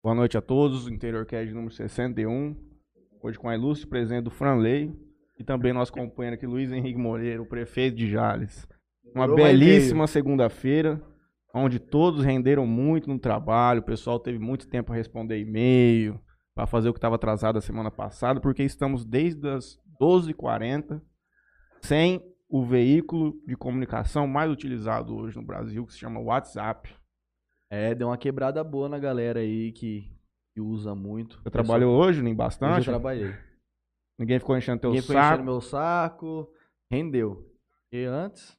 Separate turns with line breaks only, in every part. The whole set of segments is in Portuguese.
Boa noite a todos, Interior Cast número 61. Hoje com a ilustre presença do Franley e também nosso companheiro aqui, Luiz Henrique Moreira, o prefeito de Jales. Uma belíssima segunda-feira, onde todos renderam muito no trabalho, o pessoal teve muito tempo para responder e-mail, para fazer o que estava atrasado a semana passada, porque estamos desde as 12h40 sem o veículo de comunicação mais utilizado hoje no Brasil, que se chama WhatsApp.
É, deu uma quebrada boa na galera aí que, que usa muito.
Você trabalhou hoje, nem
Hoje
bastante?
eu trabalhei.
Ninguém ficou enchendo teu
Ninguém foi
saco.
enchendo meu saco, rendeu. E antes,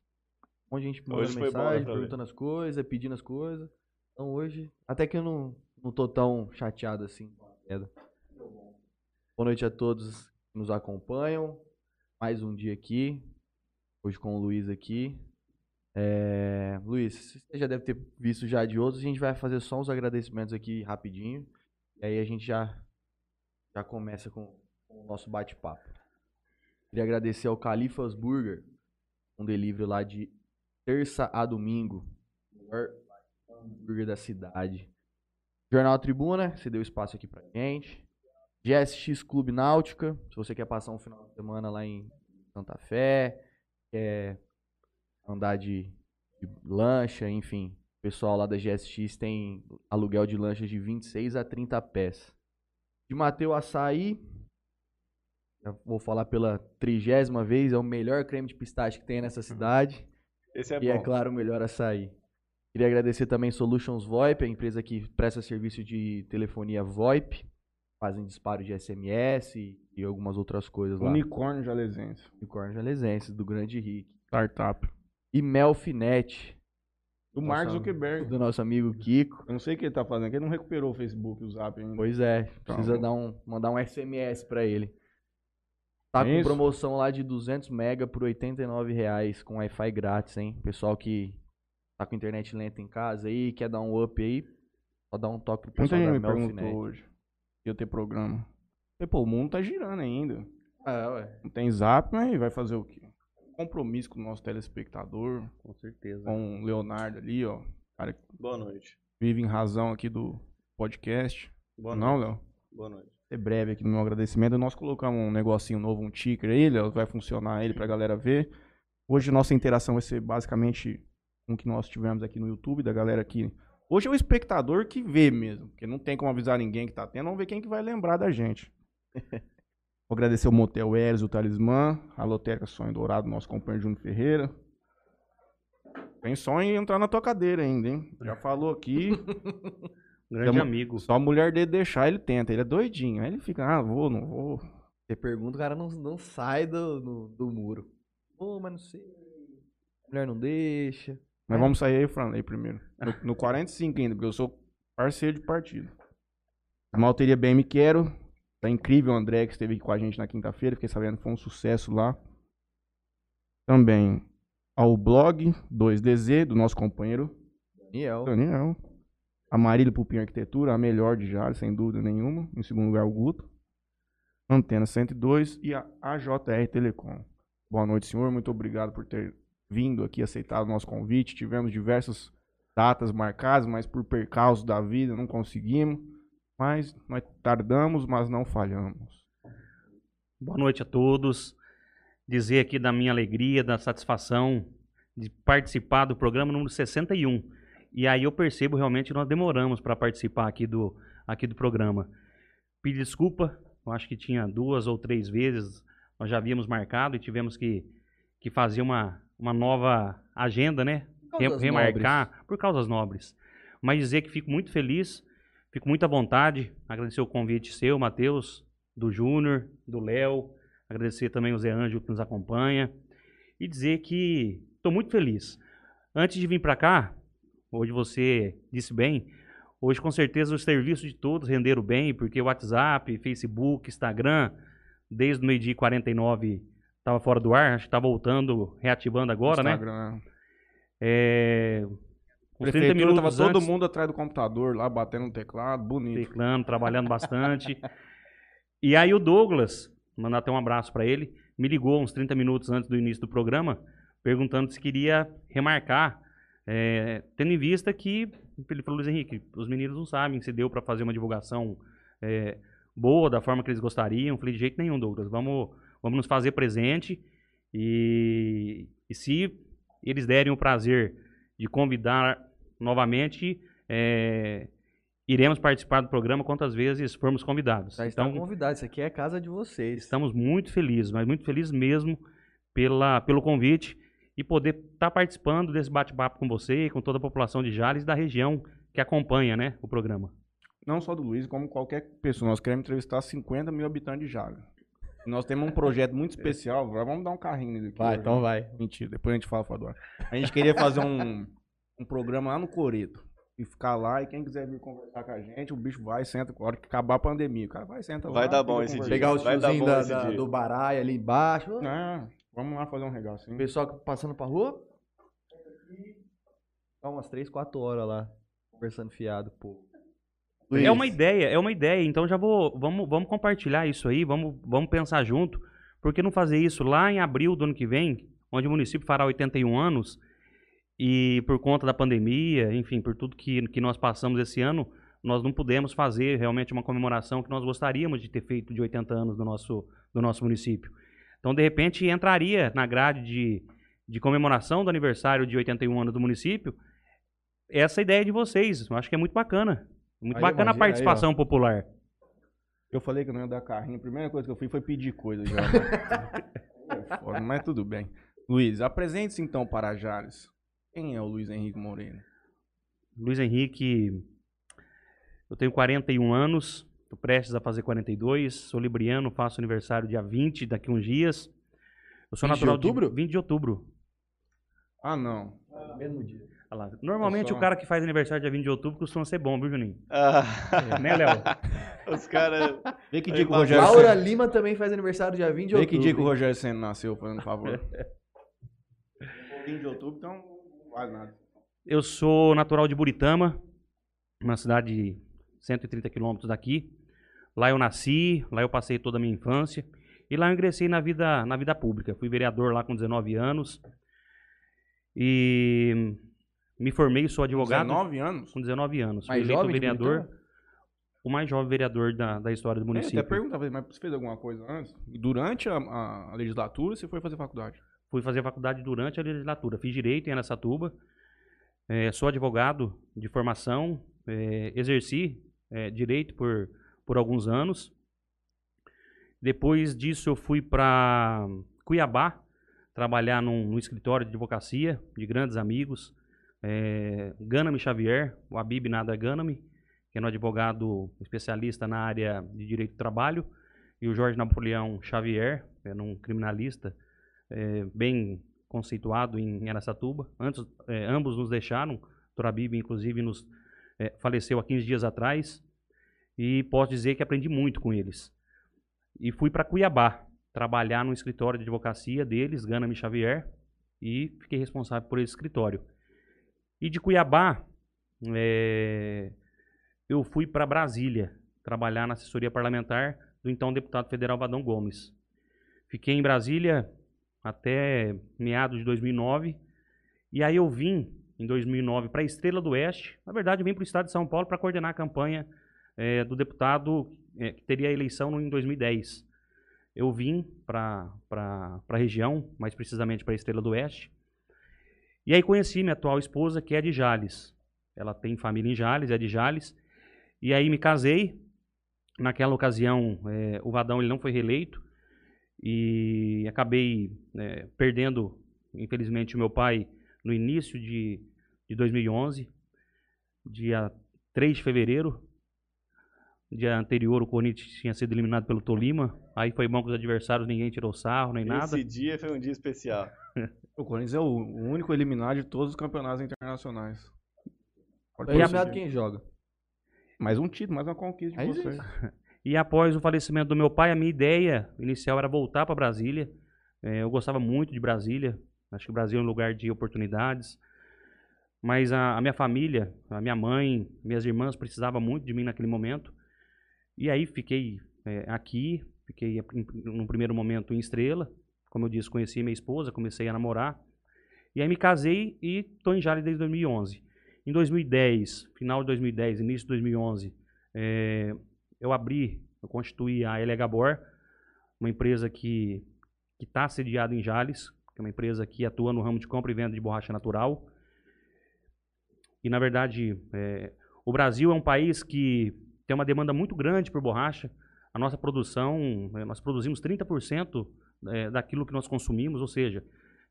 um monte de gente mandando
Hoje né,
mensagem, perguntando as coisas, pedindo as coisas. Então hoje, até que eu não, não tô tão chateado assim com a queda. Boa noite a todos que nos acompanham. Mais um dia aqui. Hoje com o Luiz aqui. É, Luiz, você já deve ter visto já de outros. A gente vai fazer só uns agradecimentos aqui rapidinho. E aí a gente já, já começa com, com o nosso bate-papo. Queria agradecer ao Califas Burger, um delivery lá de terça a domingo. Melhor hambúrguer da cidade. Jornal Tribuna, você deu espaço aqui pra gente. GSX Clube Náutica, se você quer passar um final de semana lá em Santa Fé, quer andar de, de lancha, enfim. O pessoal lá da GSX tem aluguel de lanchas de 26 a 30 pés. De Mateu Açaí, já vou falar pela trigésima vez, é o melhor creme de pistache que tem nessa cidade.
Esse é
e é
bom.
claro, o melhor açaí. Queria agradecer também Solutions VoIP, a empresa que presta serviço de telefonia VoIP. Fazem disparo de SMS e, e algumas outras coisas lá.
Unicórnio Jalesense.
Unicórnio Jalesense, do Grande Rick.
Startup.
E Melfinet,
Do Mark Zuckerberg.
do nosso amigo Kiko.
Eu não sei o que ele tá fazendo, que ele não recuperou o Facebook e o Zap ainda.
Pois é, precisa
Tá.
dar um, mandar um SMS pra ele. Tá com
Isso.
promoção lá de 200 mega por 89 reais com Wi-Fi grátis, hein? Pessoal que tá com internet lenta em casa aí, quer dar um up aí, só dá um toque pro
Muita
pessoal
gente
da
me perguntou hoje ia ter programa. Falei, pô, o mundo tá girando ainda.
É, ué.
Não tem Zap, mas vai fazer o quê? Compromisso com o nosso telespectador,
Com certeza.
com o Leonardo ali, ó. Cara que
Boa noite.
vive em razão aqui do podcast.
Boa
não,
noite.
Léo?
Boa noite.
ser breve aqui no meu agradecimento. Nós colocamos um negocinho novo, um ticker aí, Léo, vai funcionar ele pra galera ver. Hoje nossa interação vai ser basicamente com o que nós tivemos aqui no YouTube, da galera aqui. Hoje é o espectador que vê mesmo, porque não tem como avisar ninguém que tá tendo, vamos ver quem que vai lembrar da gente. Vou agradecer o Motel Eres, o Talismã, a Lotérica Sonho Dourado, nosso companheiro Júnior Ferreira. Tem sonho em entrar na tua cadeira ainda, hein? Já falou aqui.
Grande
Tamo-
amigo.
Só a mulher dele deixar, ele tenta. Ele é doidinho. Aí ele fica, ah, vou, não vou.
Você pergunta, o cara não, não sai do, do, do muro. Pô, mas não sei. A mulher não deixa.
Mas
É.
vamos sair aí, Franley, primeiro. No, no 45 ainda, porque eu sou parceiro de partido. A Malteria Bem Me Quero. Tá incrível o André que esteve aqui com a gente na quinta-feira. Fiquei sabendo que foi um sucesso lá. Também ao blog 2DZ, do nosso companheiro
Daniel.
Daniel. A Marília Pupim Arquitetura, a melhor de Jales, sem dúvida nenhuma. Em segundo lugar, o Guto. Antena 102 e a AJR Telecom. Boa noite, senhor. Muito obrigado por ter vindo aqui, aceitado o nosso convite. Tivemos diversas datas marcadas, mas por percalço da vida não conseguimos. Mas nós tardamos, mas não falhamos.
Boa noite a todos. Dizer aqui da minha alegria, da satisfação de participar do programa número 61. E aí eu percebo realmente que nós demoramos para participar aqui do, aqui do programa. Pedir desculpa, eu acho que tinha duas ou três vezes, nós já havíamos marcado e tivemos que, que fazer uma, uma nova agenda, né? Re-
Causas
remarcar por causas nobres. Mas dizer que fico muito feliz, fico muito à vontade, agradecer o convite seu, Matheus, do Júnior, do Léo, agradecer também o Zé Ângelo que nos acompanha e dizer que estou muito feliz. Antes de vir para cá, hoje você disse bem, hoje com certeza os serviços de todos renderam bem, porque o WhatsApp, Facebook, Instagram, desde o meio-dia e 49 estava fora do ar, acho que está voltando, reativando agora, né?
Instagram.
Uns 30
Prefeitura
minutos
tava todo
antes,
mundo atrás do computador lá, batendo no teclado, bonito.
teclando, trabalhando bastante. e aí o Douglas, mandar até um abraço para ele, me ligou uns 30 minutos antes do início do programa, perguntando se queria remarcar, é, tendo em vista que ele falou, Luiz Henrique, os meninos não sabem se deu para fazer uma divulgação é, boa, da forma que eles gostariam. Eu falei, de jeito nenhum, Douglas, vamos, vamos nos fazer presente e, e se eles derem o prazer de convidar novamente, é, iremos participar do programa quantas vezes formos convidados.
Já estão convidados, isso aqui é a casa de vocês.
Estamos muito felizes, mas muito felizes mesmo pela, pelo convite e poder estar tá participando desse bate-papo com você e com toda a população de Jales e da região que acompanha né, o programa.
Não só do Luiz, como qualquer pessoa. Nós queremos entrevistar 50 mil habitantes de Jales. Nós temos um projeto muito especial. Vamos dar um carrinho aqui.
Vai,
hoje.
então vai.
Mentira, depois a gente fala fora do ar. A gente queria fazer um, um programa lá no Coreto. E ficar lá, e quem quiser vir conversar com a gente, o bicho vai, senta, a hora que acabar a pandemia. O cara vai, senta lá.
Vai dar bom esse dia.
Pegar os
dia.
do baraio ali embaixo.
É, vamos lá fazer um regaço.
O pessoal passando pra rua. Ficar umas 3, 4 horas lá, conversando fiado, pô.
É uma ideia, é uma ideia. Então já vou, vamos, vamos compartilhar isso aí, vamos, vamos pensar junto. Por que não fazer isso lá em abril do ano que vem, onde o município fará 81 anos e por conta da pandemia, enfim, por tudo que, que nós passamos esse ano, nós não pudemos fazer realmente uma comemoração que nós gostaríamos de ter feito de 80 anos do nosso, do nosso município. Então, de repente, entraria na grade de, de comemoração do aniversário de 81 anos do município essa ideia de vocês. Eu acho que é muito bacana. Muito
Aí,
bacana a
imagina, aí, ó.
participação popular.
Eu falei que eu não ia dar carrinho. A primeira coisa que eu fiz foi pedir coisa já. É foda, mas tudo bem. Luiz, apresente-se então para Jales. Quem é o Luiz Henrique Moreira?
Luiz Henrique, eu tenho 41 anos, estou prestes a fazer 42, sou libriano, faço aniversário dia 20, daqui uns dias. Eu sou
20 de
natural
outubro?
20 de outubro.
Ah, não.
Mesmo dia.
Olha lá. Normalmente
Pessoal.
o cara que faz aniversário dia 20 de outubro costuma ser bom, viu, Juninho?
Ah,
Né, Léo?
os caras.
Vê que dia que o
Laura
Rogério
Laura
Senna...
Lima também faz aniversário dia 20 de
Vê
outubro.
que dia que o Rogério Senna nasceu, fazendo favor. 20 de outubro, então vale nada.
Eu sou natural de Buritama, uma cidade de 130 quilômetros daqui. Lá eu nasci, lá eu passei toda a minha infância. E lá eu ingressei na vida, na vida pública. Fui vereador lá com 19 anos. E me formei, sou advogado.
19 anos?
Com 19 anos. Fui
Mais
eleito
jovem de
vereador. O mais jovem vereador da, da história do
É,
município.
até perguntava, mas você fez alguma coisa antes? Durante a, a- a legislatura, você foi fazer faculdade?
Fui fazer faculdade durante a legislatura. Fiz direito em Aracatuba. Eh, sou advogado de formação. eh, exerci eh, direito por, por alguns anos. Depois disso, eu fui para Cuiabá trabalhar num, num escritório de advocacia de grandes amigos. É, Ganami Xavier, o Abib Nada Ganami, que é um advogado especialista na área de direito do trabalho, e o Jorge Napoleão Xavier, é um criminalista é, bem conceituado em Aracatuba. Antes, é, ambos nos deixaram, o Dr. Abib, inclusive, nos é, faleceu há 15 dias atrás, e posso dizer que aprendi muito com eles. E fui para Cuiabá, trabalhar no escritório de advocacia deles, Ganami Xavier, e fiquei responsável por esse escritório. E de Cuiabá, é, eu fui para Brasília, trabalhar na assessoria parlamentar do então deputado federal Vadão Gomes. Fiquei em Brasília até meados de 2009, e aí eu vim em 2009 para Estrela do Oeste. Na verdade, vim para o estado de São Paulo para coordenar a campanha eh, do deputado eh, que teria a eleição em 2010. Eu vim para a região, mais precisamente para Estrela do Oeste. E aí conheci minha atual esposa, que é de Jales. Ela tem família em Jales, é de Jales. E aí me casei. Naquela ocasião, eh, o Vadão ele não foi reeleito. E acabei eh, perdendo, infelizmente, o meu pai no início de, de 2011, dia 3 de fevereiro. Dia anterior, o Corinthians tinha sido eliminado pelo Tolima. Aí foi bom com os adversários, ninguém tirou sarro, nem nada.
Esse dia foi um dia especial.
O Corinthians é o, único eliminado de todos os campeonatos internacionais. Pode ter
eliminado quem joga.
Mais um título, mais uma conquista de
É
vocês.
E após o falecimento do meu pai, a minha ideia inicial era voltar para Brasília. Eh, eu gostava muito de Brasília. Acho que o Brasil é um lugar de oportunidades. Mas a, a minha família, a minha mãe, minhas irmãs precisavam muito de mim naquele momento. E aí fiquei eh, aqui, fiquei num primeiro momento em Estrela. Como eu disse, conheci minha esposa, comecei a namorar. E aí me casei e estou em Jales desde 2011. Em 2010, final de 2010, início de 2011, eh, eu abri, eu constituí a LH Bor, uma empresa que está sediada em Jales, que é uma empresa que atua no ramo de compra e venda de borracha natural. E, na verdade, eh, o Brasil é um país que tem uma demanda muito grande por borracha. A nossa produção, eh, nós produzimos 30% eh, daquilo que nós consumimos, ou seja,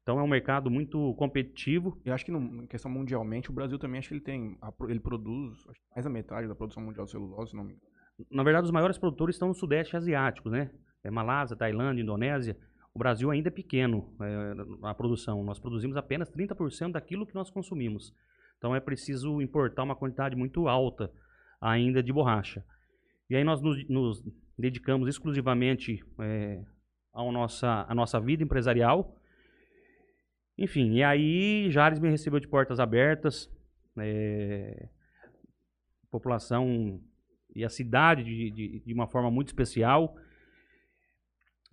então é um mercado muito competitivo.
Eu acho que em questão mundialmente, o Brasil também acho que ele tem. Ele produz mais da metade da produção mundial de celulose, se não me engano.
Na verdade, os maiores produtores estão no Sudeste Asiático, né? É Malásia, Tailândia, Indonésia. O Brasil ainda é pequeno eh, na produção. Nós produzimos apenas 30% daquilo que nós consumimos. Então é preciso importar uma quantidade muito alta ainda de borracha. E aí nós nos, nos dedicamos exclusivamente eh, ao nossa, à nossa vida empresarial. Enfim, e aí Jales me recebeu de portas abertas. eh, população e a cidade de, de, de uma forma muito especial.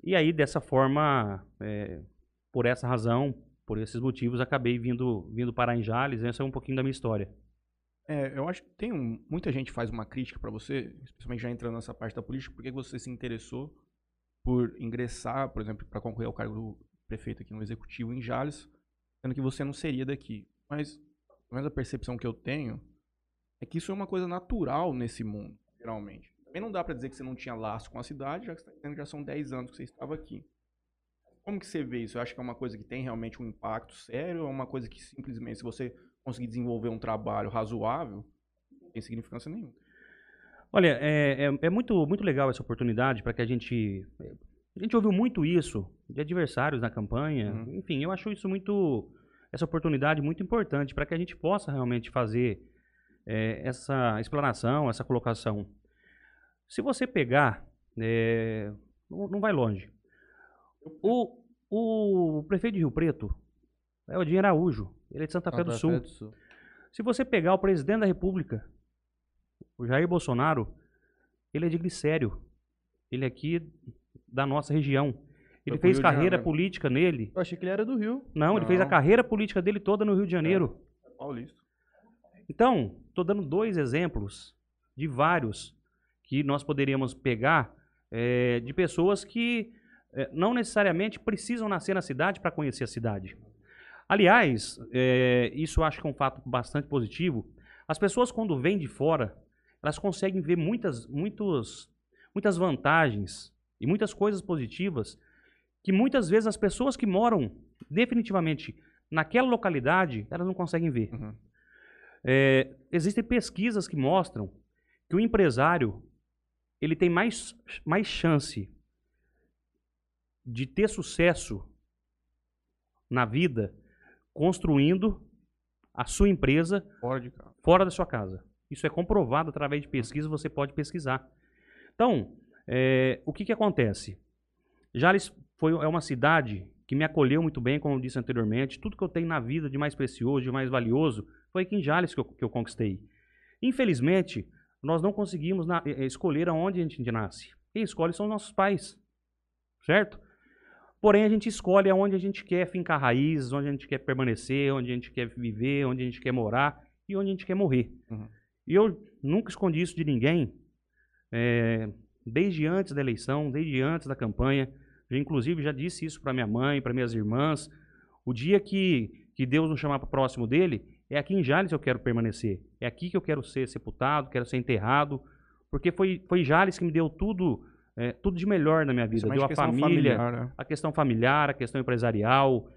E aí, dessa forma, é, por essa razão, por esses motivos, acabei vindo, vindo parar em Jales. Essa é um pouquinho da minha história.
É, eu acho que tem um, muita gente faz uma crítica pra você, especialmente já entrando nessa parte da política, por que você se interessou por ingressar, por exemplo, para concorrer ao cargo do prefeito aqui no executivo em Jales, sendo que você não seria daqui. Mas, menos a percepção que eu tenho é que isso é uma coisa natural nesse mundo, geralmente. Também não dá pra dizer que você não tinha laço com a cidade, já que você tá dizendo que já são 10 anos que você estava aqui. Como que você vê isso? Eu acho que é uma coisa que tem realmente um impacto sério ou é uma coisa que simplesmente, se você conseguir desenvolver um trabalho razoável, não tem significância nenhuma?
Olha, é, é, é muito, muito legal essa oportunidade para que a gente. A gente ouviu muito isso de adversários na campanha.
Uhum.
Enfim, eu acho isso muito. Essa oportunidade muito importante para que a gente possa realmente fazer é, essa explanação, essa colocação. Se você pegar, é, não, não vai longe. O, o prefeito de Rio Preto é o Dinho Araújo. Ele é de Santa Fé do Sul. Se você pegar o presidente da República, o Jair Bolsonaro, ele é de Glicério. Ele é aqui da nossa região. Ele fez carreira política nele.
Eu achei que ele era do Rio.
Não, ele fez a
Não.
carreira política dele toda no Rio de Janeiro.
Paulista.
Então, estou dando dois exemplos de vários que nós poderíamos pegar eh, de pessoas que eh, não necessariamente precisam nascer na cidade para conhecer a cidade. Aliás, eh, isso acho que é um fato bastante positivo. As pessoas, quando vêm de fora, elas conseguem ver muitas, muitos, muitas vantagens e muitas coisas positivas que muitas vezes as pessoas que moram definitivamente naquela localidade, elas não conseguem ver.
Uhum.
É, existem pesquisas que mostram que o empresário ele tem mais, mais chance de ter sucesso na vida construindo a sua empresa
Fora de casa.
fora da sua casa. Isso é comprovado através de pesquisa, você pode pesquisar. Então, é, o que, que acontece? Jales foi, é uma cidade que me acolheu muito bem, como eu disse anteriormente. Tudo que eu tenho na vida de mais precioso, de mais valioso, foi aqui em Jales que eu, que eu conquistei. Infelizmente, nós não conseguimos na- eh, escolher aonde a gente nasce. Quem escolhe são os nossos pais, certo? Porém, a gente escolhe aonde a gente quer fincar raízes, onde a gente quer permanecer, onde a gente quer viver, onde a gente quer morar e onde a gente quer morrer.
Uhum.
E eu nunca escondi isso de ninguém, é, desde antes da eleição, desde antes da campanha. Eu, inclusive, já disse isso para minha mãe, para minhas irmãs. O dia que, que Deus nos chamar para próximo dele, é aqui em Jales que eu quero permanecer. É aqui que eu quero ser sepultado, quero ser enterrado. Porque foi, foi Jales que me deu tudo, é, tudo de melhor na minha vida.
Principalmente
Deu a família,
familiar, né?
a questão familiar, a questão empresarial.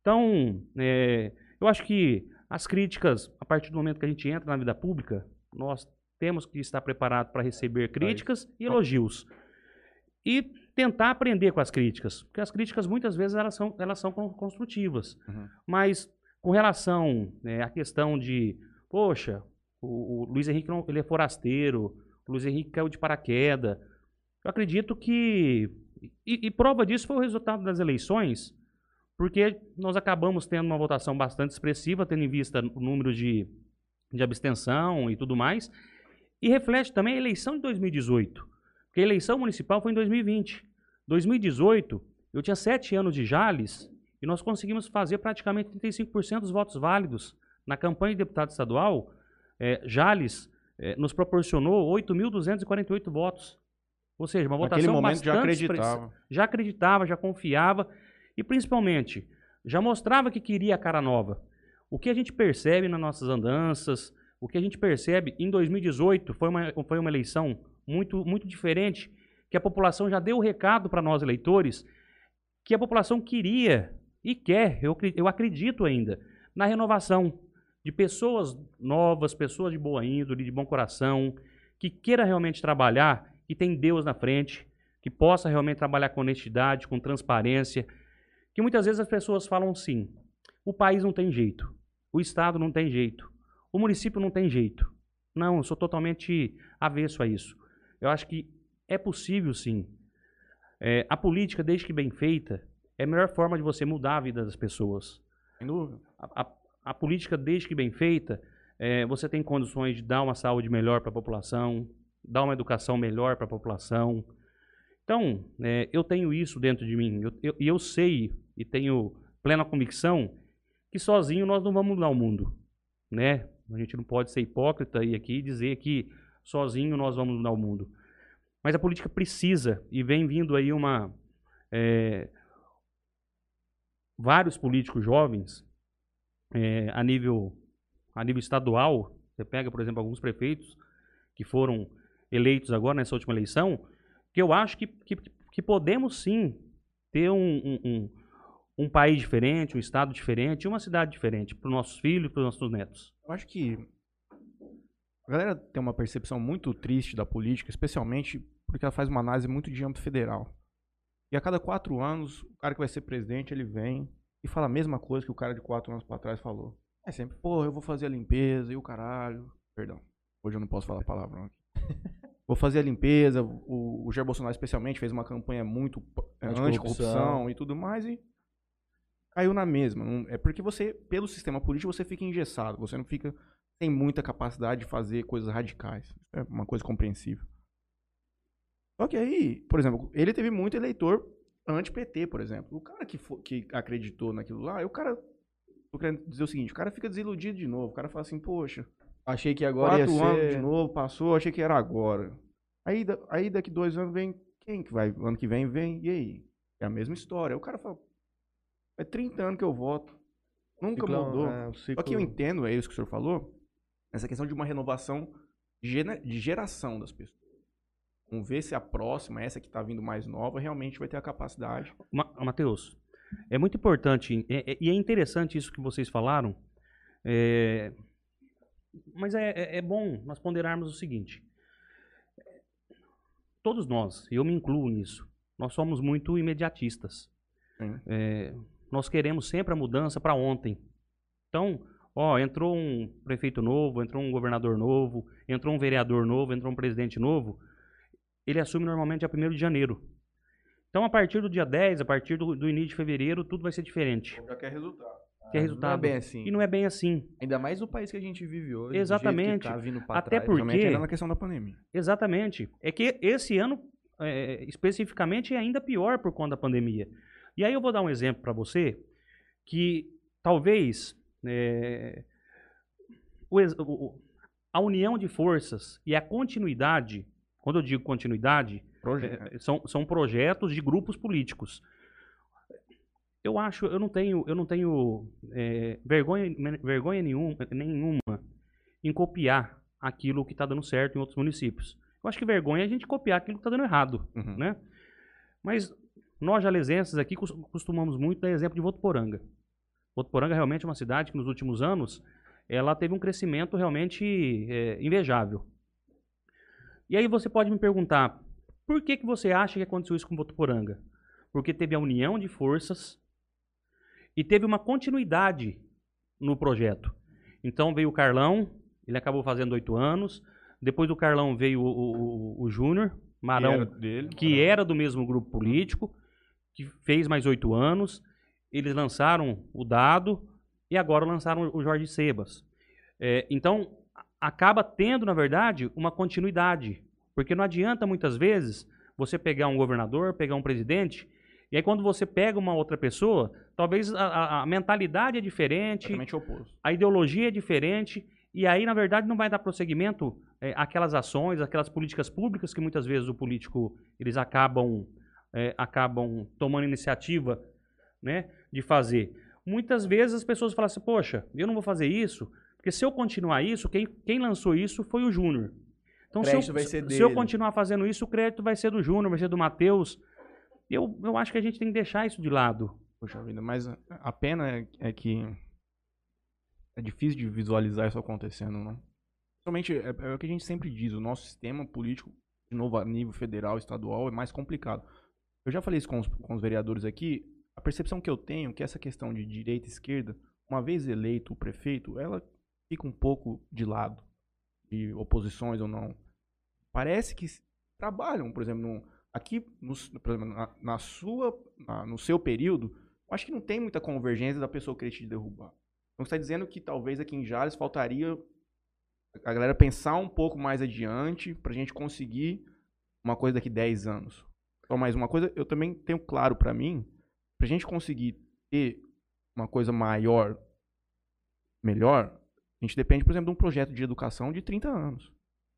Então, é, eu acho que as críticas, a partir do momento que a gente entra na vida pública, nós temos que estar preparados para receber críticas e elogios. E tentar aprender com as críticas, porque as críticas muitas vezes elas são, elas são con- construtivas.
Uhum.
Mas com relação né, à questão de, poxa, o, o Luiz Henrique não, ele é forasteiro, o Luiz Henrique caiu de paraquedas. Eu acredito que. E, e prova disso foi o resultado das eleições, porque nós acabamos tendo uma votação bastante expressiva, tendo em vista o número de, de abstenção e tudo mais. E reflete também a eleição de 2018, porque a eleição municipal foi em 2020. 2018, eu tinha sete anos de Jales e nós conseguimos fazer praticamente 35% dos votos válidos na campanha de deputado estadual É, Jales é, nos proporcionou 8.248 votos. Ou seja, uma
Naquele
votação
momento já
bastante expressa-
acreditava.
já acreditava, já confiava e principalmente já mostrava que queria a cara nova. O que a gente percebe nas nossas andanças, o que a gente percebe em 2018 foi uma, foi uma eleição muito, muito diferente, que a população já deu o recado para nós eleitores que a população queria e quer, eu, eu acredito ainda, na renovação de pessoas novas, pessoas de boa índole, de bom coração, que queira realmente trabalhar, que tem Deus na frente, que possa realmente trabalhar com honestidade, com transparência, que muitas vezes as pessoas falam sim, o país não tem jeito, o estado não tem jeito, o município não tem jeito. Não, eu sou totalmente avesso a isso. Eu acho que é possível sim. É, a política, desde que bem feita, é a melhor forma de você mudar a vida das pessoas. A, a- a política, desde que bem feita, é, você tem condições de dar uma saúde melhor para a população, dar uma educação melhor para a população. Então, é, eu tenho isso dentro de mim. Eu- eu- E eu, sei e tenho plena convicção que sozinho nós não vamos mudar o mundo. Né? A gente não pode ser hipócrita e aqui dizer que sozinho nós vamos mudar o mundo. Mas a política precisa, e vem vindo aí uma. é, vários políticos jovens é, a nível a nível estadual, você pega, por exemplo, alguns prefeitos que foram eleitos agora nessa última eleição, que eu acho que, que, que podemos sim ter um, um, um, um país diferente, um estado diferente, uma cidade diferente para os nossos filhos para os nossos netos.
Eu acho que a galera tem uma percepção muito triste da política, especialmente porque ela faz uma análise muito de âmbito federal. E a cada quatro anos, o cara que vai ser presidente, ele vem e fala a mesma coisa que o cara de quatro anos pra trás falou. É sempre, pô, eu vou fazer a limpeza e o caralho. Perdão, hoje eu não posso falar palavrão aqui. Vou fazer a limpeza. O, o Jair Bolsonaro, especialmente, fez uma campanha muito é,
Anticorrupção.
e tudo mais e caiu na mesma. É porque você, pelo sistema político, você fica engessado. Você não fica tem muita capacidade de fazer coisas radicais. É uma coisa compreensível. Só que aí, por exemplo, ele teve muito eleitor anti-PT, por exemplo. O cara que, fo- que acreditou naquilo lá, o cara. Tô querendo dizer o seguinte: o cara fica desiludido de novo. O cara fala assim, poxa,
Achei que agora ia
quatro anos de novo, passou, achei que era agora. Aí, aí daqui dois anos vem. Quem que vai? Ano que vem vem, e aí? É a mesma história. O cara fala, é 30 anos que eu voto. Nunca
Ciclão,
mudou.
é, o
Só que
ciclo-
eu entendo, é isso que o senhor falou, essa questão de uma renovação de geração das pessoas. Vamos ver se a próxima, essa que está vindo mais nova, realmente vai ter a capacidade.
Ma Matheus, é muito importante é- é- e é interessante isso que vocês falaram, é, mas é, é- é bom nós ponderarmos o seguinte: todos nós, eu me incluo nisso, nós somos muito imediatistas. É, nós queremos sempre a mudança para ontem. Então, ó, entrou um prefeito novo, entrou um governador novo, entrou um vereador novo, entrou um presidente novo, ele assume normalmente a 1 de janeiro. Então, a partir do dia 10, a partir do, do início de fevereiro, tudo vai ser diferente.
Já quer resultado.
Que é
Não
resultado.
é bem assim.
E não é bem assim.
Ainda mais no país que a gente vive hoje.
Exatamente.
Que tá vindo pra
Até
trás.
Por
Realmente
quê?
era na questão da pandemia.
Exatamente. É que esse ano, é, especificamente, é ainda pior por conta da pandemia. E aí eu vou dar um exemplo para você que talvez é, o- a união de forças e a continuidade, quando eu digo continuidade,
Projeto.
é, são, são projetos de grupos políticos. Eu acho, eu não tenho, eu não tenho é, vergonha, vergonha nenhuma, nenhuma em copiar aquilo que está dando certo em outros municípios. Eu acho que vergonha é a gente copiar aquilo que está dando errado,
Uhum.
né? Mas nós jalesenses aqui cos- costumamos muito dar exemplo de Votuporanga. Votuporanga realmente é uma cidade que nos últimos anos ela teve um crescimento realmente é, invejável. E aí você pode me perguntar, por que, que você acha que aconteceu isso com Votuporanga? Porque teve a união de forças e teve uma continuidade no projeto. Então veio o Carlão, ele acabou fazendo oito anos. Depois do Carlão veio o, o, o- Júnior, Marão,
era dele.
que era do mesmo grupo político, que fez mais oito anos. Eles lançaram o Dado e agora lançaram o Jorge Sebas. É, então, acaba tendo, na verdade, uma continuidade. Porque não adianta, muitas vezes, você pegar um governador, pegar um presidente, e aí quando você pega uma outra pessoa, talvez a, a- mentalidade é diferente, a ideologia é diferente, E aí, na verdade, não vai dar prosseguimento é, àquelas ações, aquelas políticas públicas que muitas vezes o político, eles acabam, é, acabam tomando iniciativa né, de fazer. Muitas vezes as pessoas falam assim, poxa, eu não vou fazer isso, porque se eu continuar isso, quem, quem lançou isso foi o Júnior. Então, se eu,
Crédito vai ser
se eu continuar fazendo isso, o crédito vai ser do Júnior, vai ser do Matheus. Eu, eu acho que a gente tem que deixar isso de lado.
Poxa vida, mas a- pena é, é que é difícil de visualizar isso acontecendo, não? Somente é, é o que a gente sempre diz, o nosso sistema político, de novo a nível federal, estadual, é mais complicado. Eu já falei isso com os, com os vereadores aqui, a percepção que eu tenho é que essa questão de direita e esquerda, uma vez eleito o prefeito, ela fica um pouco de lado, de oposições ou não. Parece que trabalham, por exemplo, aqui, no, exemplo, na, na sua, na- no seu período, acho que não tem muita convergência da pessoa querer te derrubar. Então está dizendo que talvez aqui em Jales faltaria a galera pensar um pouco mais adiante para a gente conseguir uma coisa daqui 10 anos. Só mais uma coisa, eu também tenho claro para mim, para a gente conseguir ter uma coisa maior, melhor, a gente depende, por exemplo, de um projeto de educação de 30 anos.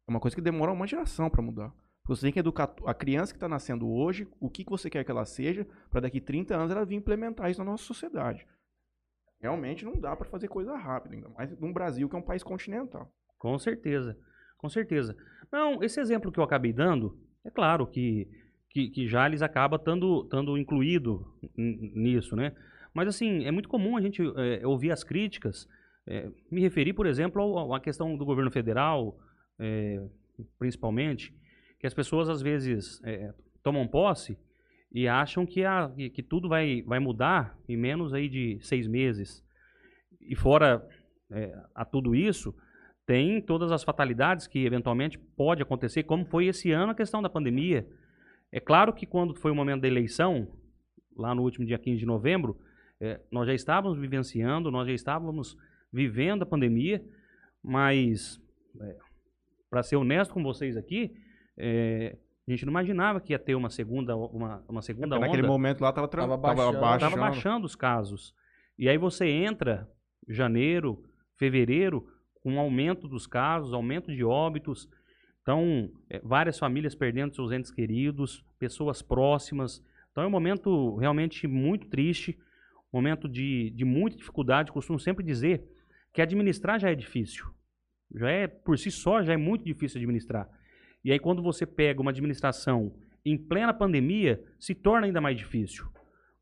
É uma coisa que demora uma geração para mudar. Você tem que educar a criança que está nascendo hoje, o que, que você quer que ela seja, para daqui 30 anos ela vir implementar isso na nossa sociedade. Realmente não dá para fazer coisa rápida, ainda mais num Brasil que é um país continental.
Com certeza, com certeza. Não, esse exemplo que eu acabei dando, é claro que, que, que Jales acaba estando estando incluído nisso, né? Mas assim, é muito comum a gente é, ouvir as críticas, é, me referir, por exemplo, à questão do governo federal, é, principalmente, que as pessoas às vezes é, tomam posse e acham que, a, que, tudo vai, vai mudar em menos aí de seis meses. E fora é, a tudo isso, tem todas as fatalidades que eventualmente pode acontecer, como foi esse ano a questão da pandemia. É claro que quando foi o momento da eleição, lá no último dia 15 de novembro, eh, nós já estávamos vivenciando, nós já estávamos vivendo a pandemia, mas, para ser honesto com vocês aqui, eh, a gente não imaginava que ia ter uma segunda, uma, uma segunda onda.
Naquele momento lá tava, tra-
Tava baixando.
baixando.
Estava baixando os casos. E aí você entra janeiro, fevereiro, com um aumento dos casos, aumento de óbitos. Então, eh, várias famílias perdendo seus entes queridos, pessoas próximas. Então é um momento realmente muito triste, momento de, de muita dificuldade. Costumo sempre dizer que administrar já é difícil. Já é, por si só, já é muito difícil administrar. E aí, quando você pega uma administração em plena pandemia, se torna ainda mais difícil.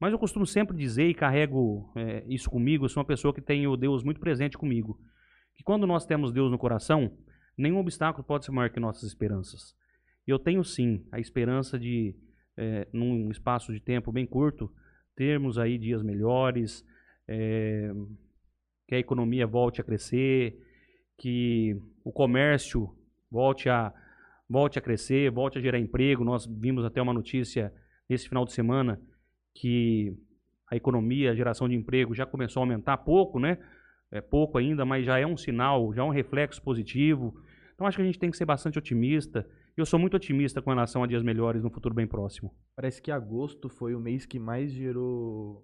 Mas eu costumo sempre dizer e carrego é, isso comigo, eu sou uma pessoa que tem o Deus muito presente comigo, que quando nós temos Deus no coração, nenhum obstáculo pode ser maior que nossas esperanças. Eu tenho sim a esperança de, é, num espaço de tempo bem curto, termos aí dias melhores, é, que a economia volte a crescer, que o comércio volte a, volte a crescer, volte a gerar emprego. Nós vimos até uma notícia nesse final de semana que a economia, a geração de emprego já começou a aumentar pouco, né? É pouco ainda, mas já é um sinal, já é um reflexo positivo. Então acho que a gente tem que ser bastante otimista. Eu sou muito otimista com relação a dias melhores no futuro bem próximo.
Parece que agosto foi o mês que mais gerou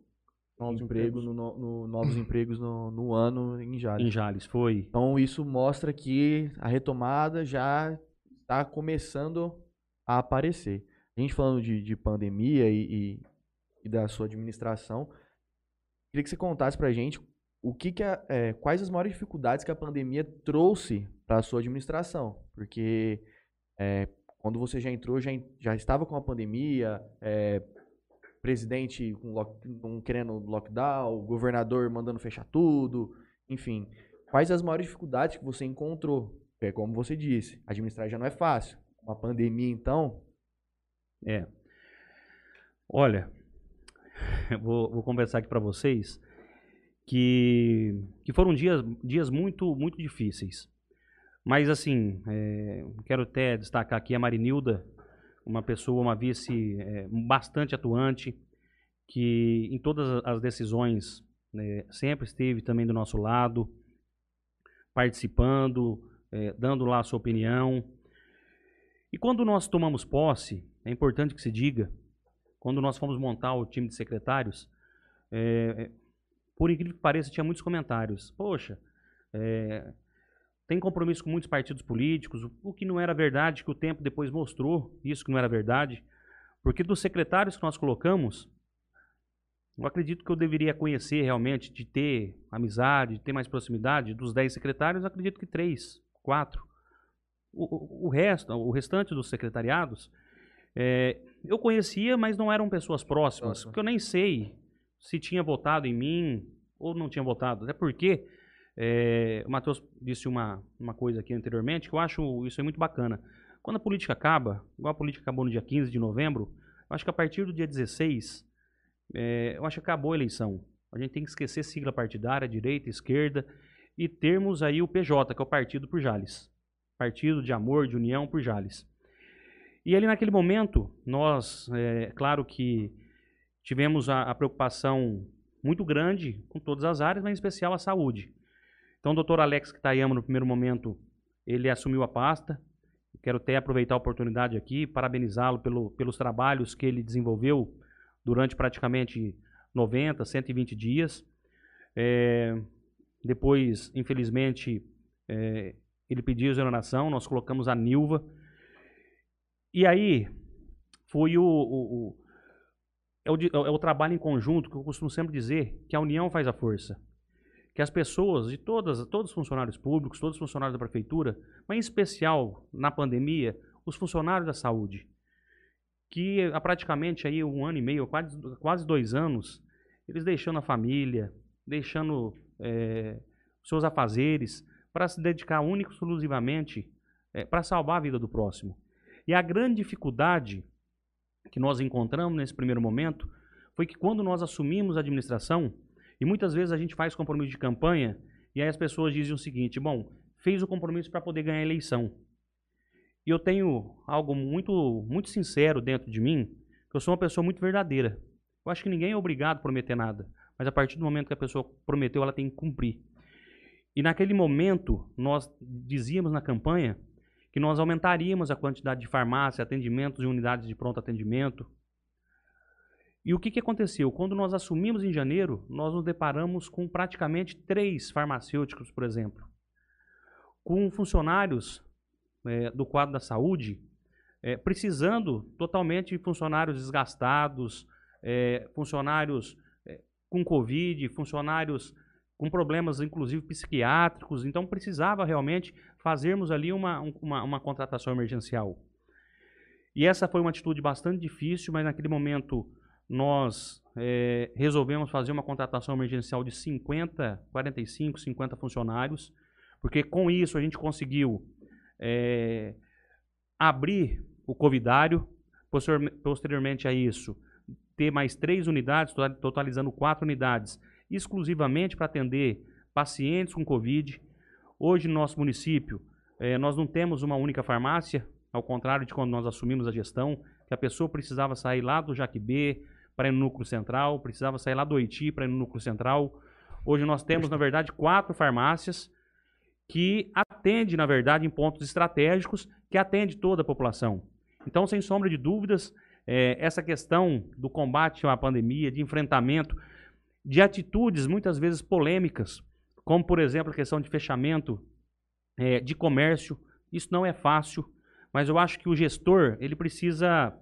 Novos
emprego
empregos.
no, no- no- novos empregos no, no ano em Jales.
Em Jales foi.
Então isso mostra que a retomada já está começando a aparecer. A gente falando de, de pandemia e, e- e da sua administração, queria que você contasse pra gente o que, que a- é, quais as maiores dificuldades que a pandemia trouxe para a sua administração. Porque é, quando você já entrou, já, já estava com a pandemia, é, presidente com lock- não querendo lockdown, governador mandando fechar tudo, enfim. Quais as maiores dificuldades que você encontrou? É como você disse, administrar já não é fácil. Uma pandemia, então,
É. Olha, vou, vou conversar aqui para vocês que, que foram dias, dias muito, muito difíceis. Mas, assim, é, quero até destacar aqui a Marinilda, uma pessoa, uma vice é, bastante atuante, que em todas as decisões né, sempre esteve também do nosso lado, participando, é, dando lá a sua opinião. E quando nós tomamos posse, é importante que se diga, quando nós fomos montar o time de secretários, é, é, por incrível que pareça, tinha muitos comentários. Poxa, é, tem compromisso com muitos partidos políticos, o, que não era verdade, que o tempo depois mostrou isso que não era verdade. Porque dos secretários que nós colocamos, eu acredito que eu deveria conhecer realmente, de ter amizade, de ter mais proximidade. Dos 10 secretários, eu acredito que três, quatro. O, o, o resto, o restante dos secretariados, é, eu conhecia, mas não eram pessoas próximas,
Próximo.
porque eu nem sei se tinha votado em mim ou não tinha votado. Até porque é, o Matheus disse uma, uma coisa aqui anteriormente que eu acho isso é muito bacana. Quando a política acaba, igual a política acabou no dia 15 de novembro, acho que a partir do dia 16, é, eu acho que acabou a eleição. A gente tem que esquecer sigla partidária, direita, esquerda, e termos aí o PJ, que é o Partido por Jales. Partido de Amor, de União por Jales. E ali naquele momento, nós, é claro que tivemos a, a preocupação muito grande com todas as áreas, mas em especial a saúde. Então, o doutor Alex Kitayama, no primeiro momento, ele assumiu a pasta. Quero até aproveitar a oportunidade aqui, parabenizá-lo pelo, pelos trabalhos que ele desenvolveu durante praticamente 90, 120 dias. É, depois, infelizmente, é, ele pediu exoneração, nós colocamos a Nilva. E aí, foi o, o, o é o, é o trabalho em conjunto que eu costumo sempre dizer que a união faz a força. Que as pessoas, de todas, todos os funcionários públicos, todos os funcionários da prefeitura, mas em especial na pandemia, os funcionários da saúde, que há praticamente aí um ano e meio, quase, quase dois anos, eles deixando a família, deixando eh, seus afazeres, para se dedicar único e exclusivamente para salvar a vida do próximo. E a grande dificuldade que nós encontramos nesse primeiro momento foi que quando nós assumimos a administração, e muitas vezes a gente faz compromisso de campanha, e aí as pessoas dizem o seguinte: bom, fez o compromisso para poder ganhar a eleição. E eu tenho algo muito, muito sincero dentro de mim, que eu sou uma pessoa muito verdadeira. Eu acho que ninguém é obrigado a prometer nada, mas a partir do momento que a pessoa prometeu, ela tem que cumprir. E naquele momento, nós dizíamos na campanha que nós aumentaríamos a quantidade de farmácia, atendimentos e unidades de pronto atendimento. E o que, que aconteceu? Quando nós assumimos em janeiro, nós nos deparamos com praticamente três farmacêuticos, por exemplo, com funcionários eh, do quadro da saúde eh, precisando totalmente de funcionários desgastados, eh, funcionários eh, com Covid, funcionários com problemas, inclusive psiquiátricos. Então, precisava realmente fazermos ali uma, um- uma, uma contratação emergencial. E essa foi uma atitude bastante difícil, mas naquele momento nós eh, resolvemos fazer uma contratação emergencial de 50, 45, 50 funcionários, porque com isso a gente conseguiu eh, abrir o covidário, posterior- posteriormente a isso, ter mais três unidades, total- totalizando quatro unidades, exclusivamente para atender pacientes com Covid. Hoje, no nosso município, eh, nós não temos uma única farmácia, ao contrário de quando nós assumimos a gestão, que a pessoa precisava sair lá do Jaquibê para ir no núcleo central, precisava sair lá do Oiti para ir no núcleo central. Hoje nós temos, na verdade, quatro farmácias que atendem, na verdade, em pontos estratégicos, que atende toda a população. Então, sem sombra de dúvidas, eh, essa questão do combate à pandemia, de enfrentamento, de atitudes muitas vezes polêmicas, como, por exemplo, a questão de fechamento eh, de comércio, isso não é fácil, mas eu acho que o gestor ele precisa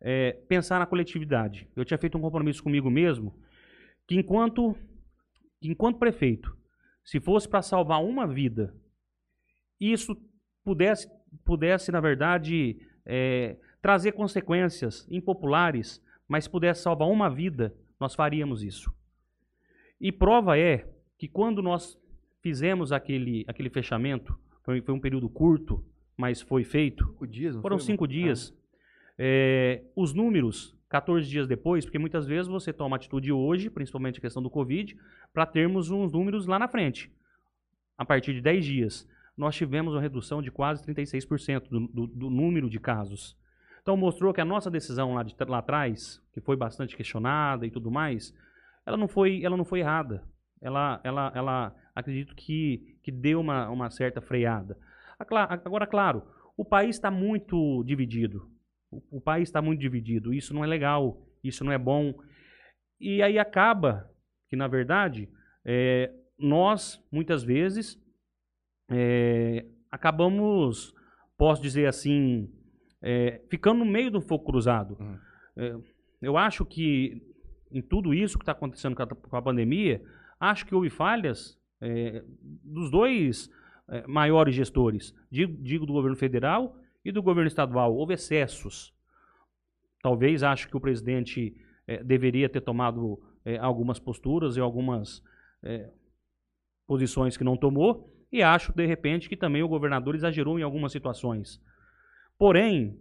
eh, pensar na coletividade. Eu tinha feito um compromisso comigo mesmo que enquanto, que enquanto prefeito, se fosse para salvar uma vida, isso pudesse, pudesse na verdade, eh, trazer consequências impopulares, mas se pudesse salvar uma vida, nós faríamos isso. E prova é que quando nós fizemos aquele, aquele fechamento, foi, foi um período curto, mas foi feito,
Cinco dias,
foram
foi,
cinco dias. É, os números, 14 dias depois, porque muitas vezes você toma atitude hoje, principalmente a questão do Covid, para termos uns números lá na frente. A partir de 10 dias, nós tivemos uma redução de quase 36% do, do, do número de casos. Então mostrou que a nossa decisão lá, de, lá atrás, que foi bastante questionada e tudo mais, ela não foi, ela não foi errada. Ela, ela, ela acredito que, que deu uma, uma certa freada. Agora, claro, o país está muito dividido. O, o país está muito dividido. Isso não é legal, isso não é bom. E aí acaba que, na verdade, é, nós, muitas vezes, é, acabamos, posso dizer assim, é, ficando no meio do fogo cruzado.
Hum.
É, eu acho que em tudo isso que está acontecendo com a, com a pandemia, acho que houve falhas é, dos dois é, maiores gestores, digo, digo do governo federal e do governo estadual. Houve excessos. Talvez acho que o presidente é, deveria ter tomado é, algumas posturas e algumas é, posições que não tomou, e acho, de repente, que também o governador exagerou em algumas situações. Porém,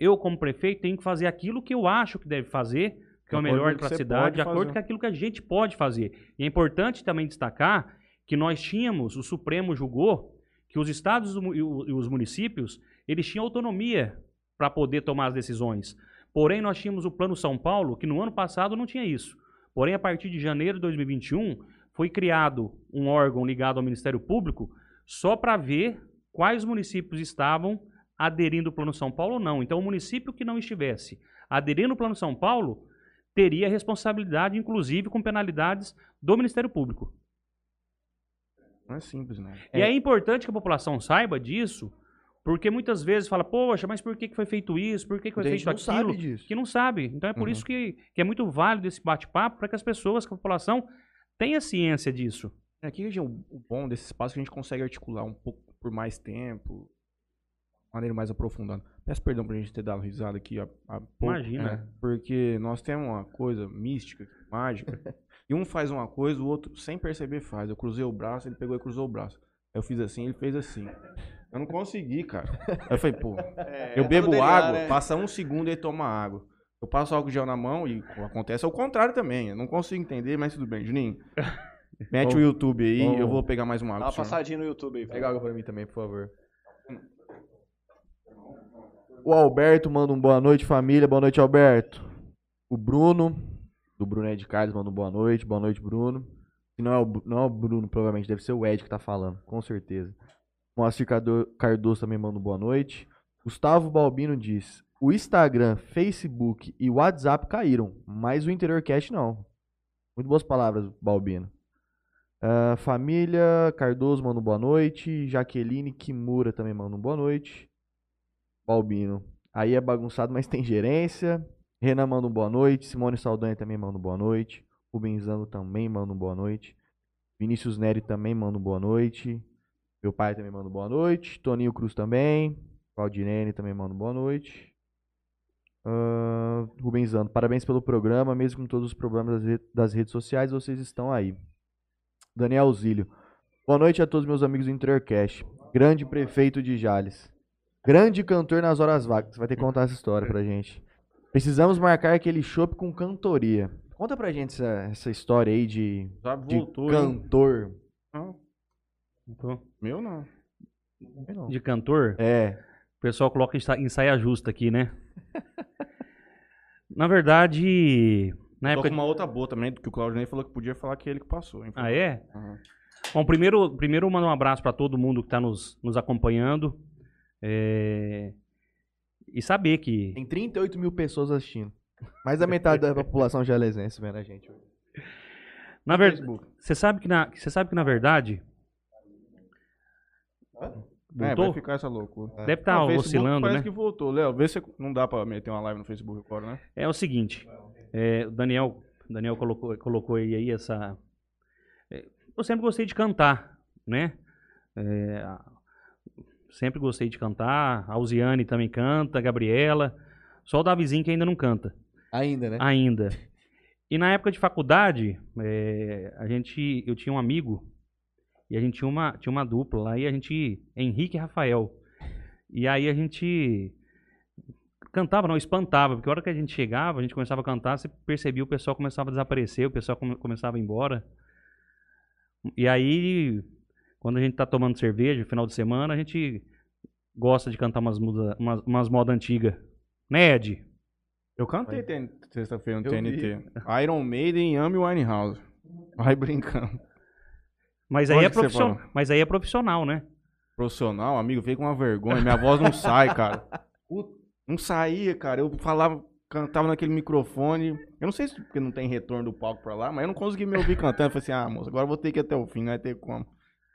eu, como prefeito, tenho que fazer aquilo que eu acho que deve fazer, que é o melhor para a cidade, de acordo com aquilo que a gente pode fazer. E é importante também destacar que nós tínhamos, o Supremo julgou que os estados e os municípios, eles tinham autonomia para poder tomar as decisões. Porém, nós tínhamos o Plano São Paulo, que no ano passado não tinha isso. Porém, a partir de janeiro de 2021, foi criado um órgão ligado ao Ministério Público só para ver quais municípios estavam aderindo ao Plano São Paulo ou não. Então, o município que não estivesse aderindo ao Plano São Paulo teria responsabilidade, inclusive com penalidades do Ministério Público.
Não é simples, não.
E é importante que a população saiba disso, porque muitas vezes fala, poxa, mas por que foi feito isso? Por que, foi feito
não
aquilo?
sabe disso.
Que não sabe. Então é por
Uhum.
isso que, que é muito válido esse bate-papo, para que as pessoas, que a população tenha ciência disso.
Aqui gente, o bom desse espaço é que a gente consegue articular um pouco por mais tempo, de maneira mais aprofundada. Peço perdão pra gente ter dado risada aqui há, há pouco.
Imagina.
né? Porque nós temos uma coisa mística, mágica, e um faz uma coisa, o outro, sem perceber, faz. Eu cruzei o braço, ele pegou e cruzou o braço. Eu fiz assim, ele fez assim. Eu não consegui, cara. Aí eu falei, pô,
É,
eu
tá
bebo água,
né?
passa um segundo e toma água. Eu passo álcool gel na mão e acontece ao contrário também. Eu não consigo entender, mas tudo bem. Juninho, mete
Bom,
o YouTube aí,
bom.
eu vou pegar mais uma
Dá
água.
uma
senhor.
passadinha no YouTube aí.
Pega água pra mim também, por favor. O Alberto manda um boa noite, família. Boa noite, Alberto. O Bruno, do Bruno Ed Carlos, manda um boa noite. Boa noite, Bruno. Não é, o, não é o Bruno, provavelmente, deve ser o Ed que tá falando, com certeza. Moacir Cardo- Cardoso também manda boa noite. Gustavo Balbino diz: o Instagram, Facebook e WhatsApp caíram, mas o Interior Cast não. Muito boas palavras, Balbino. Ah, família Cardoso manda boa noite. Jaqueline Kimura também manda boa noite. Balbino. Aí é bagunçado, mas tem gerência. Renan manda boa noite. Simone Saldanha também manda boa noite. Rubenzano também manda boa noite. Vinícius Neri também manda boa noite. Meu pai também manda boa noite. Toninho Cruz também. Claudinene também manda boa noite. Ah, Rubenzano, parabéns pelo programa. Mesmo com todos os problemas das, re- das redes sociais, vocês estão aí. Daniel Zílio. Boa noite a todos meus amigos do Interiorcast. Grande prefeito de Jales. Grande cantor nas horas vagas. Você vai ter que contar essa história pra gente. Precisamos marcar aquele chopp com cantoria. Conta pra gente essa, essa história aí de,
Já
de
voltou, hein?
Então,
meu não.
De cantor,
É.
o pessoal coloca em sa- em saia justa aqui, né? Na verdade, na
Tô
época.
com uma outra boa também, que o Claudinei falou que podia falar que ele que passou. hein?
Ah, é?
Aham.
Bom, primeiro, primeiro mando um abraço para todo mundo que está nos, nos acompanhando. É, E saber que.
Tem 38 mil pessoas assistindo. Mais da metade da população jalesense vendo a gente. hoje.
Na verdade, você sabe que na, você sabe que na verdade.
É,
Voltou?
vai ficar essa loucura.
Deve estar
Facebook
oscilando,
parece
né?
que voltou. Léo, vê se não dá pra meter uma live no Facebook agora, né?
É o seguinte, é, o Daniel, Daniel colocou, colocou aí, essa. é, eu sempre gostei de cantar, né? É, sempre gostei de cantar. A Alziane também canta, a Gabriela. Só o Davizinho que ainda não canta.
Ainda, né?
Ainda. E na época de faculdade, é, a gente, eu tinha um amigo e a gente tinha uma, tinha uma dupla lá e a gente, Henrique e Rafael. E aí a gente cantava, não, espantava, porque a hora que a gente chegava, a gente começava a cantar, você percebia o pessoal começava a desaparecer, o pessoal come- começava a ir embora. E aí, quando a gente tá tomando cerveja, final de semana, a gente gosta de cantar umas, muda- umas, umas modas antigas. Né, Ed?
Eu cantei sexta-feira no
Eu
TNT. Iron Maiden e Amy Winehouse. Vai brincando.
Mas aí, é
que você
profissional,
falou?
mas aí é profissional, né?
Profissional, amigo, veio com uma vergonha. Minha voz não sai, cara. Puta, Não saía, cara. Eu falava, cantava naquele microfone. Eu não sei se porque não tem retorno do palco pra lá, mas eu não consegui me ouvir cantando. Eu falei assim, ah, moça, agora eu vou ter que ir até o fim, não vai ter como.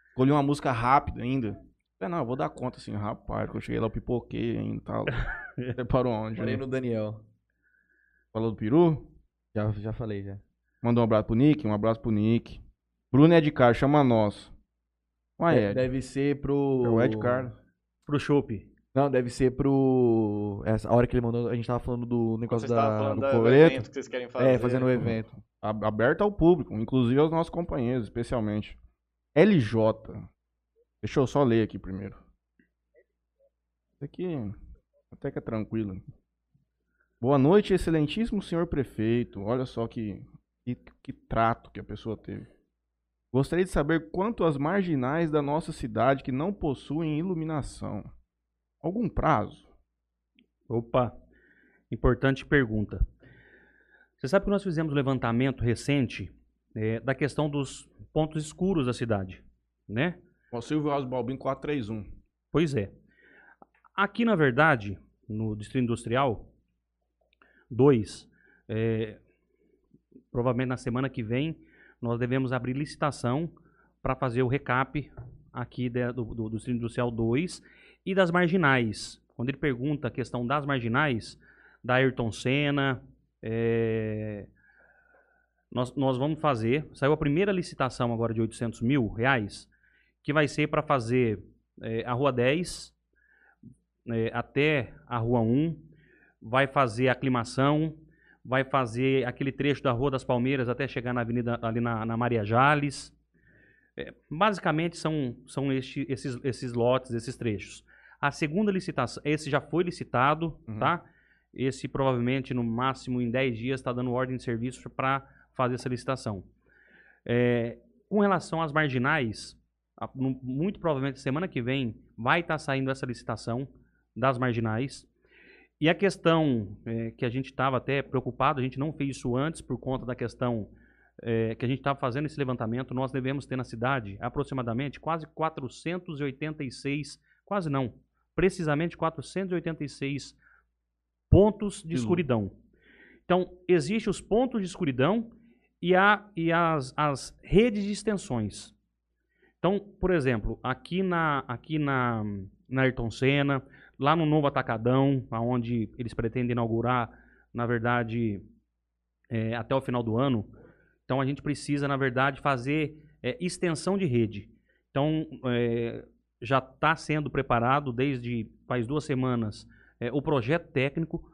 Escolhi uma música rápida ainda. Falei, não, eu vou dar conta assim, rapaz. Quando eu cheguei lá, eu pipoquei ainda e tal. Você parou onde?
Falei
né?
no Daniel.
Falou do peru?
Já, já falei, já.
Mandou um abraço pro Nick, um abraço pro Nick. Bruno Ed Carlos, chama nós. Ué, Ed.
Deve ser pro.
É o Ed Carlos.
Pro chopp.
Não, deve ser pro. Essa, a hora que ele mandou, a gente tava falando do negócio da,
falando
do
da- do evento que vocês querem fazer.
É, fazendo o evento.
A- Aberto ao público, inclusive aos nossos companheiros, especialmente. LJ. Deixa eu só ler aqui primeiro. Isso aqui até que é tranquilo. Boa noite, excelentíssimo senhor prefeito. Olha só que, que, que trato que a pessoa teve. Gostaria de saber quanto às marginais da nossa cidade que não possuem iluminação. Algum prazo?
Opa, importante pergunta. Você sabe que nós fizemos um levantamento recente eh, da questão dos pontos escuros da cidade, né?
O Silvio Alves Balbim 431.
Pois é. Aqui, na verdade, no Distrito Industrial 2, é, provavelmente na semana que vem, nós devemos abrir licitação para fazer o recap aqui de- do, do, do Industrial 2 e das marginais. Quando ele pergunta a questão das marginais, da Ayrton Senna, é, nós, nós vamos fazer, saiu a primeira licitação agora de 800 mil reais, que vai ser para fazer é, a Rua 10 é, até a Rua 1, vai fazer a aclimação, vai fazer aquele trecho da Rua das Palmeiras até chegar na avenida ali na, na Maria Jales. É, basicamente são, são este- esses, esses lotes, esses trechos. A segunda licitação, esse já foi licitado,
Uhum.
tá? Esse provavelmente no máximo em 10 dias está dando ordem de serviço para fazer essa licitação. É, com relação às marginais, a- no- muito provavelmente semana que vem vai estar saindo essa licitação das marginais. E a questão é, que a gente estava até preocupado, a gente não fez isso antes por conta da questão é, que a gente estava fazendo esse levantamento, nós devemos ter na cidade aproximadamente quase 486, quase não, precisamente 486 pontos de escuridão. Então, existem os pontos de escuridão e, a, e as, as redes de extensões. Então, por exemplo, aqui na, aqui na, na Ayrton Senna, lá no Novo Atacadão, onde eles pretendem inaugurar, na verdade, é, até o final do ano. Então, a gente precisa, na verdade, fazer é, extensão de rede. Então, é, já está sendo preparado desde faz duas semanas é, o projeto técnico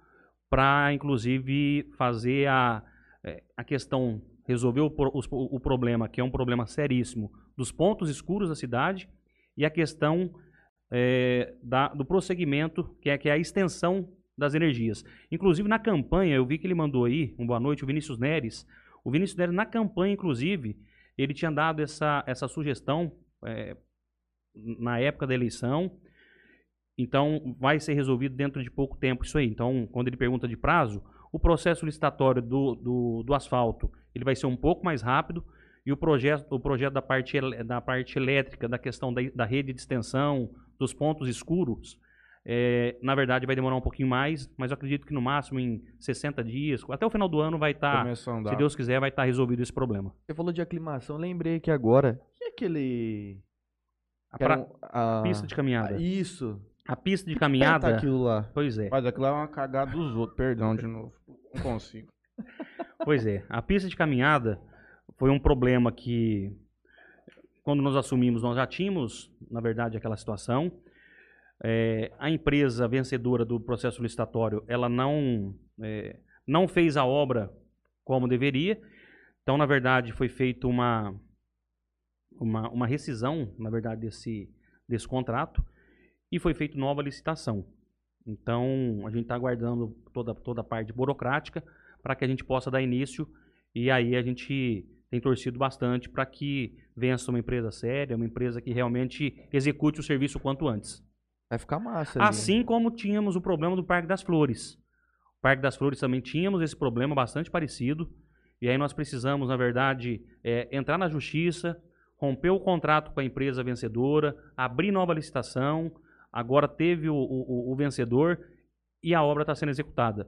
para, inclusive, fazer a, é, a questão, resolver o, os- o problema, que é um problema seríssimo, dos pontos escuros da cidade e a questão é, da- do prosseguimento, que é, que é a extensão das energias. Inclusive, na campanha, eu vi que ele mandou aí, um boa noite, o Vinícius Neres. O Vinícius Neres, na campanha, inclusive, ele tinha dado essa, essa sugestão é, na época da eleição. Então, vai ser resolvido dentro de pouco tempo isso aí. Então, quando ele pergunta de prazo, o processo licitatório do, do, do asfalto ele vai ser um pouco mais rápido e o projeto, o projeto da, parte, da parte elétrica, da questão da, da rede de extensão, dos pontos escuros, é, na verdade vai demorar um pouquinho mais, mas eu acredito que no máximo em 60 dias, até o final do ano vai estar,
andar.
se Deus quiser, vai estar resolvido esse problema.
Você falou de aclimação, lembrei que agora. Que é aquele.
A pra-
um- a-
pista de caminhada.
Isso.
A pista de
Tá
caminhada,
aquilo lá.
pois é.
Mas aquilo é uma cagada dos outros. Perdão de novo. Não consigo.
Pois é, a pista de caminhada foi um problema que, quando nós assumimos, nós já tínhamos, na verdade, aquela situação. É, a empresa vencedora do processo licitatório, ela não, é, não fez a obra como deveria. Então, na verdade, foi feita uma, uma, uma rescisão, na verdade, desse, desse contrato e foi feita nova licitação. Então, a gente está aguardando toda, toda a parte burocrática para que a gente possa dar início e aí a gente tem torcido bastante para que vença uma empresa séria, uma empresa que realmente execute o serviço quanto antes.
Vai ficar massa. ali.
Assim como tínhamos o problema do Parque das Flores. O Parque das Flores também tínhamos esse problema bastante parecido. E aí nós precisamos, na verdade, é, entrar na justiça, romper o contrato com a empresa vencedora, abrir nova licitação. Agora teve o, o- o vencedor e a obra está sendo executada.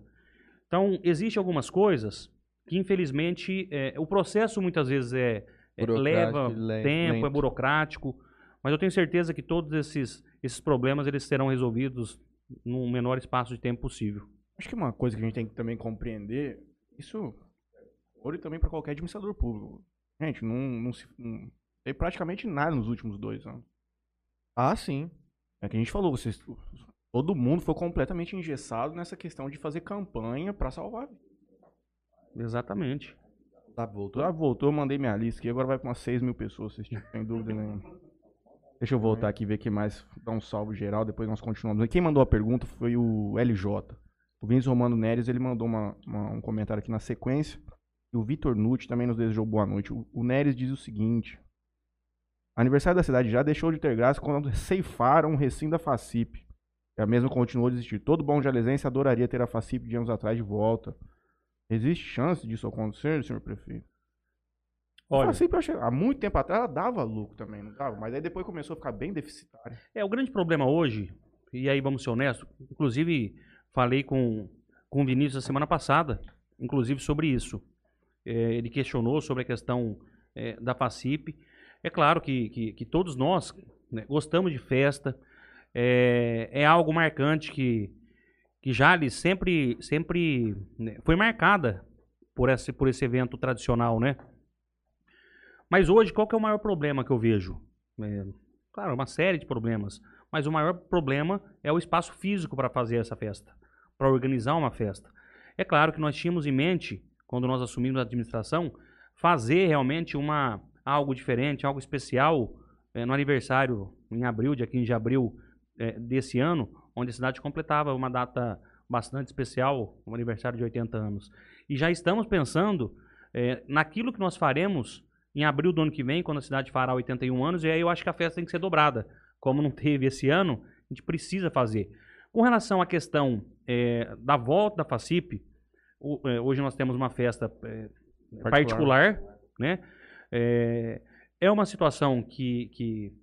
Então, existem algumas coisas que, infelizmente, é, o processo muitas vezes é, é,
Burocrático
leva
e le-
tempo, é
lento.
burocrático, Mas eu tenho certeza que todos esses, esses problemas eles serão resolvidos no menor espaço de tempo possível.
Acho que uma coisa que a gente tem que também compreender, isso olho também para qualquer administrador público. Gente, não, não se não tem praticamente nada nos últimos dois anos.
Ah, sim.
É que a gente falou, vocês, todo mundo foi completamente engessado nessa questão de fazer campanha para salvar.
Exatamente.
Tá, voltou.
Já voltou, eu mandei minha lista aqui, agora vai para umas 6 mil pessoas, vocês sem dúvida nenhuma. Deixa eu voltar aqui e ver quem mais dá um salve geral, depois nós continuamos. Quem mandou a pergunta foi o LJ. O Vinícius Romano Neres, ele mandou uma- uma- um comentário aqui na sequência. E o Vitor Nutti também nos desejou boa noite. O, o Neres diz o seguinte: Aniversário da cidade já deixou de ter graça quando ceifaram o recinto da FACIP. E a mesma continuou a existir. Todo bom jalesense adoraria ter a FACIP de anos atrás de volta. Existe chance disso acontecer, senhor prefeito?
Olha,
eu achei- há muito tempo atrás, ela dava lucro também, não dava? Mas aí depois começou a ficar bem deficitária.
É, o grande problema hoje, e aí vamos ser honestos, inclusive falei com, com o Vinícius a semana passada, inclusive sobre isso. É, ele questionou sobre a questão é, da FACIP. É claro que, que, que todos nós né, gostamos de festa, é, é algo marcante que, que Jales sempre, sempre né, foi marcada por esse, por esse evento tradicional, né? Mas hoje, qual que é o maior problema que eu vejo? É, claro, uma série de problemas. Mas o maior problema é o espaço físico para fazer essa festa, para organizar uma festa. É claro que nós tínhamos em mente, quando nós assumimos a administração, fazer realmente uma, algo diferente, algo especial eh, no aniversário, em abril, dia 15 de abril eh, desse ano, onde a cidade completava uma data bastante especial, um aniversário de 80 anos. E já estamos pensando eh, naquilo que nós faremos em abril do ano que vem, quando a cidade fará 81 anos, e aí eu acho que a festa tem que ser dobrada. Como não teve esse ano, a gente precisa fazer. Com relação à questão eh, da volta da FACIP, o- eh, hoje nós temos uma festa eh, particular, né? É, é uma situação que, que,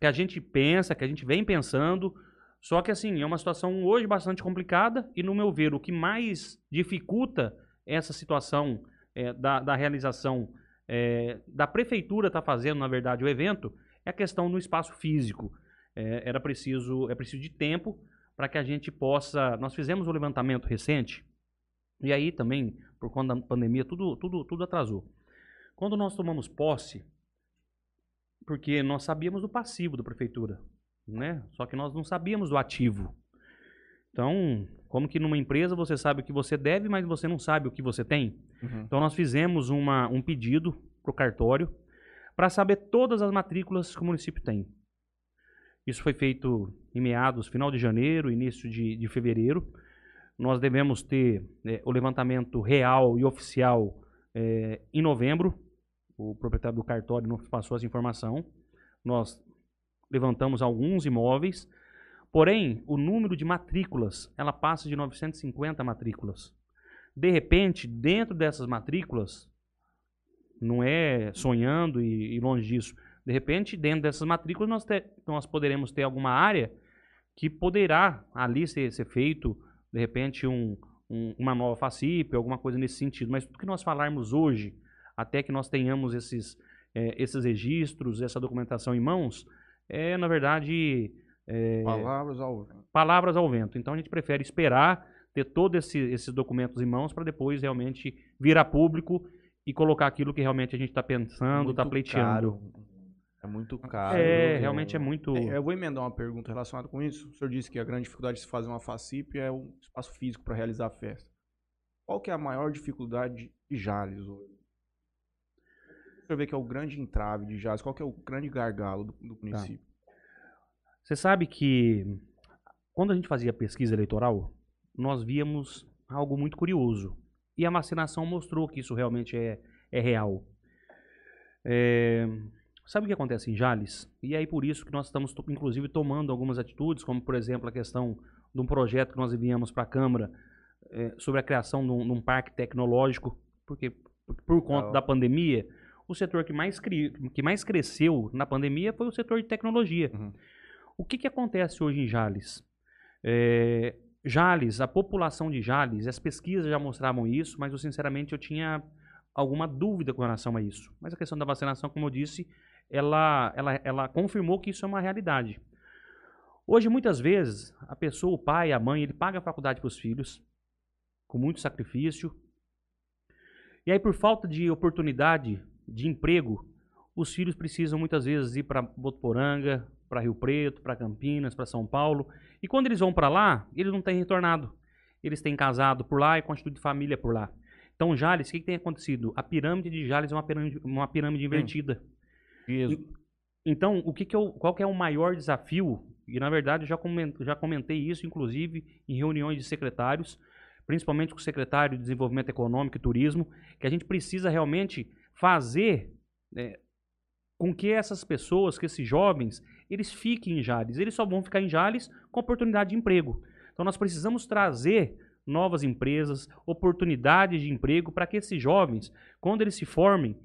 que a gente pensa, que a gente vem pensando, só que assim, é uma situação hoje bastante complicada e, no meu ver, o que mais dificulta essa situação eh, da, da realização eh, da prefeitura estar fazendo, na verdade, o evento, é a questão do espaço físico. Eh, era preciso, é preciso de tempo para que a gente possa. Nós fizemos um levantamento recente e aí também, por conta da pandemia, tudo, tudo, tudo atrasou. Quando nós tomamos posse, porque nós sabíamos do passivo da prefeitura, né? Só que nós não sabíamos do ativo. Então, como que numa empresa você sabe o que você deve, mas você não sabe o que você tem? Então nós fizemos uma, um pedido para o cartório para saber todas as matrículas que o município tem. Isso foi feito em meados, final de janeiro, início de, de fevereiro. Nós devemos ter eh, o levantamento real e oficial eh, em novembro. O proprietário do cartório nos passou essa informação. Nós levantamos alguns imóveis. Porém, o número de matrículas, ela passa de 950 matrículas. De repente, dentro dessas matrículas, não é sonhando e, e longe disso, de repente, dentro dessas matrículas, nós, te- nós poderemos ter alguma área que poderá ali ser, ser feito, de repente, um, um- uma nova FACIP, alguma coisa nesse sentido. Mas tudo que nós falarmos hoje, até que nós tenhamos esses, eh, esses registros, essa documentação em mãos, é, na verdade, é,
Palavras ao.
palavras ao vento. Então a gente prefere esperar ter todos esse, esses documentos em mãos para depois realmente vir a público e colocar aquilo que realmente a gente está pensando, está pleiteando.
caro. É muito caro.
É, realmente é muito.
É, eu vou emendar uma pergunta relacionada com isso. O senhor disse que a grande dificuldade de se fazer uma FACIP é o espaço físico para realizar a festa. Qual que é a maior dificuldade de Jales hoje? O senhor vê que é o grande entrave de Jales. Qual que é o grande gargalo do, do município?
Você sabe que quando a gente fazia pesquisa eleitoral, nós víamos algo muito curioso. E a vacinação mostrou que isso realmente é, é real. É, sabe o que acontece em Jales? E é aí por isso que nós estamos, inclusive, tomando algumas atitudes, como, por exemplo, a questão de um projeto que nós enviamos para a Câmara é, sobre a criação de um, de um parque tecnológico, porque por, por conta
Legal.
da pandemia, o setor que mais, cri- que mais cresceu na pandemia foi o setor de tecnologia.
Uhum.
O que, que acontece hoje em Jales? É, Jales, a população de Jales, as pesquisas já mostravam isso, mas eu sinceramente eu tinha alguma dúvida com relação a isso. Mas a questão da vacinação, como eu disse, ela, ela, ela confirmou que isso é uma realidade. Hoje, muitas vezes, a pessoa, o pai, a mãe, ele paga a faculdade para os filhos, com muito sacrifício. E aí, por falta de oportunidade de emprego, os filhos precisam muitas vezes ir para Botuporanga, para Rio Preto, para Campinas, para São Paulo. E quando eles vão para lá, eles não têm retornado. Eles têm casado por lá e constituído família por lá. Então, Jales, o que, que tem acontecido? A pirâmide de Jales é uma pirâmide, uma pirâmide invertida.
Isso.
Então, o que que é o- qual que é o maior desafio? E, na verdade, eu já comentei, já comentei isso, inclusive, em reuniões de secretários, principalmente com o secretário de Desenvolvimento Econômico e Turismo, que a gente precisa realmente fazer é, com que essas pessoas, que esses jovens, eles fiquem em Jales. Eles só vão ficar em Jales com oportunidade de emprego. Então, nós precisamos trazer novas empresas, oportunidades de emprego para que esses jovens, quando eles se formem,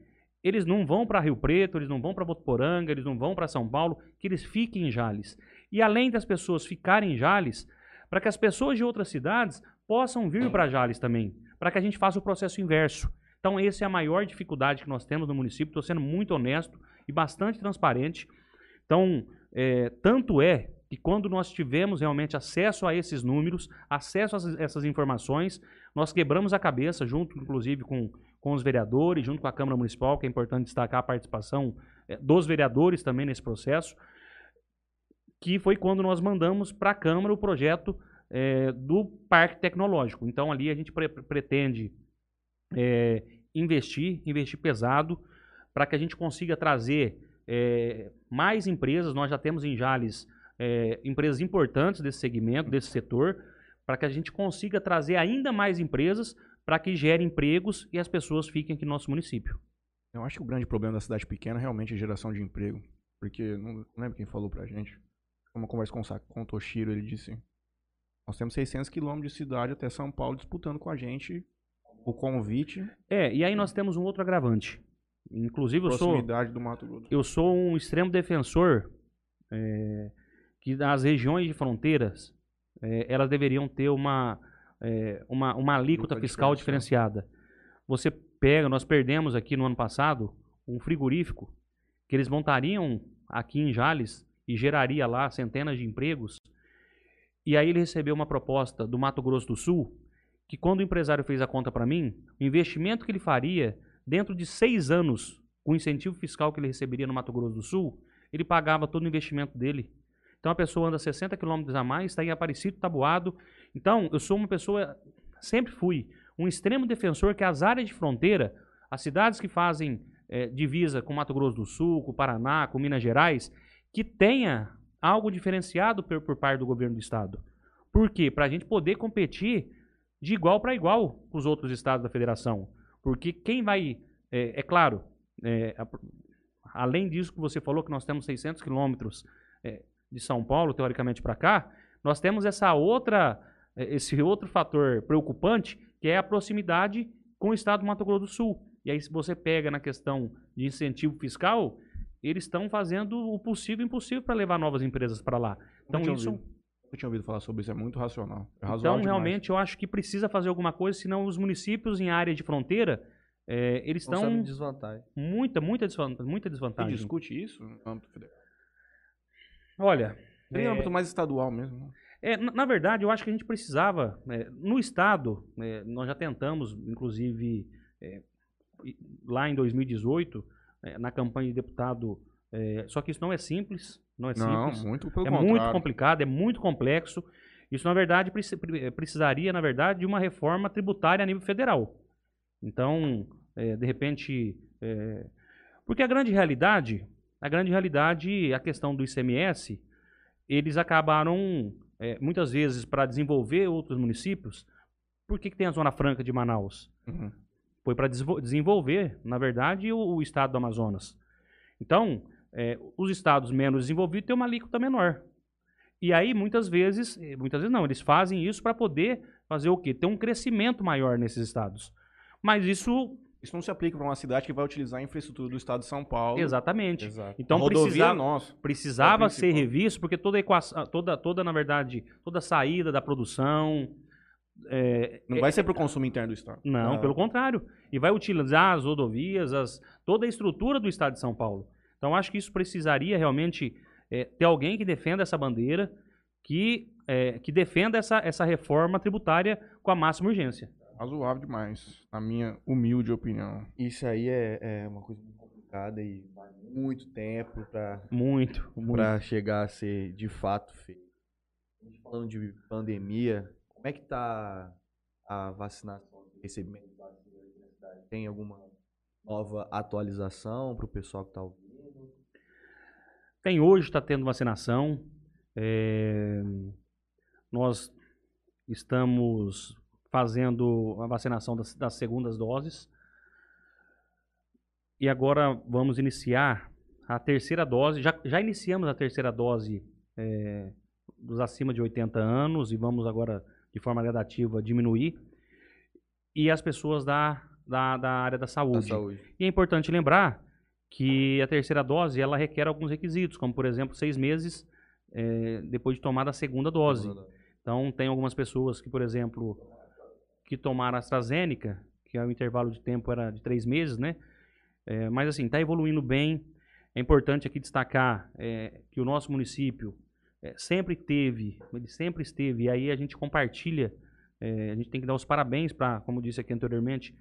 eles não vão para Rio Preto, eles não vão para Botuporanga, eles não vão para São Paulo, que eles fiquem em Jales. E além das pessoas ficarem em Jales, para que as pessoas de outras cidades possam vir para Jales também, para que a gente faça o processo inverso. Então, essa é a maior dificuldade que nós temos no município. Estou sendo muito honesto e bastante transparente. Então, é, tanto é que quando nós tivemos realmente acesso a esses números, acesso a essas- informações, nós quebramos a cabeça, junto inclusive com, com os vereadores, junto com a Câmara Municipal, que é importante destacar a participação eh, dos vereadores também nesse processo, que foi quando nós mandamos para a Câmara o projeto eh, do Parque Tecnológico. Então ali a gente pre- pretende eh, investir, investir pesado, para que a gente consiga trazer eh, mais empresas. Nós já temos em Jales eh, empresas importantes desse segmento, desse setor, para que a gente consiga trazer ainda mais empresas para que gere empregos e as pessoas fiquem aqui no nosso município.
Eu acho que o grande problema da cidade pequena é realmente a geração de emprego. Porque, não lembro quem falou pra gente. Uma conversa com com o Toshiro, ele disse: Nós temos 600 quilômetros de cidade até São Paulo disputando com a gente o convite,
É, e aí nós temos um outro agravante. Inclusive, eu sou,
proximidade do Mato Grosso.
eu sou um extremo defensor é, que as regiões de fronteiras é, elas deveriam ter uma, é, uma, uma alíquota
Alíquota
fiscal
diferenciada.
diferenciada. Você pega, nós perdemos aqui no ano passado um frigorífico que eles montariam aqui em Jales e geraria lá centenas de empregos. E aí ele recebeu uma proposta do Mato Grosso do Sul que quando o empresário fez a conta para mim, o investimento que ele faria dentro de seis anos, com o incentivo fiscal que ele receberia no Mato Grosso do Sul, ele pagava todo o investimento dele. Então a pessoa anda 60 quilômetros a mais, está em Aparecido, Tabuado. Então eu sou uma pessoa, sempre fui, um extremo defensor que as áreas de fronteira, as cidades que fazem eh, divisa com Mato Grosso do Sul, com Paraná, com Minas Gerais, que tenha algo diferenciado por, por parte do governo do estado. Por quê? Para a gente poder competir de igual para igual com os outros estados da federação. Porque quem vai, é, é claro, é, a- além disso que você falou, que nós temos 600 quilômetros é, de São Paulo, teoricamente, para cá, nós temos essa outra, é, esse outro fator preocupante, que é a proximidade com o estado do Mato Grosso do Sul. E aí, se você pega na questão de incentivo fiscal, eles estão fazendo o possível e impossível para levar novas empresas para lá. Então, isso,
ouvido. Eu tinha ouvido falar sobre isso, é muito racional. É
então,
demais.
realmente, eu acho que precisa fazer alguma coisa, senão os municípios em área de fronteira, é, eles
Não
estão
desvantagem.
muita, muita, desvan- muita desvantagem.
discute isso no âmbito federal?
Olha,
Em
é,
âmbito mais estadual mesmo. né?
é, na, verdade, eu acho que a gente precisava, é, no Estado, é, nós já tentamos, inclusive, é, e- lá em 2018, é, na campanha de deputado, é, só que isso não é simples, não é
Não,
simples.
muito pelo
é
contrário.
muito complicado, é muito complexo. Isso, na verdade, pre- precisaria, na verdade, de uma reforma tributária a nível federal. Então, é, de repente. é, porque a grande realidade, a grande realidade, a questão do ICMS, eles acabaram, é, muitas vezes, para desenvolver outros municípios. Por que, que tem a Zona Franca de Manaus?
Uhum.
Foi para desenvolver, na verdade, o, o estado do Amazonas. Então, é, os estados menos desenvolvidos têm uma alíquota menor. E aí, muitas vezes, eh, muitas vezes não, eles fazem isso para poder fazer o quê? Ter um crescimento maior nesses estados. Mas isso,
Isso não se aplica para uma cidade que vai utilizar a infraestrutura do estado de São Paulo.
exatamente.
Exato.
Então,
a rodovia
precisava,
é nossa.
precisava
é
ser revisto, porque toda equação, toda, toda, na verdade, toda a saída da produção. é,
Não vai ser para o consumo interno do estado.
Não,
Não.
pelo contrário. E vai utilizar as rodovias, as, toda a estrutura do estado de São Paulo. Então, acho que isso precisaria realmente é, ter alguém que defenda essa bandeira, que, é, que defenda essa, essa reforma tributária com a máxima urgência.
Razoável demais, na minha humilde opinião.
Isso aí é, é uma coisa muito complicada e vai muito tempo para
Muito, muito.
para chegar a ser de fato feito. A gente Falando de pandemia, como é que tá a vacinação, o recebimento de vacina aqui na cidade? Tem alguma nova atualização para o pessoal que está ouvindo?
Tem hoje, está tendo vacinação. É, nós estamos fazendo a vacinação das, das segundas doses. E agora vamos iniciar a terceira dose. Já, já iniciamos a terceira dose é, dos acima de 80 anos e vamos agora, de forma gradativa, diminuir. E as pessoas da, da, da área da
Da
saúde.
saúde.
E é importante lembrar que a terceira dose ela requer alguns requisitos, como por exemplo seis meses eh, depois de tomar a segunda dose. Então tem algumas pessoas que, por exemplo, que tomaram a AstraZeneca, que o intervalo de tempo era de três meses, né? Eh, mas assim, está evoluindo bem. É importante aqui destacar eh, que o nosso município eh, sempre teve, ele sempre esteve, e aí a gente compartilha, eh, a gente tem que dar os parabéns para, como disse aqui anteriormente,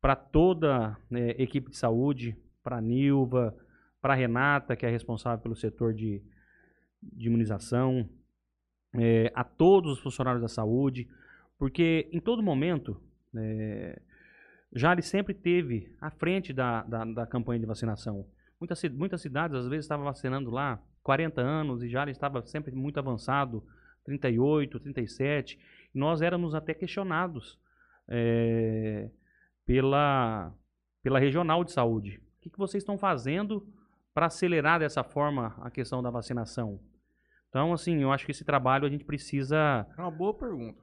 para toda eh, equipe de saúde, para a Nilva, para a Renata, que é responsável pelo setor de, de imunização, eh, a todos os funcionários da saúde, porque em todo momento, Jales sempre teve à frente da, da, da campanha de vacinação. Muitas, muitas cidades, às vezes, estavam vacinando lá 40 anos e Jales estava sempre muito avançado, 38, 37. E nós éramos até questionados eh, pela, pela regional de saúde. O que, que vocês estão fazendo para acelerar dessa forma a questão da vacinação? Então, assim, eu acho que esse trabalho a gente precisa.
É uma boa pergunta.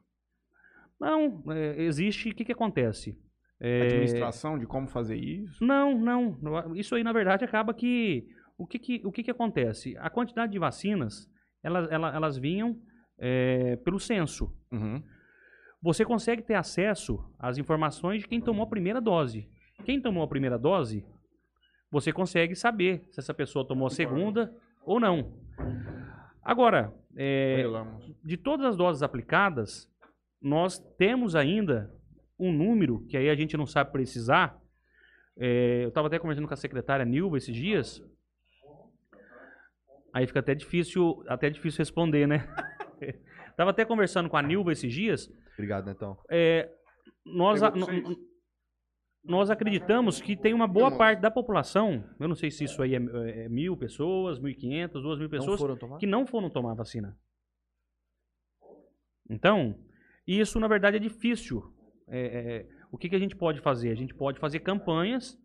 Não, é, existe. O que, que acontece? É,
Administração de como fazer isso.
Não, não. não, Isso aí, na verdade, acaba que. O que, que, o que, que acontece? A quantidade de vacinas, elas, elas, elas vinham é, pelo censo.
Uhum.
Você consegue ter acesso às informações de quem tomou a primeira dose. Quem tomou a primeira dose, você consegue saber se essa pessoa tomou a segunda ou não. Agora, é, de todas as doses aplicadas, nós temos ainda um número que aí a gente não sabe precisar. É, eu estava até conversando com a secretária Nilva esses dias. Aí fica até difícil, até difícil responder, né? Tava até conversando com a Nilva esses dias.
Obrigado, Netão.
É, nós, a-
Pegou pra
no-
vocês?
Nós acreditamos que tem uma boa
Não,
parte da população, eu não sei se isso aí é, é mil pessoas, mil e quinhentas, duas mil
Não
pessoas,
tomar?
que não foram tomar a vacina. Então, isso na verdade é difícil. É, é, o que, que a gente pode fazer? A gente pode fazer campanhas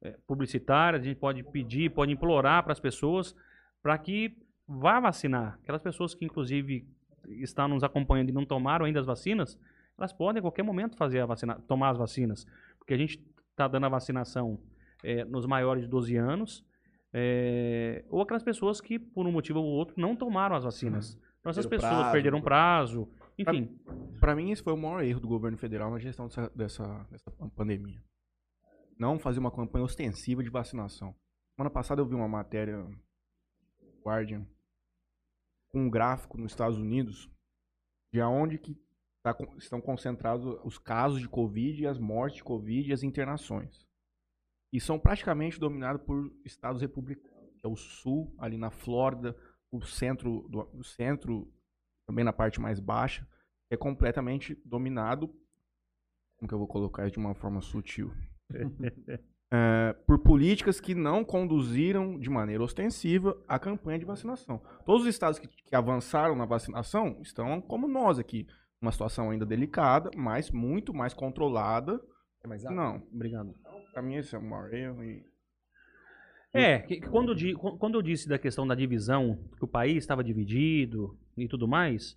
é, publicitárias, a gente pode pedir, pode implorar para as pessoas para que vá vacinar. Aquelas pessoas que inclusive estão nos acompanhando e não tomaram ainda as vacinas, elas podem a qualquer momento fazer a vacina, tomar as vacinas. Porque a gente está dando a vacinação é, nos maiores de 12 anos, é, ou aquelas pessoas que, por um motivo ou outro, não tomaram as vacinas. Então, essas pessoas
prazo,
perderam prazo, enfim.
Pra mim, esse foi o maior erro do governo federal na gestão dessa, dessa, dessa pandemia. Não fazer uma campanha ostensiva de vacinação. Semana passada eu vi uma matéria Guardian com um gráfico nos Estados Unidos de aonde que tá estão concentrados os casos de Covid, as mortes de Covid e as internações. E são praticamente dominados por estados republicanos. que É o sul, ali na Flórida, o centro, do, o centro também na parte mais baixa, é completamente dominado. Como que eu vou colocar isso de uma forma sutil? É, por políticas que não conduziram de maneira ostensiva a campanha de vacinação. Todos os estados que, que avançaram na vacinação estão como nós aqui, uma situação ainda delicada, mas muito mais controlada. Não,
Obrigado.
para mim esse é o maior erro. E...
É, que- que quando, eu quando eu disse da questão da divisão, que o país estava dividido e tudo mais,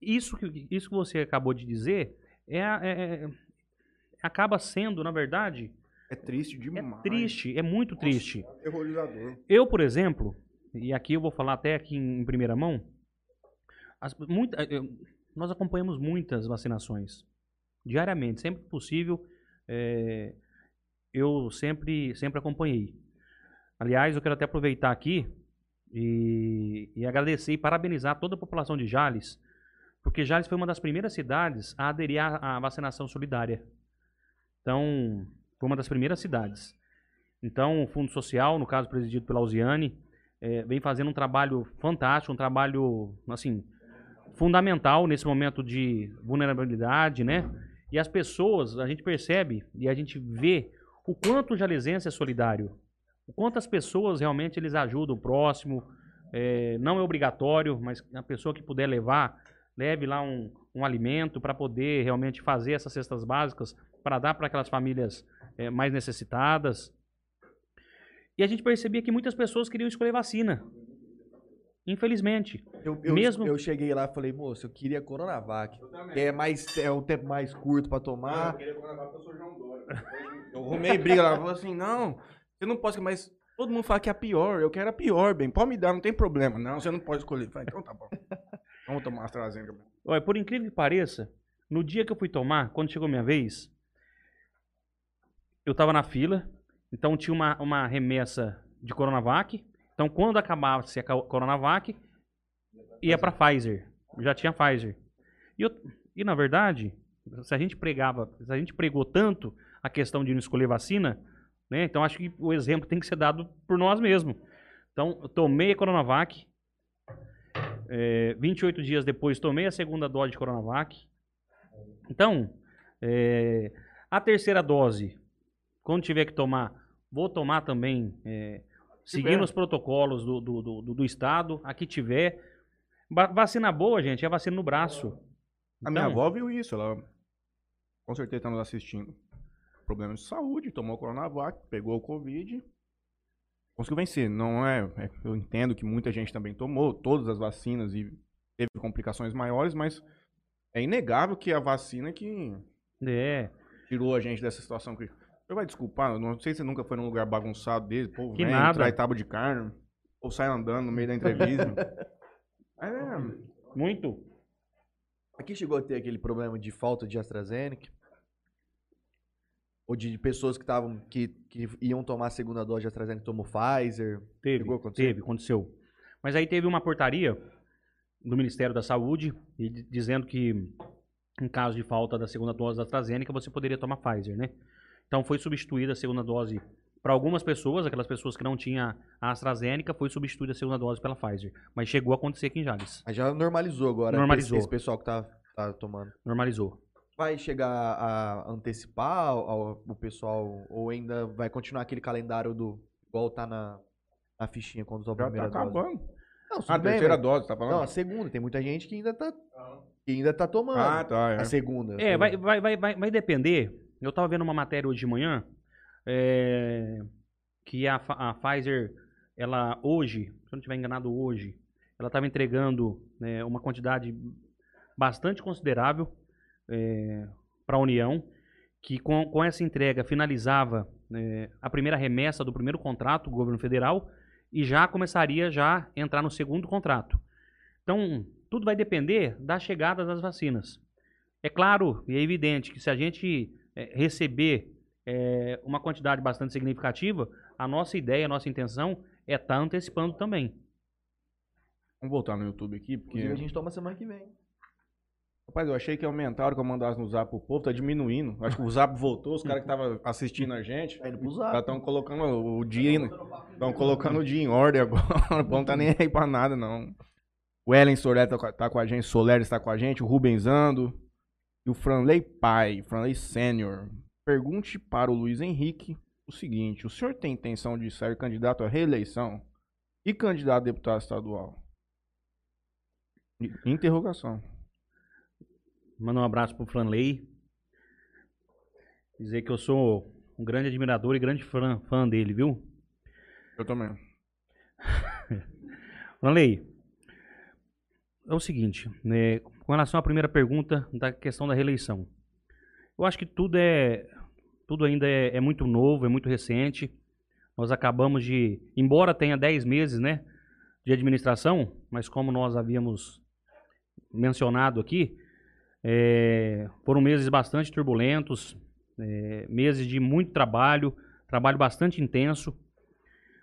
isso que, isso que você acabou de dizer é, é- é- acaba sendo, na verdade,
É triste
é
demais.
triste, é muito triste.
Terrorizador.
Eu, por exemplo, e aqui eu vou falar até aqui em, em primeira mão, as- muita- eu- nós acompanhamos muitas vacinações diariamente, sempre que possível, é, eu sempre, sempre acompanhei. Aliás, eu quero até aproveitar aqui e, e agradecer e parabenizar toda a população de Jales, porque Jales foi uma das primeiras cidades a aderir à, à vacinação solidária. Então, foi uma das primeiras cidades. Então, o Fundo Social, no caso presidido pela Uziane, eh, vem fazendo um trabalho fantástico, um trabalho, assim, fundamental nesse momento de vulnerabilidade, né? E as pessoas, a gente percebe e a gente vê o quanto o jalesense é solidário. O quanto as pessoas realmente eles ajudam o próximo. eh, não é obrigatório, mas a pessoa que puder levar, leve lá um, um alimento para poder realmente fazer essas cestas básicas para dar para aquelas famílias eh, mais necessitadas. E a gente percebia que muitas pessoas queriam escolher vacina. Infelizmente.
Eu, eu,
Mesmo-
eu cheguei lá e falei, moço, eu queria Coronavac. Que é, mais, é o tempo mais curto pra tomar.
Eu arrumei briga lá, falou assim, não, você não pode, mas todo mundo fala que é a pior, eu quero a pior, bem, pode me dar, não tem problema. Não, você não pode escolher. Eu Falei, então tá bom. Vamos tomar AstraZeneca.
Olha, por incrível que pareça, no dia que eu fui tomar, quando chegou minha vez, eu tava na fila, então tinha uma, uma remessa de Coronavac. Então, quando acabasse a co- Coronavac, ia pra Pfizer. Já tinha Pfizer. E, eu- e, na verdade, se a gente pregava, se a gente pregou tanto a questão de não escolher vacina, né? Então acho que o exemplo tem que ser dado por nós mesmos. Então, eu tomei a Coronavac, é, 28 dias depois tomei a segunda dose de Coronavac. Então, é, a terceira dose, quando tiver que tomar, vou tomar também, é, seguindo os protocolos do, do, do, do- do Estado, a que tiver. Va- vacina boa, gente, é vacina no braço.
A minha
Então,
avó viu isso, ela com certeza tá nos assistindo. Problemas de saúde, tomou Coronavac, pegou o Covid, conseguiu vencer. Não é, é- eu entendo que muita gente também tomou todas as vacinas e teve complicações maiores, mas é inegável que a vacina que
É,
tirou a gente dessa situação que você vai desculpar, não sei se você nunca foi num lugar bagunçado dele, pô,
Que
vem,
nada.
traz tábua de carne, ou sai andando no meio da entrevista. É,
muito.
Aqui chegou a ter aquele problema de falta de AstraZeneca. Ou de pessoas que estavam que, que iam tomar a segunda dose de AstraZeneca tomou Pfizer.
Teve,
Chegou a acontecer?
teve, aconteceu. Mas aí teve uma portaria do Ministério da Saúde di- dizendo que em caso de falta da segunda dose da AstraZeneca, você poderia tomar Pfizer, né? Então foi substituída a segunda dose para algumas pessoas, aquelas pessoas que não tinham a AstraZeneca, foi substituída a segunda dose pela Pfizer. Mas chegou a acontecer aqui em Jales.
Mas já normalizou agora.
Normalizou.
Esse, esse pessoal que tá, tá tomando.
Normalizou.
Vai chegar a antecipar ao- ao- o pessoal ou ainda vai continuar aquele calendário do igual tá na, na fichinha quando usou a
já tá
primeira dose?
acabando.
Não,
Ah, a
bem,
terceira
mas-
dose, tá falando?
Não, a segunda. Tem muita gente que ainda tá, que ainda tá tomando.
ah, tá, é.
A segunda.
É, vai, vai, vai, vai, vai depender. Eu tava vendo uma matéria hoje de manhã é, que a, a Pfizer, ela hoje, se eu não estiver enganado hoje, ela estava entregando né, uma quantidade bastante considerável para a União, que com, com essa entrega finalizava né, a primeira remessa do primeiro contrato do governo federal e já começaria já entrar no segundo contrato. Então, tudo vai depender da chegada das vacinas. É claro e é evidente que se a gente eh, receber eh, uma quantidade bastante significativa, a nossa ideia, a nossa intenção é estar antecipando também.
Vamos voltar no YouTube aqui, porque...
Inclusive, a gente toma semana que vem.
Rapaz, eu achei que aumentaram que eu mandasse no zap pro povo, tá diminuindo. Acho que o zap voltou, os caras que estavam assistindo a gente,
Tá indo pro
já
zap.
estão colocando o dia, estão colocando o dia em ordem agora. O povo não tá nem aí pra nada, não. O Ellen Soler tá, com a- tá com a gente, Soler está com a gente, o Rubenzando e o Franley Pai, Franley Sênior. Pergunte para o Luiz Henrique o seguinte: o senhor tem intenção de ser candidato à reeleição e candidato a deputado estadual? Interrogação.
Mandar um abraço pro Franley. Dizer que eu sou um grande admirador e grande fã, fã dele, viu?
Eu também.
Franley, é o seguinte, né, com relação à primeira pergunta da questão da reeleição. Eu acho que tudo é tudo ainda é, é muito novo, é muito recente. Nós acabamos de, embora tenha 10 meses, né, de administração, mas como nós havíamos mencionado aqui, é, foram meses bastante turbulentos, é, meses de muito trabalho, trabalho bastante intenso.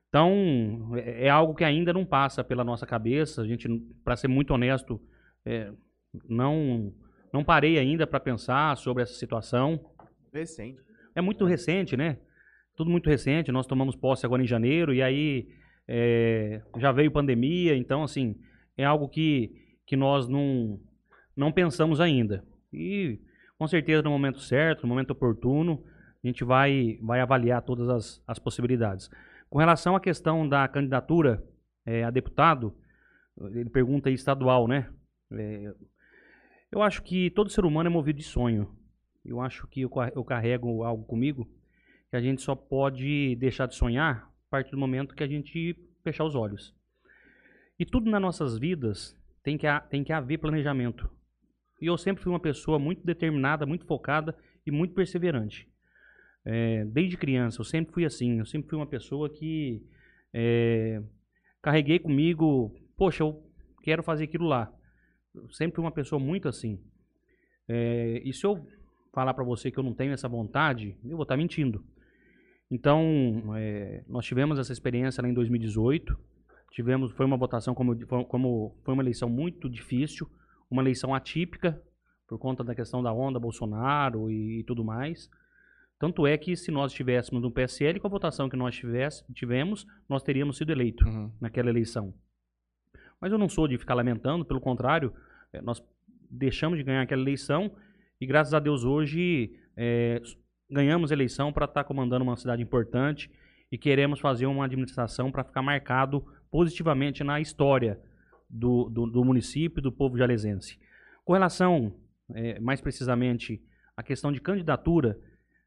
Então, é é algo que ainda não passa pela nossa cabeça. A gente, para ser muito honesto, é, não, não parei ainda para pensar sobre essa situação.
Recente.
É muito recente, né? Tudo muito recente. Nós tomamos posse agora em janeiro e aí é, já veio pandemia. Então, assim, é algo que, que nós não, não pensamos ainda. E com certeza no momento certo, no momento oportuno, a gente vai, vai avaliar todas as, as possibilidades. Com relação à questão da candidatura é, a deputado, ele pergunta aí estadual, né? É, eu acho que todo ser humano é movido de sonho. Eu acho que eu, ca- eu carrego algo comigo que a gente só pode deixar de sonhar a partir do momento que a gente fechar os olhos. E tudo nas nossas vidas tem que, tem que haver planejamento. E eu sempre fui uma pessoa muito determinada, muito focada e muito perseverante. É, desde criança, eu sempre fui assim. Eu sempre fui uma pessoa que é, carreguei comigo, poxa, eu quero fazer aquilo lá. Sempre fui uma pessoa muito assim. É, e se eu falar para você que eu não tenho essa vontade, eu vou estar mentindo. Então, é, nós tivemos essa experiência lá em 2018. Tivemos, foi uma votação como, como foi uma eleição muito difícil, uma eleição atípica por conta da questão da onda Bolsonaro e, e tudo mais. Tanto é que se nós estivéssemos no PSL com a votação que nós tivesse, tivemos, nós teríamos sido eleito
Uhum.
naquela eleição. Mas eu não sou de ficar lamentando, pelo contrário, nós deixamos de ganhar aquela eleição e graças a Deus hoje s- ganhamos eleição para estar comandando uma cidade importante e queremos fazer uma administração para ficar marcado positivamente na história do, do, do município e do povo jalesense. Com relação, eh, mais precisamente, à questão de candidatura,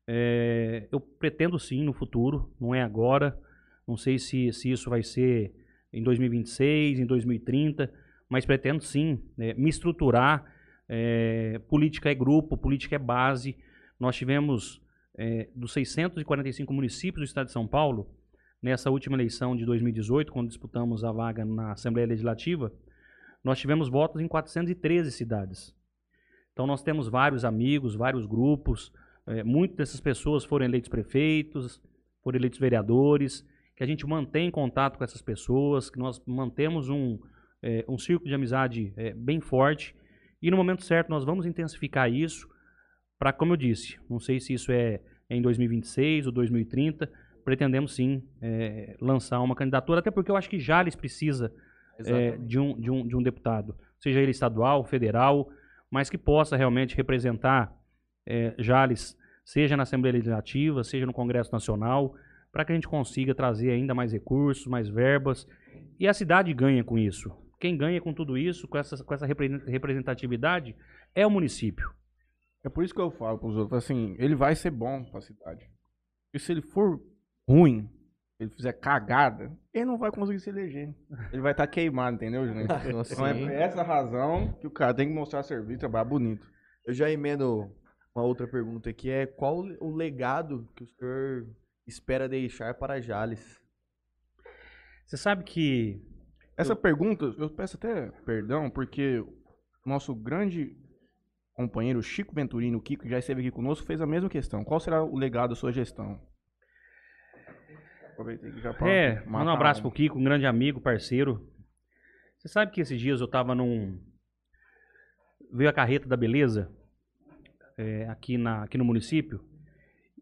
eh, eu pretendo sim no futuro, não é agora, não sei se, se isso vai ser em 2026, em 2030, mas pretendo sim né, me estruturar. é, política é grupo, política é base. Nós tivemos, é, dos 645 municípios do estado de São Paulo, nessa última eleição de 2018, quando disputamos a vaga na Assembleia Legislativa, nós tivemos votos em 413 cidades. Então nós temos vários amigos, vários grupos, é, muitas dessas pessoas foram eleitos prefeitos, foram eleitos vereadores, que a gente mantém contato com essas pessoas, que nós mantemos um, é, um círculo de amizade é, bem forte. E no momento certo nós vamos intensificar isso para, como eu disse, não sei se isso é em 2026 ou 2030, pretendemos sim é, lançar uma candidatura, até porque eu acho que Jales precisa é, de, um, de, um, de um deputado, seja ele estadual, federal, mas que possa realmente representar é, Jales, seja na Assembleia Legislativa, seja no Congresso Nacional, para que a gente consiga trazer ainda mais recursos, mais verbas. E a cidade ganha com isso. Quem ganha com tudo isso, com essa, com essa repre- representatividade, é o município.
É por isso que eu falo pros outros, assim, ele vai ser bom pra cidade. E se ele for ruim, se ele fizer cagada, ele não vai conseguir se eleger. Ele vai estar queimado, entendeu, gente? Então é por essa razão que o cara tem que mostrar serviço, trabalhar bonito.
Eu já emendo uma outra pergunta aqui, é qual o legado que o senhor espera deixar para Jales?
Você sabe que
Essa pergunta, eu peço até perdão, porque nosso grande companheiro Chico Venturini, o Kiko, que já esteve aqui conosco, fez a mesma questão. Qual será o legado da sua gestão? Aproveitei que já
É, manda um abraço
um.
pro Kiko, um grande amigo, parceiro. Você sabe que esses dias eu tava num. Veio a carreta da beleza é, aqui, na, aqui no município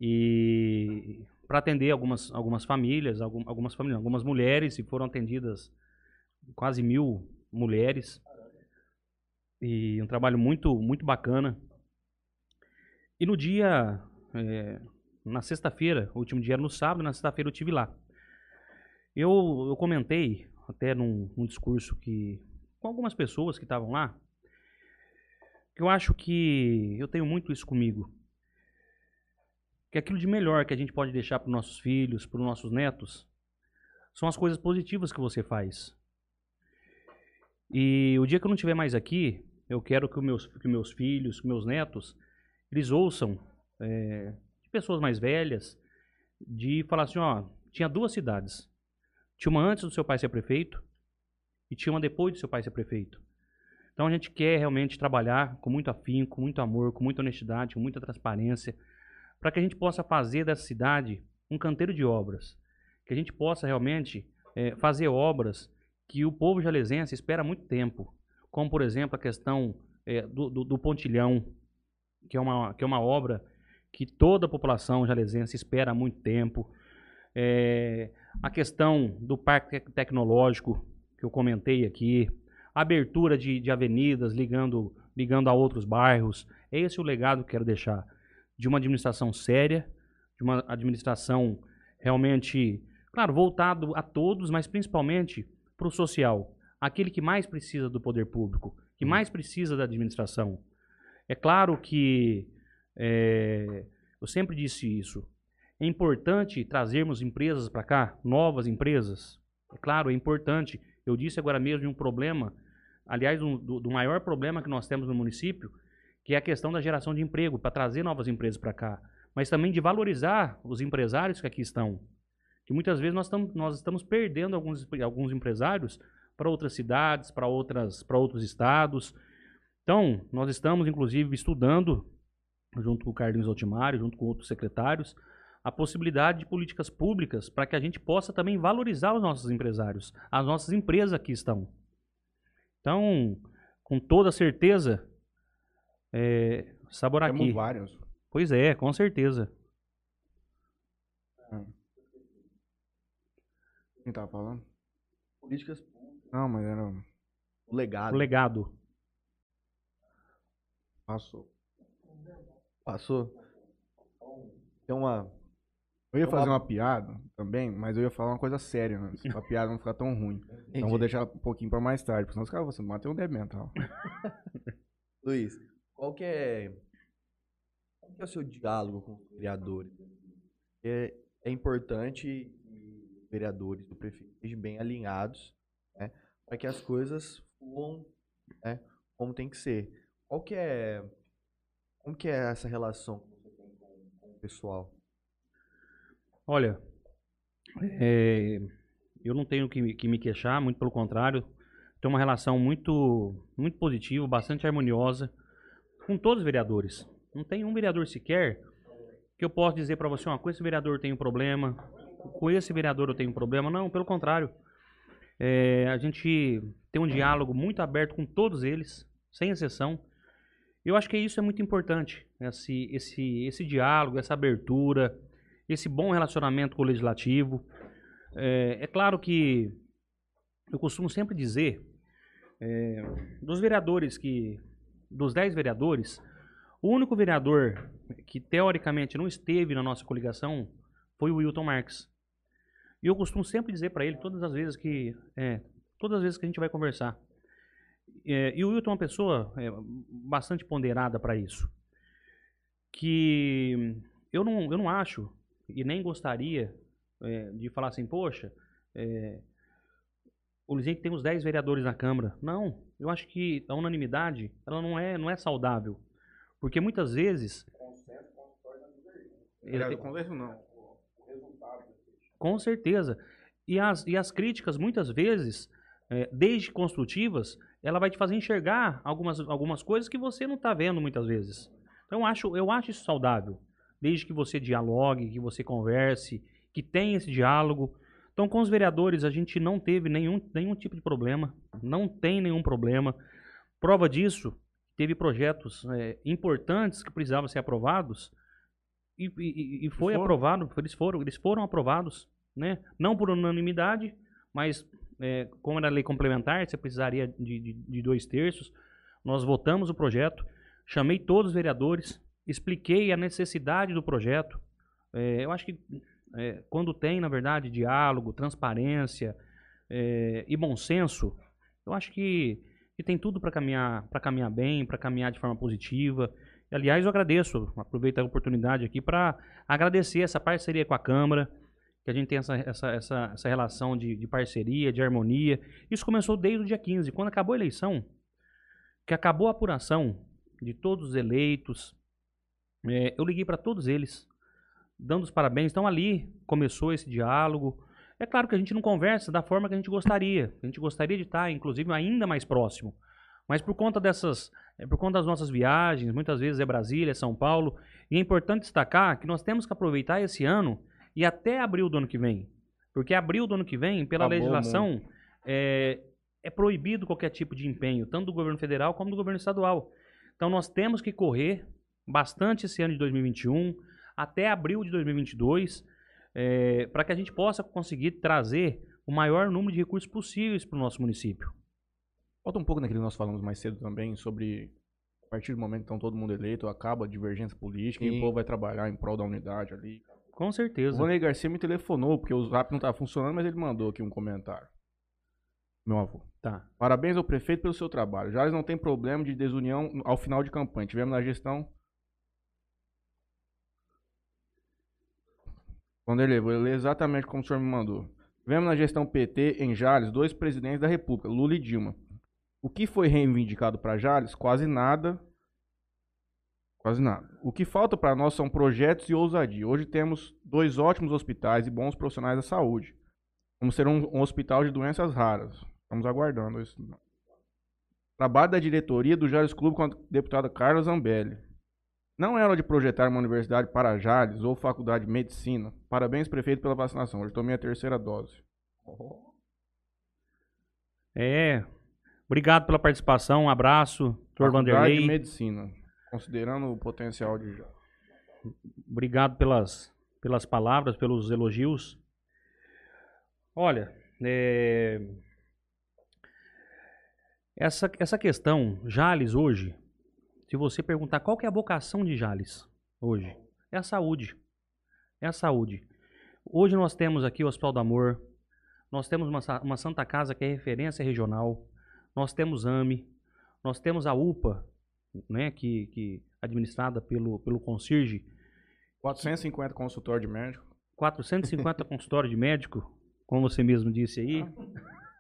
e para atender algumas, algumas famílias, algum- algumas famílias, algumas mulheres, e foram atendidas quase mil mulheres. E um trabalho muito, muito bacana. E no dia, é, na sexta-feira, o último dia era no sábado, na sexta-feira eu tive lá. Eu, eu comentei até num, num discurso que com algumas pessoas que estavam lá, que eu acho que eu tenho muito isso comigo. Que aquilo de melhor que a gente pode deixar para os nossos filhos, para os nossos netos, são as coisas positivas que você faz. E o dia que eu não estiver mais aqui, eu quero que, meus, que meus filhos, meus netos, eles ouçam é, de pessoas mais velhas, de falar assim, ó, tinha duas cidades. Tinha uma antes do seu pai ser prefeito e tinha uma depois do seu pai ser prefeito. Então a gente quer realmente trabalhar com muito afinco, com muito amor, com muita honestidade, com muita transparência, para que a gente possa fazer dessa cidade um canteiro de obras. que a gente possa realmente eh, fazer obras que o povo jalesense espera há muito tempo, como por exemplo a questão eh, do, do, do pontilhão, que é, uma, que é uma obra que toda a população jalesense espera há muito tempo. Eh, a questão do parque tec- tecnológico, que eu comentei aqui, abertura de, de avenidas ligando, ligando a outros bairros. É esse o legado que quero deixar. De uma administração séria, de uma administração realmente, claro, voltado a todos, mas principalmente para o social. Aquele que mais precisa do poder público, que mais precisa da administração. É claro que é, eu sempre disse isso. É importante trazermos empresas para cá, novas empresas. É claro, é importante. Eu disse agora mesmo de um problema, aliás, um, do, do maior problema que nós temos no município, que é a questão da geração de emprego, para trazer novas empresas para cá. Mas também de valorizar os empresários que aqui estão. Que muitas vezes nós, estamos nós estamos perdendo alguns, alguns empresários para outras cidades, para outras, para outros estados. Então, nós estamos, inclusive, estudando, junto com o Carlinhos Altimário, junto com outros secretários, a possibilidade de políticas públicas para que a gente possa também valorizar os nossos empresários, as nossas empresas aqui estão. Então, com toda certeza, é, Saboraqui.
Temos vários.
Pois é, com certeza.
Quem tava falando?
Políticas
Não, mas era.
o legado.
O legado.
Passou.
Passou? Tem uma.
Eu ia
Então,
fazer
a-
uma piada também, mas eu ia falar uma coisa séria, né? Pra piada não ficar tão ruim. Então eu vou deixar um pouquinho pra mais tarde, porque senão os caras vão bater um débito mental.
Luiz, qual que é. Qual que é o seu diálogo com os vereadores? É, é importante vereadores do prefeito estejam bem alinhados, né? Para que as coisas fluam né, como tem que ser. Qual que é. Como que é essa relação que você tem com, com o pessoal?
Olha, é, eu não tenho que, que me queixar, muito pelo contrário. Tenho uma relação muito, muito positiva, bastante harmoniosa com todos os vereadores. Não tem um vereador sequer que eu possa dizer para você, ó, com esse vereador eu tenho problema, com esse vereador eu tenho problema. Não, pelo contrário. É, a gente tem um diálogo muito aberto com todos eles, sem exceção. Eu acho que isso é muito importante, esse, esse, esse diálogo, essa abertura, esse bom relacionamento com o legislativo. É, é claro que eu costumo sempre dizer, é, dos vereadores que, dos 10 vereadores, o único vereador que teoricamente não esteve na nossa coligação foi o Wilton Marques. E eu costumo sempre dizer para ele, todas as vezes que, é, todas as vezes que a gente vai conversar, é, e o Wilton é uma pessoa é, bastante ponderada para isso, que eu não, eu não acho e nem gostaria é, de falar assim, poxa, é, o Luizinho tem os 10 vereadores na Câmara. Não, eu acho que a unanimidade ela não é, não é saudável. Porque muitas vezes. Ele tem-
Converso não.
Com certeza. E as, e as críticas, muitas vezes, é, desde construtivas, ela vai te fazer enxergar algumas, algumas coisas que você não está vendo muitas vezes. Então, eu acho, eu acho isso saudável. Desde que você dialogue, que você converse, que tenha esse diálogo. Então, com os vereadores, a gente não teve nenhum, nenhum tipo de problema. Não tem nenhum problema. Prova disso, teve projetos é, importantes que precisavam ser aprovados e, e- e foi aprovado, eles foram, eles foram aprovados, né? Não por unanimidade, mas é, como era lei complementar, você precisaria de, de- de dois terços. Nós votamos o projeto, chamei todos os vereadores, expliquei a necessidade do projeto. É, eu acho que é, quando tem, na verdade, diálogo, transparência é, e bom senso, eu acho que, que tem tudo para caminhar, para caminhar bem, para caminhar de forma positiva. Aliás, eu agradeço, aproveito a oportunidade aqui para agradecer essa parceria com a Câmara, que a gente tem essa, essa, essa, essa relação de, de parceria, de harmonia. Isso começou desde o dia 15, quando acabou a eleição, que acabou a apuração de todos os eleitos. é, eu liguei para todos eles, dando os parabéns. Então ali começou esse diálogo. É claro que a gente não conversa da forma que a gente gostaria. A gente gostaria de estar, inclusive, ainda mais próximo. Mas por conta dessas, é, por conta das nossas viagens, muitas vezes é Brasília, é São Paulo, e é importante destacar que nós temos que aproveitar esse ano e até abril do ano que vem. Porque abril do ano que vem, pela legislação, é, é proibido qualquer tipo de empenho, tanto do governo federal como do governo estadual. Então nós temos que correr bastante esse ano de 2021, até abril de 2022, para que a gente possa conseguir trazer o maior número de recursos possíveis para o nosso município.
Volta um pouco naquilo que nós falamos mais cedo também, sobre a partir do momento que estão todo mundo eleito, acaba a divergência política e
Sim.
o povo vai trabalhar em prol da unidade ali.
Com
O
certeza.
Vanley Garcia me telefonou, porque o zap não estava funcionando, mas ele mandou aqui um comentário. Meu avô.
Tá.
Parabéns ao prefeito pelo seu trabalho. Jales não tem problema de desunião ao final de campanha. Tivemos na gestão. Vanderlei, vou ler exatamente como o senhor me mandou. Tivemos na gestão PT em Jales dois presidentes da República, Lula e Dilma. O que foi reivindicado para Jales? Quase nada. Quase nada. O que falta para nós são projetos e ousadia. Hoje temos dois ótimos hospitais e bons profissionais da saúde. Vamos ser um, um hospital de doenças raras. Estamos aguardando isso. Trabalho da diretoria do Jales Clube com a deputada Carla Zambelli. Não é hora de projetar uma universidade para Jales ou faculdade de medicina. Parabéns, prefeito, pela vacinação. Hoje tomei a terceira dose.
É. Obrigado pela participação. Um abraço, Dr.
Faculdade de
Vanderlei.
medicina. Considerando o potencial de.
Obrigado pelas, pelas palavras, pelos elogios. Olha, é, essa, essa questão, Jales hoje, se você perguntar qual que é a vocação de Jales hoje, é a saúde. É a saúde. Hoje nós temos aqui o Hospital do Amor, nós temos uma, uma Santa Casa que é referência regional, nós temos AME, nós temos a UPA, né, que, que administrada pelo, pelo Concierge,
450 consultório de médico.
450 consultório de médico, como você mesmo disse aí.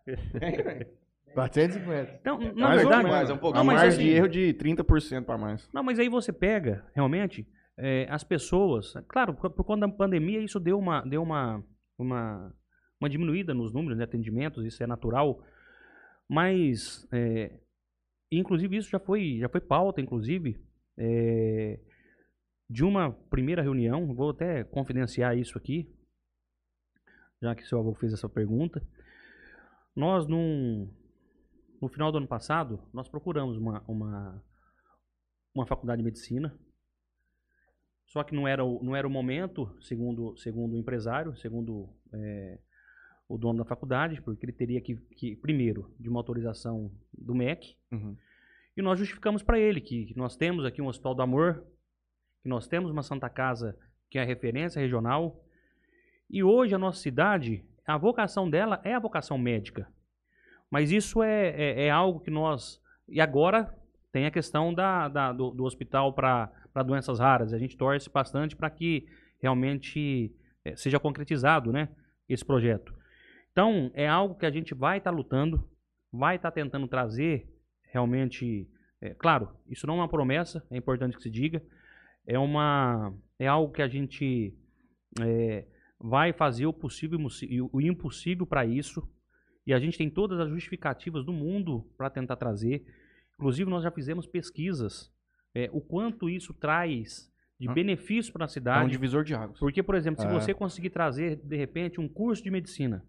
450.
Então, na
Mais ou
verdade,
mais, é um pouco
a
Não,
margem
assim-
de erro de 30% para mais.
Não, mas aí você pega, realmente, é, as pessoas. Claro, por, por conta da pandemia, isso deu uma, deu uma, uma, uma diminuída nos números de atendimentos, isso é natural. Mas, é, inclusive, isso já foi, já foi pauta, inclusive, é, de uma primeira reunião. Vou até confidenciar isso aqui, já que seu avô fez essa pergunta. Nós, num, no final do ano passado, nós procuramos uma, uma, uma faculdade de medicina. Só que não era o, não era o momento, segundo, segundo o empresário, segundo é, o dono da faculdade, porque ele teria que, que, primeiro, de uma autorização do MEC,
Uhum.
e nós justificamos para ele que, nós temos aqui um Hospital do Amor, que nós temos uma Santa Casa que é a referência regional, e hoje a nossa cidade, a vocação dela é a vocação médica. Mas isso é, é, é algo que nós. E agora tem a questão da, da- do, do hospital para doenças raras. A gente torce bastante para que realmente eh, seja concretizado né, esse projeto. Então, é algo que a gente vai estar lutando, vai estar tentando trazer realmente. é, claro, isso não é uma promessa, é importante que se diga. É, uma, é algo que a gente é, vai fazer o possível e o impossível para isso. E a gente tem todas as justificativas do mundo para tentar trazer. Inclusive, nós já fizemos pesquisas. é, o quanto isso traz de
Ah.
benefício para a
É um
cidade.
divisor de águas.
Porque, por exemplo, se
É.
você conseguir trazer, de repente, um curso de medicina,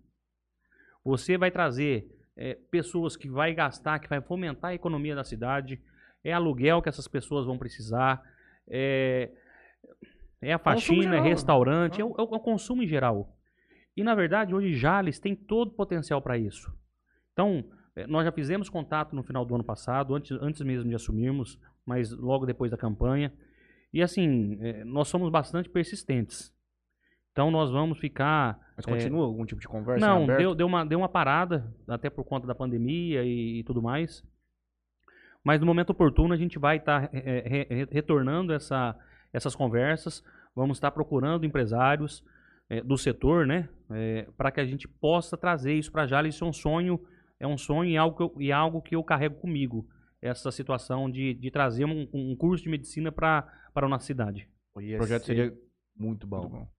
você vai trazer é, pessoas que vai gastar, que vai fomentar a economia da cidade, é aluguel que essas pessoas vão precisar, é, é a faxina, é restaurante, é o, é o consumo em geral. E, na verdade, hoje Jales tem todo o potencial para isso. Então, eh, nós já fizemos contato no final do ano passado, antes, antes mesmo de assumirmos, mas logo depois da campanha. E assim, eh, nós somos bastante persistentes. Então nós vamos ficar.
Mas continua algum tipo de conversa?
Não, deu, deu, uma, deu uma parada, até por conta da pandemia e, e tudo mais. Mas no momento oportuno a gente vai estar retornando essa, essas conversas. Vamos estar procurando empresários eh, do setor, né? para que a gente possa trazer isso para Jales. Isso é um sonho, é um sonho e algo que eu, e algo que eu carrego comigo. Essa situação de, de trazer um, um curso de medicina para a nossa cidade.
O projeto seria
muito bom.
muito bom.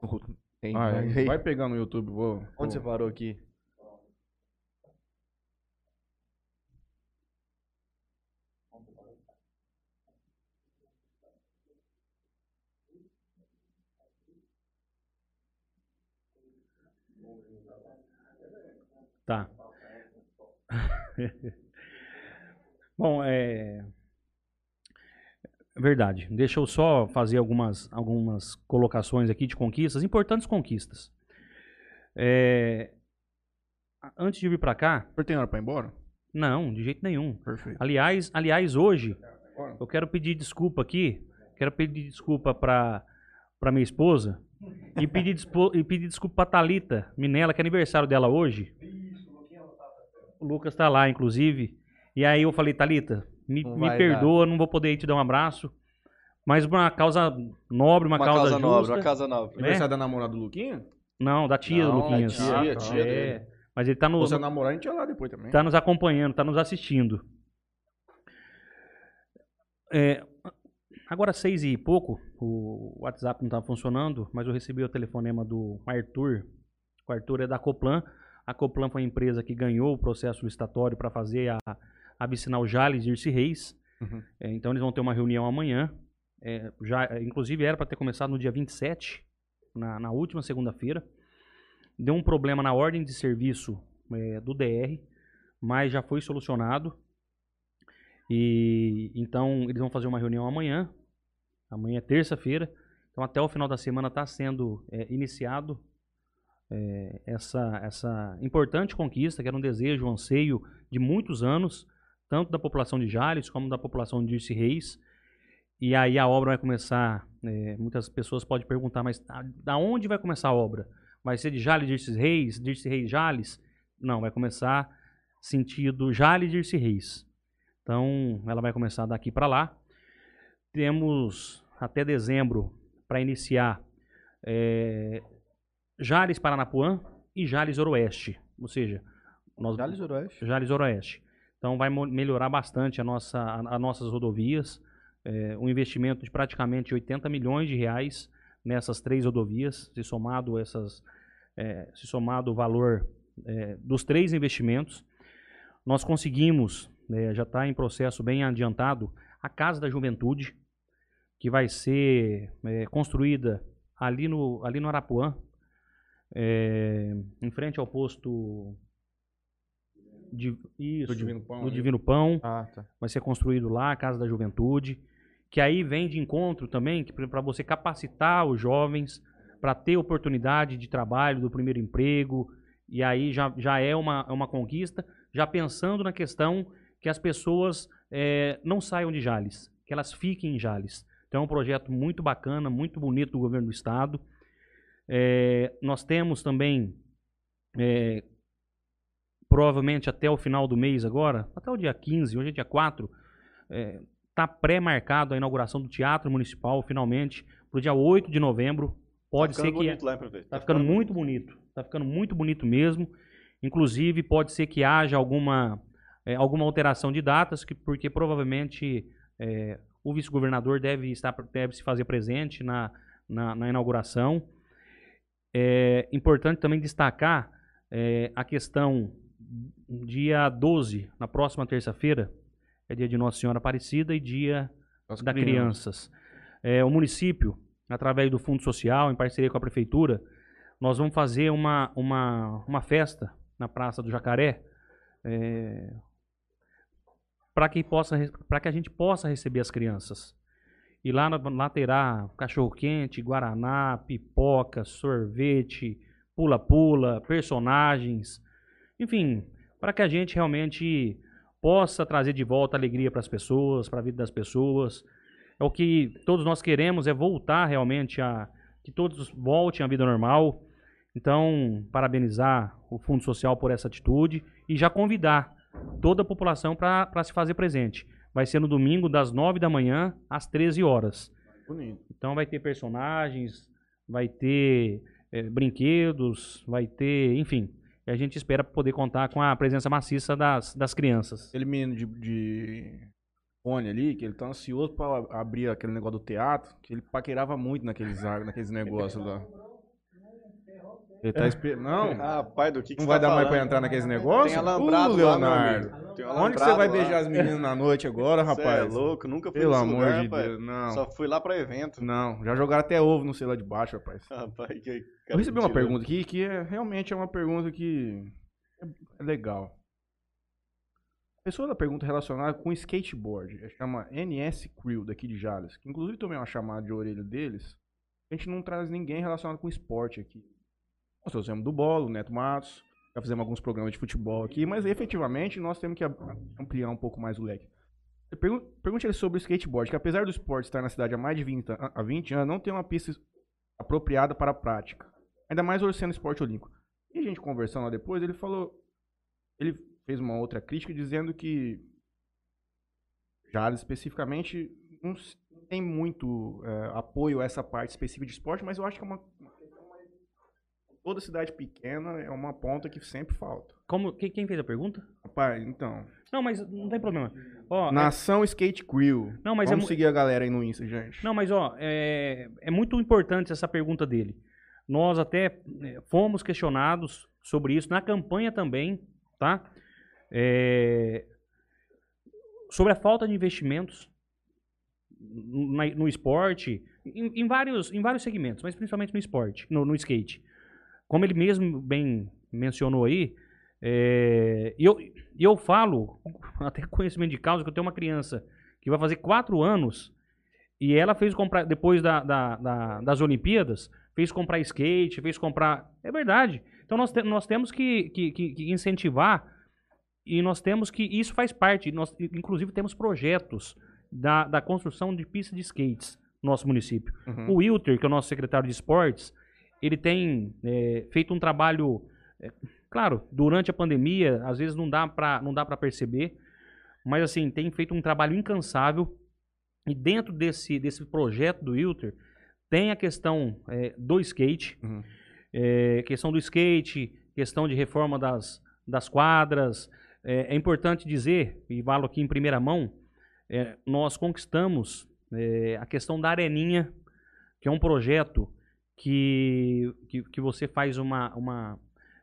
Tem,
ah,
vai,
vai pegar no YouTube, vou.
Onde
vou.
você parou aqui?
Tá. Bom, é, Verdade. Deixa eu só fazer algumas, algumas colocações aqui de conquistas, importantes conquistas. É, Antes de vir pra cá,
senhor tem hora pra ir embora?
não, de jeito nenhum.
Perfeito.
Aliás, aliás, hoje eu quero pedir desculpa aqui. Quero pedir desculpa pra, pra minha esposa e pedir, e pedir desculpa pra Thalita Minella, que é aniversário dela hoje. O Lucas tá lá, inclusive. E aí eu falei, Thalita, me, me perdoa, não vou poder ir te dar um abraço. Mas uma causa nobre, uma,
Uma
causa,
causa nobre,
justa.
uma causa nobre.
né?
Aniversário da namorada do Luquinha?
Não, da tia do
Não,
Luquinhas.
da tia,
Ah, tá.
tia
É,
dele.
mas ele tá no,
Você é namorar, a gente ia lá depois também.
tá nos acompanhando, tá nos assistindo. É, agora seis e pouco, o WhatsApp não estava funcionando, mas eu recebi o telefonema do Arthur. O Arthur é da Coplan. A Coplan foi a empresa que ganhou o processo licitatório para fazer a, a vicinal Jales e Irce Reis.
Uhum.
É, então eles vão ter uma reunião amanhã. É, já, é, inclusive era para ter começado no dia 27, na, na última segunda-feira. Deu um problema na ordem de serviço é, do DR, mas já foi solucionado. E então eles vão fazer uma reunião amanhã. Amanhã é terça-feira. Então até o final da semana está sendo é, iniciado é, essa, essa importante conquista, que era um desejo, um anseio de muitos anos, tanto da população de Jales como da população de Dirce Reis. E aí a obra vai começar. é, muitas pessoas podem perguntar, mas da- da onde vai começar a obra? Vai ser de Jales, Dirce Reis, Dirce Reis, Jales? Não, vai começar sentido Jales, Dirce Reis. Então, ela vai começar daqui para lá. Temos até dezembro para iniciar é, Jales Paranapuã e Jales Oroeste. Ou seja, nós,
Jales Oroeste.
Jales Oroeste. Então vai melhorar bastante a nossa, a, nossas rodovias. É, um investimento de praticamente 80 milhões de reais nessas três rodovias, se somado essas, é, se somado o valor é, dos três investimentos, nós conseguimos, é, já está em processo bem adiantado, a Casa da Juventude, que vai ser é, construída ali no, ali no Arapuã, é, em frente ao posto de, isso,
Do Divino Pão.
do? Divino Pão
Ah, tá.
vai ser construído lá, a Casa da Juventude, que aí vem de encontro também para você capacitar os jovens para ter oportunidade de trabalho, do primeiro emprego, e aí já, já é uma, é uma conquista, já pensando na questão que as pessoas eh, não saiam de Jales, que elas fiquem em Jales. Então é um projeto muito bacana, muito bonito do governo do estado. Eh, nós temos também, eh, provavelmente até o final do mês agora, até o dia 15, hoje é dia 4, está pré-marcado a inauguração do Teatro Municipal, finalmente, para o dia 8 de novembro. Pode
Tá
ser
ficando
que.
lá, hein, prefeito?
Tá ficando muito bonito. Tá ficando muito bonito mesmo. Inclusive, pode ser que haja alguma, eh, alguma alteração de datas, que, porque provavelmente eh, o vice-governador deve, estar, deve se fazer presente na, na, na inauguração. É importante também destacar eh, a questão dia 12, na próxima terça-feira, é dia de Nossa Senhora Aparecida e dia
As
da
crianças.
crianças. É, o município, através do Fundo Social, em parceria com a Prefeitura, nós vamos fazer uma, uma, uma festa na Praça do Jacaré para que, possa que a gente possa receber as crianças. E lá, lá terá cachorro-quente, guaraná, pipoca, sorvete, pula-pula, personagens, enfim, para que a gente realmente possa trazer de volta alegria para as pessoas, para a vida das pessoas. É o que todos nós queremos, é voltar realmente a que todos voltem à vida normal. Então, parabenizar o Fundo Social por essa atitude e já convidar toda a população para se fazer presente. Vai ser no domingo, das 9 da manhã às 13 horas.
Bonito.
Então vai ter personagens, vai ter eh, brinquedos, vai ter, enfim. E a gente espera poder contar com a presença maciça das, das crianças.
Aquele menino de, de fone ali, que ele tá ansioso pra abrir aquele negócio do teatro, que ele paquerava muito naqueles, naqueles negócios lá. Ele tá esperando. Não,
Rapaz, do que, que
não
você
vai
tá
dar mais
falando?
pra entrar naqueles negócios?
Tem alambrado
Uh,
lá,
Leonardo.
amigo. Tem um
Onde que você vai
alambrado lá.
beijar as meninas na noite agora,
Cê
rapaz?
é louco, nunca fui
Pelo
nesse
amor
lugar,
de
rapaz.
Deus, não.
Só fui lá pra evento.
Não, já jogaram até ovo no celular de baixo, rapaz.
Rapaz, que
Eu recebi uma pergunta aqui que é, realmente é uma pergunta que é legal. A pessoa da pergunta é relacionada com skateboard, é, chama NS Crew daqui de Jales, que inclusive tomei uma chamada de orelha deles. A gente não traz ninguém relacionado com esporte aqui. Nós trouxemos do Bolo, Neto Matos, já fizemos alguns programas de futebol aqui, mas efetivamente nós temos que am- ampliar um pouco mais o leque. Pergun- Pergunte ele sobre o skateboard, que apesar do esporte estar na cidade há mais de 20, a- há 20 anos, não tem uma pista apropriada para a prática. Ainda mais sendo esporte olímpico. E a gente conversando lá depois, ele falou. Ele fez uma outra crítica dizendo que Jales especificamente não tem muito é, apoio a essa parte específica de esporte, mas eu acho que é uma. Toda cidade pequena é uma ponta que sempre falta.
Como, quem, quem fez a pergunta?
Rapaz, então.
Não, mas não tem problema. Ó, é-
Nação Skate Crew.
Não, mas é
Vamos
mu-
seguir a galera aí no Insta, gente.
Não, mas ó, é, é muito importante essa pergunta dele. Nós até é, fomos questionados sobre isso na campanha também, tá? É, sobre a falta de investimentos na- no esporte, em, em vários, em vários segmentos, mas principalmente no esporte, no, no skate. Como ele mesmo bem mencionou aí, é, eu, eu falo, até com conhecimento de causa, que eu tenho uma criança que vai fazer quatro anos e ela fez comprar, depois da, da- da- das Olimpíadas, fez comprar skate, fez comprar. É verdade. Então nós, te- nós temos que, que- que- incentivar e nós temos que. Isso faz parte. Nós, inclusive, temos projetos da, da construção de pistas de skates no nosso município.
Uhum.
O Wilter, que é o nosso secretário de esportes, ele tem é, feito um trabalho. é, claro, durante a pandemia, às vezes não dá para não dá para perceber, mas assim tem feito um trabalho incansável. E dentro desse, desse projeto do Wilter tem a questão é, do skate,
Uhum.
é, questão do skate, questão de reforma das, das quadras. É, é importante dizer, e falo aqui em primeira mão, é, nós conquistamos a questão da Areninha, que é um projeto que, que, que você faz uma, uma,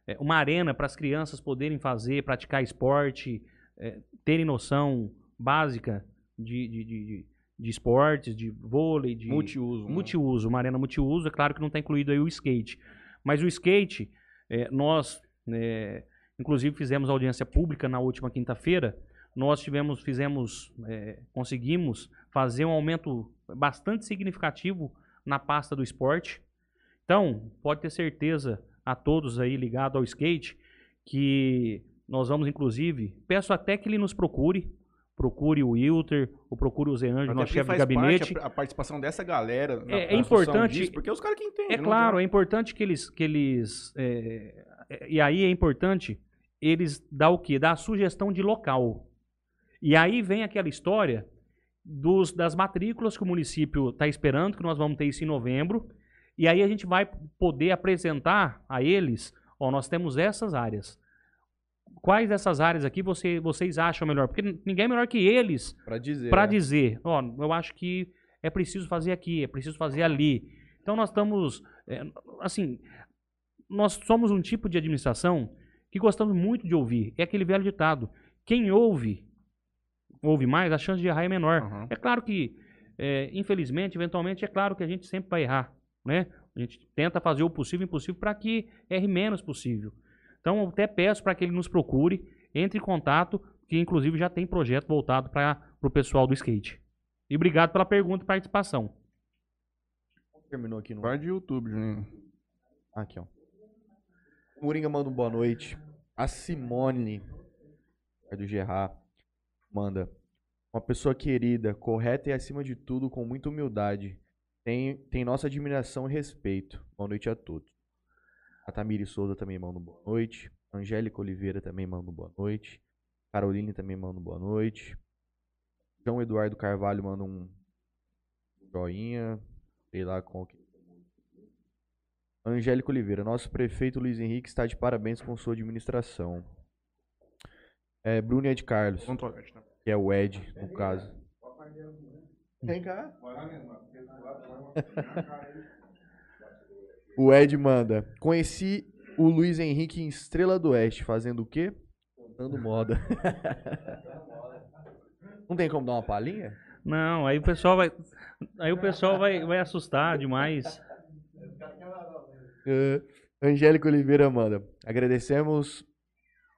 é, uma arena para as crianças poderem fazer, praticar esporte, é, terem noção básica de, de, de, de- esportes, de vôlei, de
Multiuso. né?
multiuso, uma arena multiuso, é claro que não está incluído aí o skate. Mas o skate, é, nós, é, inclusive fizemos audiência pública na última quinta-feira, nós tivemos, fizemos, é, conseguimos fazer um aumento bastante significativo na pasta do esporte. Então, pode ter certeza a todos aí ligados ao skate que nós vamos, inclusive, peço até que ele nos procure, procure o Wilter, ou procure o Zé Anjo, nosso chefe de gabinete.
parte a, a participação dessa galera. na
É- é importante-
disso, porque os caras que entendem.
É claro, é importante que eles. Que eles é, é, e aí é importante eles dar o quê? Dar a sugestão de local. E aí vem aquela história dos, das matrículas que o município está esperando, que nós vamos ter isso em novembro. E aí a gente vai poder apresentar a eles, ó, nós temos essas áreas. Quais dessas áreas aqui você, vocês acham melhor? Porque ninguém é melhor que eles
Pra dizer.
para
né?
dizer, ó, eu acho que é preciso fazer aqui, é preciso fazer ali. Então nós estamos, é, assim, nós somos um tipo de administração que gostamos muito de ouvir. É aquele velho ditado: quem ouve, ouve mais, a chance de errar é menor.
Aham.
É claro que, é, infelizmente, eventualmente, é claro que a gente sempre vai errar, né? A gente tenta fazer o possível e impossível para que erre menos possível. Então, eu até peço para que ele nos procure, entre em contato, que inclusive já tem projeto voltado para o pessoal do skate. E obrigado pela pergunta e participação.
Terminou aqui no.
Vai de YouTube, Juninho.
Aqui, ó. O Moringa manda um boa noite. A Simone, é do Gerard, manda. Uma pessoa querida, correta e acima de tudo, com muita humildade. Tem, tem nossa admiração e respeito. Boa noite a todos. A Tamiri Souza também manda boa noite. Angélica Oliveira também manda boa noite. Caroline também manda boa noite. João Eduardo Carvalho manda um joinha. Sei lá qual que Angélica Oliveira, nosso prefeito Luiz Henrique está de parabéns com sua administração. É, Bruno Ed Carlos,
né?
que é o Ed, no caso. Vem cá. O Ed manda. Conheci o Luiz Henrique em Estrela do Oeste, fazendo o quê? Contando moda. Não tem como dar uma palhinha?
Não, aí o pessoal vai. Aí o pessoal vai, vai assustar demais.
Uh, Angélica Oliveira manda. Agradecemos,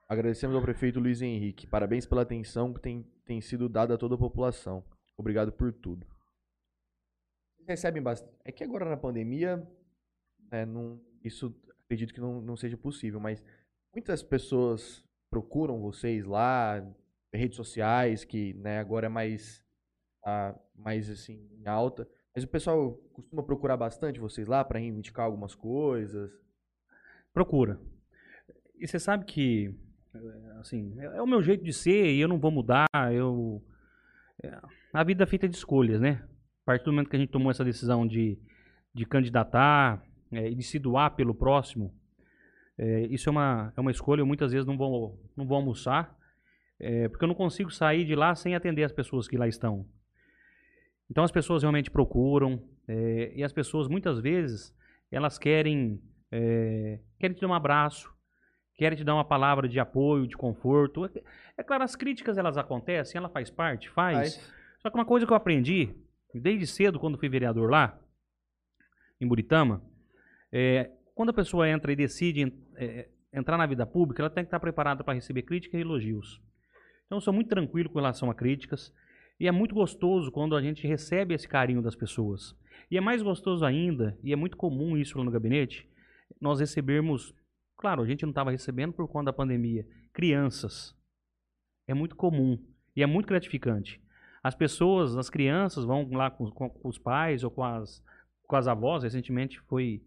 agradecemos ao prefeito Luiz Henrique. Parabéns pela atenção que tem, tem sido dada a toda a população. Obrigado por tudo. Recebem bastante. É que agora na pandemia, é, não, isso acredito que não, não seja possível, mas muitas pessoas procuram vocês lá, redes sociais, que né, agora é mais, ah, mais assim, em alta. Mas o pessoal costuma procurar bastante vocês lá para reivindicar algumas coisas.
Procura. E você sabe que, é, assim, é, é o meu jeito de ser e eu não vou mudar. Eu, a vida é feita de escolhas, né? A partir do momento que a gente tomou essa decisão de, de candidatar é, e de se doar pelo próximo, é, isso é uma, é uma escolha. Eu muitas vezes não vou, não vou almoçar, é, porque eu não consigo sair de lá sem atender as pessoas que lá estão. Então as pessoas realmente procuram é, e as pessoas muitas vezes elas querem é, querem te dar um abraço, querem te dar uma palavra de apoio, de conforto. É, é claro, as críticas elas acontecem, ela faz parte, faz. Só que uma coisa que eu aprendi desde cedo quando fui vereador lá em Buritama, é, quando a pessoa entra e decide é, entrar na vida pública, ela tem que estar preparada para receber críticas e elogios. Então eu sou muito tranquilo com relação a críticas. E é muito gostoso quando a gente recebe esse carinho das pessoas. E é mais gostoso ainda, e é muito comum isso lá no gabinete, nós recebermos, claro, a gente não estava recebendo por conta da pandemia, crianças. É muito comum e é muito gratificante. As pessoas, as crianças vão lá com, com, com os pais ou com as, com as avós. Recentemente foi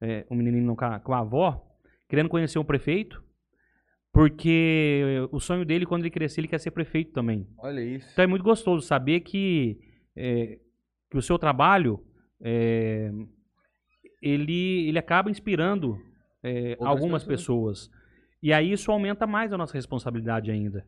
é, um menininho com a, com a avó, querendo conhecer o prefeito. Porque o sonho dele, quando ele crescer, ele quer ser prefeito também.
Olha isso.
Então é muito gostoso saber que, é, que o seu trabalho é, ele, ele acaba inspirando é, algumas pessoas. pessoas. E aí isso aumenta mais a nossa responsabilidade ainda.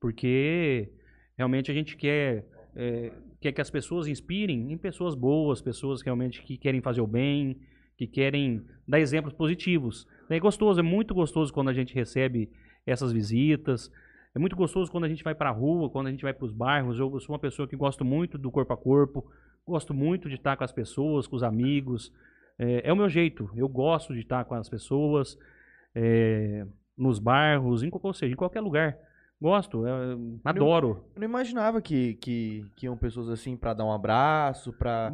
Porque realmente a gente quer, é, quer que as pessoas inspirem em pessoas boas, pessoas realmente que querem fazer o bem, que querem dar exemplos positivos. É gostoso, é muito gostoso quando a gente recebe essas visitas. É muito gostoso quando a gente vai para a rua, quando a gente vai para os bairros. Eu sou uma pessoa que gosto muito do corpo a corpo, gosto muito de estar com as pessoas, com os amigos. É, é o meu jeito. Eu gosto de estar com as pessoas, é, nos bairros, em, ou seja, em qualquer lugar. Gosto, eu, adoro.
Eu não imaginava que, que, que iam pessoas assim para dar um abraço, para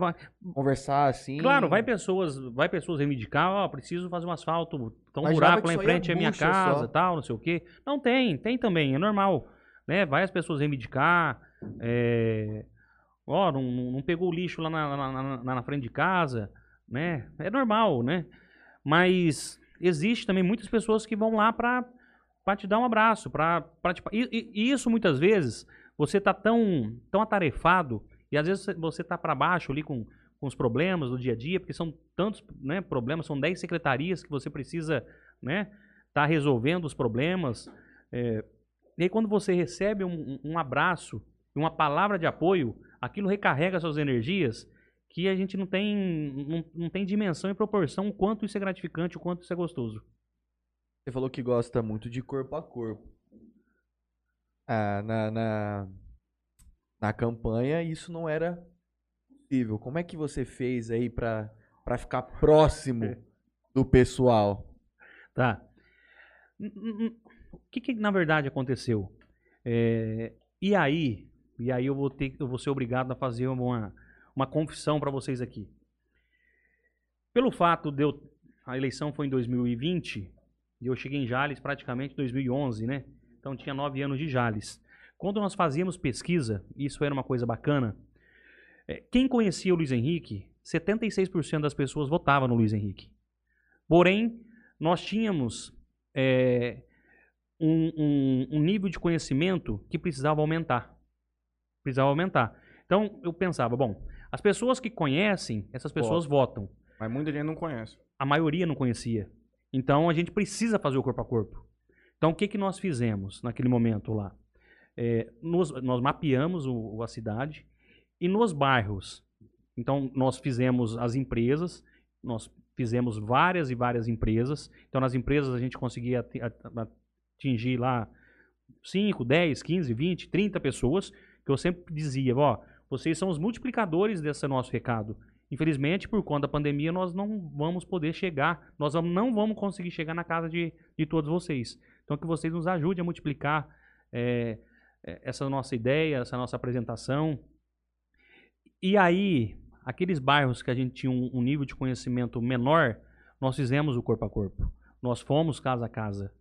conversar assim.
Claro, vai pessoas, vai pessoas reivindicar, ó, oh, preciso fazer um asfalto, tá um buraco lá em frente à minha casa, só. tal, não sei o quê. Não tem, tem também, é normal, né? Vai as pessoas reivindicar, é, ó, oh, não, não, pegou o lixo lá na, na, na, na frente de casa, né? É normal, né? Mas existe também muitas pessoas que vão lá para para te dar um abraço, para te... E, e, isso muitas vezes você tá tão tão atarefado e às vezes você tá para baixo ali com, com os problemas do dia a dia, porque são tantos, né, problemas, são 10 secretarias que você precisa, né, tá resolvendo os problemas. É, e aí quando você recebe um, um abraço, uma palavra de apoio, aquilo recarrega suas energias que a gente não tem, não, não tem dimensão e proporção o quanto isso é gratificante, o quanto isso é gostoso.
Você falou que gosta muito de corpo a corpo. Ah, na, na, na campanha isso não era possível. Como é que você fez aí pra ficar próximo do pessoal?
Tá. O que, que na verdade aconteceu? É, e aí, e aí eu vou ter, eu vou ser obrigado a fazer uma, uma confissão para vocês aqui. Pelo fato de eu, a eleição foi em 2020 e eu cheguei em Jales praticamente em 2011, né? Então tinha nove anos de Jales. Quando nós fazíamos pesquisa, isso era uma coisa bacana. É, quem conhecia o Luiz Henrique, 76% das pessoas votavam no Luiz Henrique. Porém, nós tínhamos é, um, um, um nível de conhecimento que precisava aumentar. Precisava aumentar. Então eu pensava, bom, as pessoas que conhecem, essas pessoas votam.
Mas muita gente não conhece.
A maioria não conhecia. Então a gente precisa fazer o corpo a corpo. Então o que, que nós fizemos naquele momento lá? É, nos, nós mapeamos o, a cidade e nos bairros. Então nós fizemos as empresas, nós fizemos várias e várias empresas. Então, nas empresas a gente conseguia atingir lá 5, 10, 15, 20, 30 pessoas, que eu sempre dizia, ó, vocês são os multiplicadores desse nosso recado. Infelizmente, por conta da pandemia, nós não vamos poder chegar, nós não vamos conseguir chegar na casa de, de todos vocês. Então, que vocês nos ajudem a multiplicar é, é, essa nossa ideia, essa nossa apresentação. E aí, aqueles bairros que a gente tinha um, um nível de conhecimento menor, nós fizemos o corpo a corpo. Nós fomos casa a casa.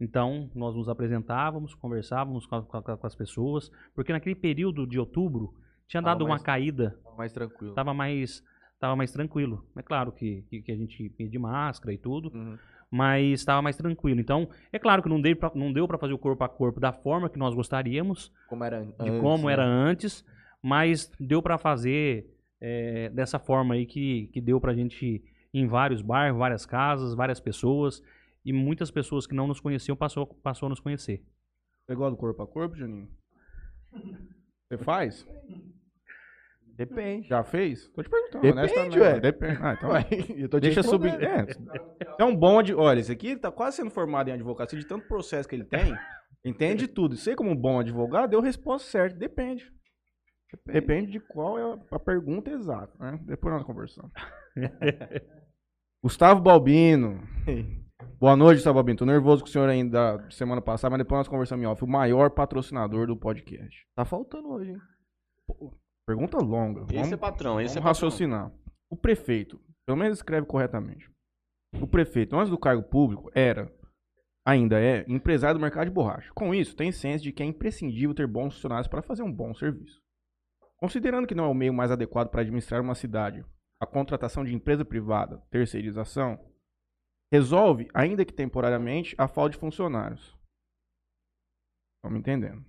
Então, nós nos apresentávamos, conversávamos com, a- com a- com as pessoas, porque naquele período de outubro tinha
Tava
dado uma
mais-
caída
Tava mais tranquilo.
tava mais tava mais tranquilo. É claro que, que, que a gente ia de máscara e tudo,
Uhum.
mas estava mais tranquilo. Então, é claro que não deu pra, não deu para fazer o corpo a corpo da forma que nós gostaríamos,
Como era an-
de
antes,
como
né?
era antes, mas deu para fazer é, dessa forma aí que, que deu pra gente ir em vários bairros, várias casas, várias pessoas, e muitas pessoas que não nos conheciam passou, passou a nos conhecer.
Você gosta do corpo a corpo, Juninho? Você faz?
Depende.
Já fez? Tô te perguntando,
Depende,
honestamente.
ué.
Depende. Ah, então
Ué, eu tô te
Deixa subir. É. É um bom ad... Olha, esse aqui tá quase sendo formado em advocacia de tanto processo que ele tem. Entende tudo. Sei como um bom advogado, deu a resposta certa. Depende. Depende de qual é a- pergunta exata, né? Depois nós conversamos. Gustavo Balbino. Boa noite, Gustavo Balbino. Tô nervoso com o senhor ainda da semana passada, mas depois nós conversamos em off. O maior patrocinador do podcast.
Tá faltando hoje, hein?
Pergunta longa.
Esse
Vamos-
é patrão, esse é patrão.
raciocinar. O prefeito, pelo menos escreve corretamente. O prefeito, antes do cargo público, era, ainda é, empresário do mercado de borracha. Com isso, tem ciência de que é imprescindível ter bons funcionários para fazer um bom serviço. Considerando que não é o meio mais adequado para administrar uma cidade, a contratação de empresa privada, terceirização, resolve, ainda que temporariamente, a falta de funcionários. Estamos entendendo.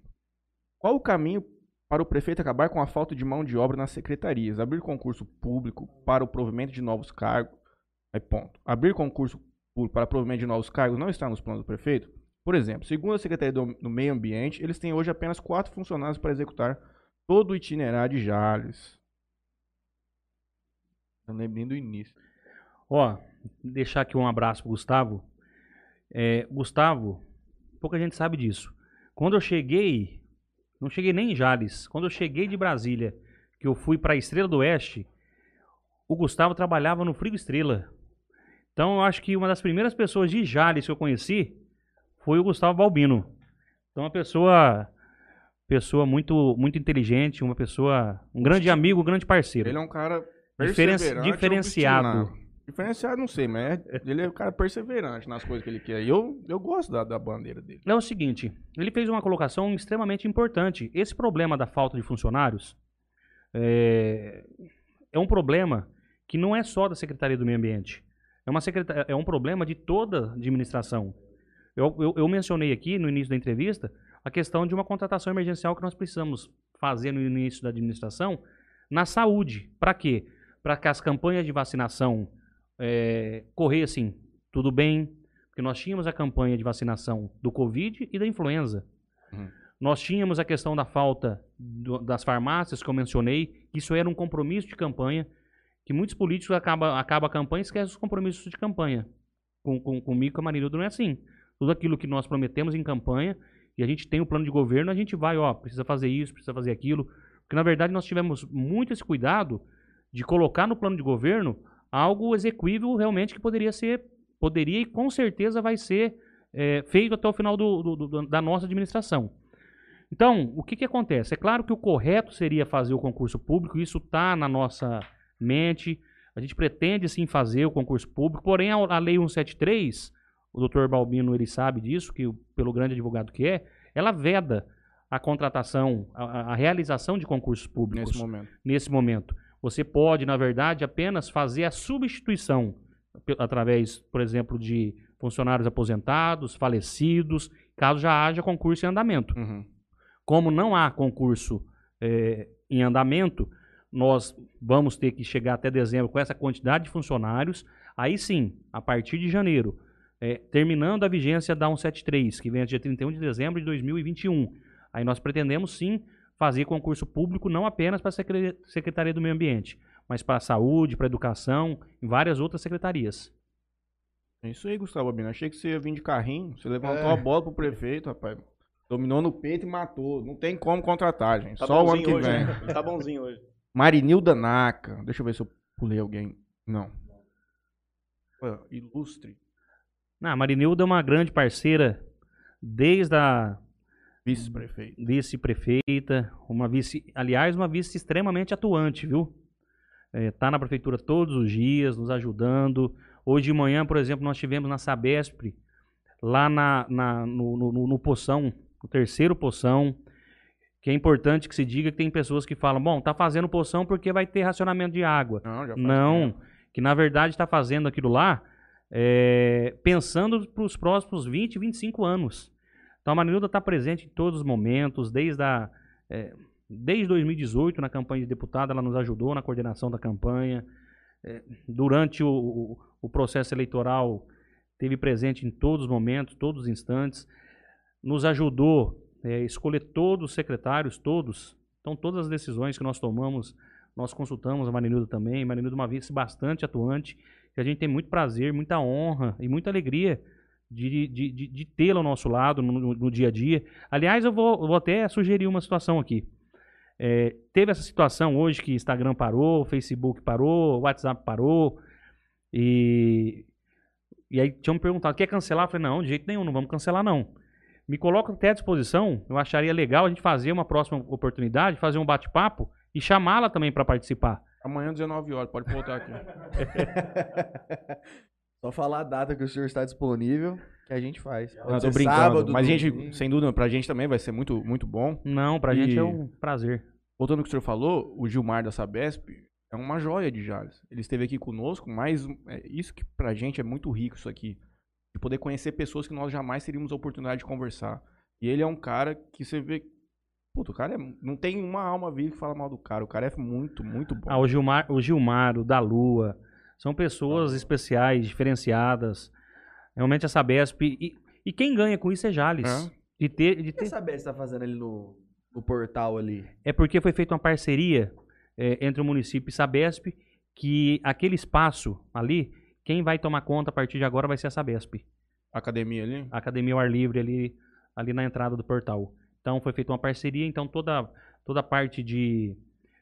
Qual o caminho para o prefeito acabar com a falta de mão de obra nas secretarias, abrir concurso público para o provimento de novos cargos. Aí, ponto. Abrir concurso público para provimento de novos cargos não está nos planos do prefeito? Por exemplo, segundo a Secretaria do, Meio Ambiente, eles têm hoje apenas quatro funcionários para executar todo o itinerário de Jales.
Não lembro nem do início.
Ó, deixar aqui um abraço pro Gustavo. É, Gustavo, pouca gente sabe disso. Quando eu cheguei, não cheguei nem em Jales, quando eu cheguei de Brasília, que eu fui pra Estrela do Oeste, o Gustavo trabalhava no Frigo Estrela. Então eu acho que uma das primeiras pessoas de Jales que eu conheci foi o Gustavo Balbino. Então uma pessoa pessoa muito muito inteligente, uma pessoa, um grande amigo, um grande parceiro.
Ele é um cara
Diferen-
perseverante,
diferenciado.
Diferenciado, não sei, mas é- ele é um cara perseverante nas coisas que ele quer. E eu, eu gosto da, da bandeira dele.
É o seguinte, ele fez uma colocação extremamente importante. Esse problema da falta de funcionários é, é um problema que não é só da Secretaria do Meio Ambiente. É, uma é um problema de toda administração. Eu, eu- eu mencionei aqui no início da entrevista a questão de uma contratação emergencial que nós precisamos fazer no início da administração na saúde. Para quê? Para que as campanhas de vacinação é, corressem tudo bem, porque nós tínhamos a campanha de vacinação do Covid e da influenza.
Uhum.
Nós tínhamos a questão da falta do- das farmácias, que eu mencionei, que isso era um compromisso de campanha, que muitos políticos acabam acaba a campanha e esquecem os compromissos de campanha. Com, com, comigo, com a Marildo, não é assim. Tudo aquilo que nós prometemos em campanha, e a gente tem o plano de governo, a gente vai, ó, precisa fazer isso, precisa fazer aquilo. Porque, na verdade, nós tivemos muito esse cuidado de colocar no plano de governo algo execuível realmente que poderia ser, poderia e com certeza vai ser é, feito até o final do- do- do- da nossa administração. Então, o que, que acontece? É claro que o correto seria fazer o concurso público, isso está na nossa mente, a gente pretende sim fazer o concurso público, porém a, a Lei 173, o doutor Balbino ele sabe disso, que pelo grande advogado que é, ela veda a contratação, a, a- a realização de concursos públicos
Nesse momento.
nesse momento. Você pode, na verdade, apenas fazer a substituição através, por exemplo, de funcionários aposentados, falecidos, caso já haja concurso em andamento.
Uhum.
Como não há concurso eh, em andamento, nós vamos ter que chegar até dezembro com essa quantidade de funcionários. Aí sim, a partir de janeiro, eh, terminando a vigência da 173, que vem dia 31 de dezembro de 2021, aí nós pretendemos sim fazer concurso público não apenas para a Secre- Secretaria do Meio Ambiente, mas para a saúde, para a educação, em várias outras secretarias.
É isso aí, Gustavo Albino. Achei que você ia vir de carrinho. Você levantou
É.
a bola pro prefeito, rapaz. Dominou no peito e matou. Não tem como contratar, gente.
Tá
Só o ano que
hoje,
vem.
né? Ele tá bonzinho hoje.
Marinilda Naka. Deixa eu ver se eu pulei alguém. Não. Pô, Ilustre.
Ah, a Marinilda é uma grande parceira desde a
Vice-prefeito.
vice-prefeita, uma vice, aliás, uma vice extremamente atuante, viu? É, tá na prefeitura todos os dias, nos ajudando. Hoje de manhã, por exemplo, nós tivemos na Sabesp, lá na, na- no, no, no- Poção, o terceiro Poção, que é importante que se diga que tem pessoas que falam, bom, tá fazendo Poção porque vai ter racionamento de água.
Não, já
Não, que na verdade está fazendo aquilo lá é, pensando para os próximos 20, 25 anos. Então a Marinilda está presente em todos os momentos, desde, a, é, desde 2018, na campanha de deputada, ela nos ajudou na coordenação da campanha. É, durante o, o- o processo eleitoral, teve presente em todos os momentos, todos os instantes. Nos ajudou é, a escolher todos os secretários, todos. Então todas as decisões que nós tomamos nós consultamos a Marinilda também. Marinilda é uma vice bastante atuante, que a gente tem muito prazer, muita honra e muita alegria de, de, de, de tê-la ao nosso lado no, no- dia a dia. Aliás, eu vou, vou até sugerir uma situação aqui. É, teve essa situação hoje que Instagram parou, Facebook parou, WhatsApp parou, e, e aí tinham me perguntado, quer cancelar? Eu falei, não, de jeito nenhum, não vamos cancelar não. Me coloca até à disposição, eu acharia legal a gente fazer uma próxima oportunidade, fazer um bate-papo e chamá-la também para participar.
Amanhã, 19 horas, pode voltar aqui.
Só falar a data que o senhor está disponível, que a gente faz. Pode
Não, tô brincando.
sábado,
mas,
domingo.
gente, sem dúvida, pra gente também vai ser muito, muito bom.
Não, pra
E-
gente é um prazer.
Voltando ao que o senhor falou, o Gilmar da Sabesp é uma joia de Jales. Ele esteve aqui conosco, mas é isso que pra gente é muito rico isso aqui. De poder conhecer pessoas que nós jamais teríamos a oportunidade de conversar. E ele é um cara que você vê. Puta, o cara é, não tem uma alma viva que fala mal do cara. O cara é muito, muito bom.
Ah, o Gilmar, o Gilmar, o da Lua, são pessoas especiais, diferenciadas. Realmente a Sabesp. E, e quem ganha com isso é Jales.
É.
De ter, de
O que
ter,
a Sabesp está fazendo ali no, no portal ali?
é porque foi feita uma parceria é, entre o município e Sabesp, que aquele espaço ali, quem vai tomar conta a partir de agora vai ser a Sabesp.
Academia ali.
a academia ao ar livre ali, ali na entrada do portal. Então foi feita uma parceria, então toda, toda a parte de,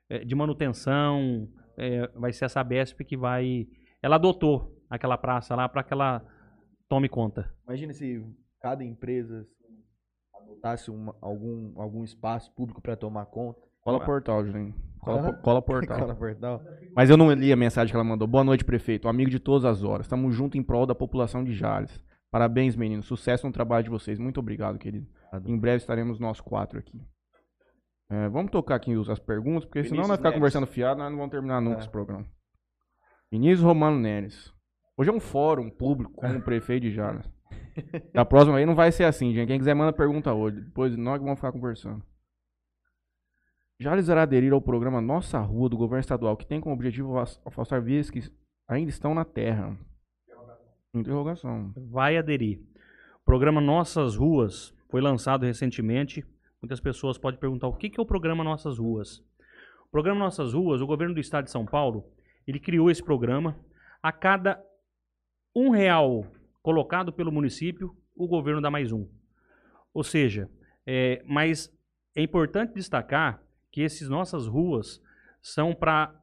eh, de manutenção eh, vai ser a Sabesp que vai. Ela adotou aquela praça lá para que ela tome conta.
Imagina se cada empresa assim, adotasse uma- algum, algum espaço público para tomar conta.
Cola portal, Julinho. Cola, po- cola portal.
Cola portal.
Mas eu não li a mensagem que ela mandou. Boa noite, prefeito. Amigo de todas as horas. Estamos juntos em prol da população de Jales. Parabéns, meninos. Sucesso no trabalho de vocês. Muito obrigado, querido. Em breve estaremos nós quatro aqui. É, vamos tocar aqui as perguntas, porque senão
Vinícius
nós ficar
Neves.
conversando fiado, nós não vamos terminar nunca
É.
esse programa. Vinícius Romano Neres. Hoje é um fórum público como prefeito de Jales. Da próxima aí não vai ser assim, gente. Quem quiser manda pergunta hoje. Depois nós vamos ficar conversando. Jales irá aderir ao programa Nossa Rua do governo estadual, que tem como objetivo afas- afastar vias que ainda estão na terra. Interrogação.
Vai aderir. O programa Nossas Ruas foi lançado recentemente. Muitas pessoas podem perguntar o que que é o programa Nossas Ruas. O programa Nossas Ruas, o governo do estado de São Paulo, ele criou esse programa. A cada um real colocado pelo município, o governo dá mais um. Ou seja, é, mas é importante destacar que esses nossas ruas são para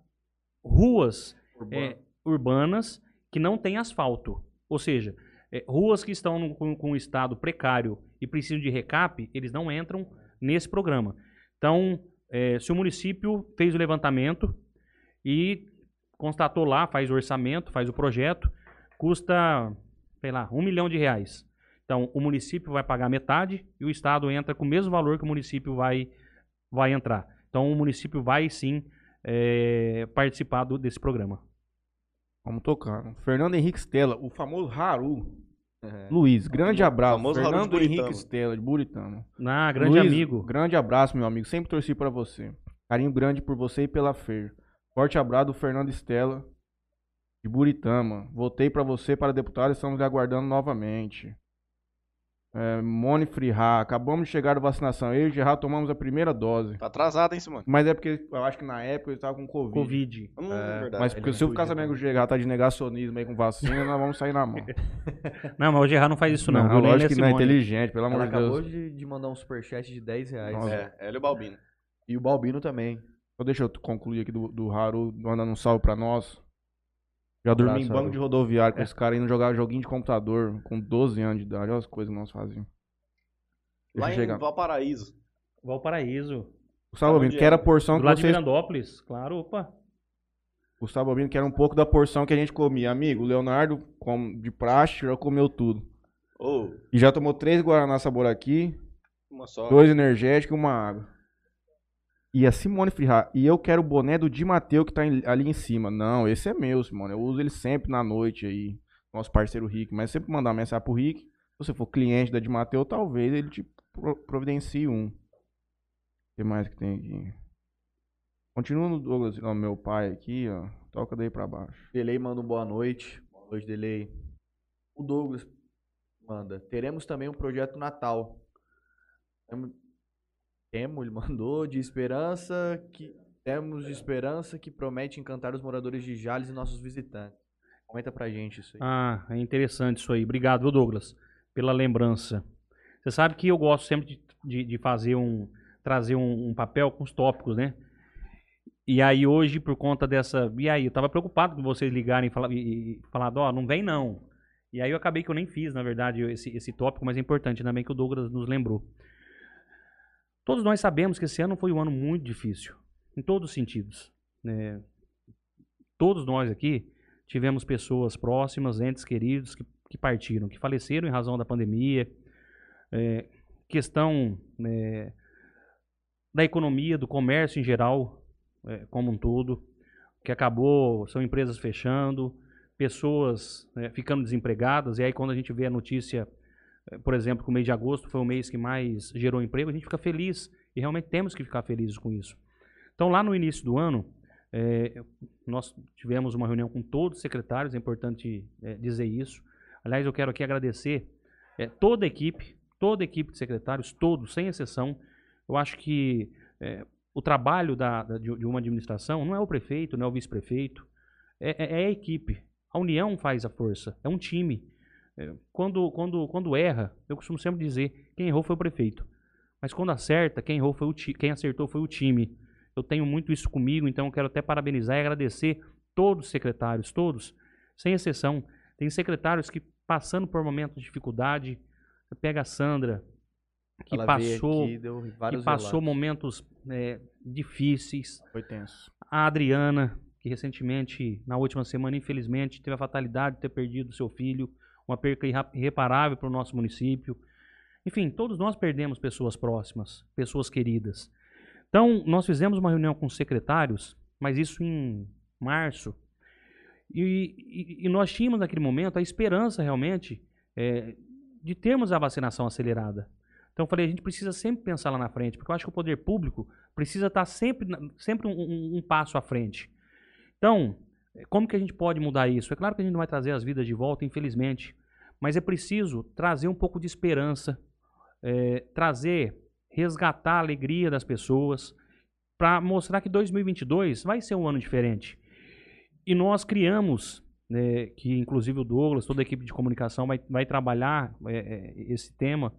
ruas é, urbanas que não têm asfalto. Ou seja, é, ruas que estão num- com, com um estado precário e precisam de recap, eles não entram nesse programa. Então, é, se o município fez o levantamento e constatou lá, faz o orçamento, faz o projeto, custa, sei lá, um milhão de reais. Então, o município vai pagar metade e o estado entra com o mesmo valor que o município vai, vai entrar. Então, o município vai sim é, participar do- desse programa.
Vamos tocar. Fernando Henrique Stella, o famoso Haru.
É.
Luiz, grande abraço.
famoso Haru de
Fernando. Henrique Stella, de Buritama.
Ah, grande
Luiz,
amigo.
Grande abraço, meu amigo. Sempre torci pra você. Carinho grande por você e pela Fer. Forte abraço do Fernando Stella, de Buritama. Votei pra você para deputado e estamos lhe aguardando novamente. É, Mone Frihá, acabamos de chegar da vacinação. Eu e o Gerard tomamos a primeira dose.
Tá atrasado, hein, Simone?
Mas é porque eu acho que na época ele tava com Covid.
Covid.
Hum,
É,
verdade.
Mas porque
não
se eu ficar sabendo que o Gerard tá de negacionismo aí com vacina, nós vamos sair na mão.
Não, mas o Gerard não faz isso não. viu? Nem
lógico que não é inteligente, pelo amor de Deus.
acabou de, de mandar um superchat de 10 reais.
Nossa.
É, Hélio Balbino.
E o Balbino também.
Então deixa eu concluir aqui do, do Haru, mandando um salve pra nós. Já dormi em banco de rodoviário com esse cara indo jogar joguinho de computador com 12 anos de idade. Olha as coisas que nós fazíamos. Deixa
Lá em
chegar.
Valparaíso.
Valparaíso.
Gustavo Albino, que era a
é?
porção
Do
que
lado de
vocês...
Mirandópolis. Claro, opa.
Gustavo Albino, que era um pouco da porção que a gente comia. Amigo, o Leonardo, como de praxe, já comeu tudo.
Ô,
E já tomou três Guaraná Sabor aqui,
uma só.
dois energéticos e uma água. E a Simone Frihá, e eu quero o boné do Di Mateu que tá em- ali em cima. Não, esse é meu, Simone. Eu uso ele sempre na noite aí. Nosso parceiro Rick. Mas sempre mandar mensagem pro Rick. Se você for cliente da Di Mateu, talvez ele te pro- providencie um. O que mais que tem aqui? Continua no Douglas, meu pai aqui, ó. Toca daí pra baixo.
Delay manda um boa noite. Boa noite, Delay. O Douglas manda. Teremos também um projeto Natal. Temo, ele mandou, de esperança que. Temos de esperança que promete encantar os moradores de Jales e nossos visitantes. Comenta pra gente isso aí.
Ah, é interessante isso aí. Obrigado, viu, Douglas, pela lembrança. Você sabe que eu gosto sempre de, de- de fazer um. trazer um, um papel com os tópicos, né? E aí hoje, por conta dessa. E aí, eu tava preocupado com vocês ligarem e falar, e, falar, ó, não vem não. E aí eu acabei que eu nem fiz, na verdade, esse, esse tópico, mas é importante ainda bem que o Douglas nos lembrou. Todos nós sabemos que esse ano foi um ano muito difícil, em todos os sentidos. né? Todos nós aqui tivemos pessoas próximas, entes queridos que, que partiram, que faleceram em razão da pandemia, é, questão né, da economia, do comércio em geral, é, como um todo, que acabou, são empresas fechando, pessoas né, ficando desempregadas, e aí quando a gente vê a notícia, por exemplo, que o mês de agosto foi o mês que mais gerou emprego, a gente fica feliz, e realmente temos que ficar felizes com isso. Então, lá no início do ano, eh, nós tivemos uma reunião com todos os secretários, é importante eh, dizer isso. Aliás, eu quero aqui agradecer eh, toda a equipe, toda a equipe de secretários, todos, sem exceção. Eu acho que eh, o trabalho da, da- de, de uma administração não é o prefeito, não é o vice-prefeito, é, é- é a equipe. A união faz a força, é um time. É, Quando, quando, quando erra, eu costumo sempre dizer, quem errou foi o prefeito. Mas quando acerta, quem errou foi o quem acertou foi o time. Eu tenho muito isso comigo, então eu quero até parabenizar e agradecer todos os secretários, todos, sem exceção. Tem secretários que passando por momentos de dificuldade, pega a Sandra, que
Ela
passou,
aqui,
que passou
relatos.
momentos é, difíceis,
Foi tenso.
a Adriana, que recentemente, na última semana, infelizmente, teve a fatalidade de ter perdido seu filho, uma perca irreparável para o nosso município. Enfim, todos nós perdemos pessoas próximas, pessoas queridas. Então, nós fizemos uma reunião com os secretários, mas isso em março, e, e- e nós tínhamos naquele momento a esperança realmente é, de termos a vacinação acelerada. Então eu falei, a gente precisa sempre pensar lá na frente, porque eu acho que o poder público precisa estar sempre, na- sempre um, um- um passo à frente. Então, como que a gente pode mudar isso? É claro que a gente não vai trazer as vidas de volta, infelizmente, mas é preciso trazer um pouco de esperança, eh, trazer, resgatar a alegria das pessoas, para mostrar que 2022 vai ser um ano diferente. E nós criamos, né, que inclusive o Douglas, toda a equipe de comunicação vai, vai trabalhar eh, eh, esse tema,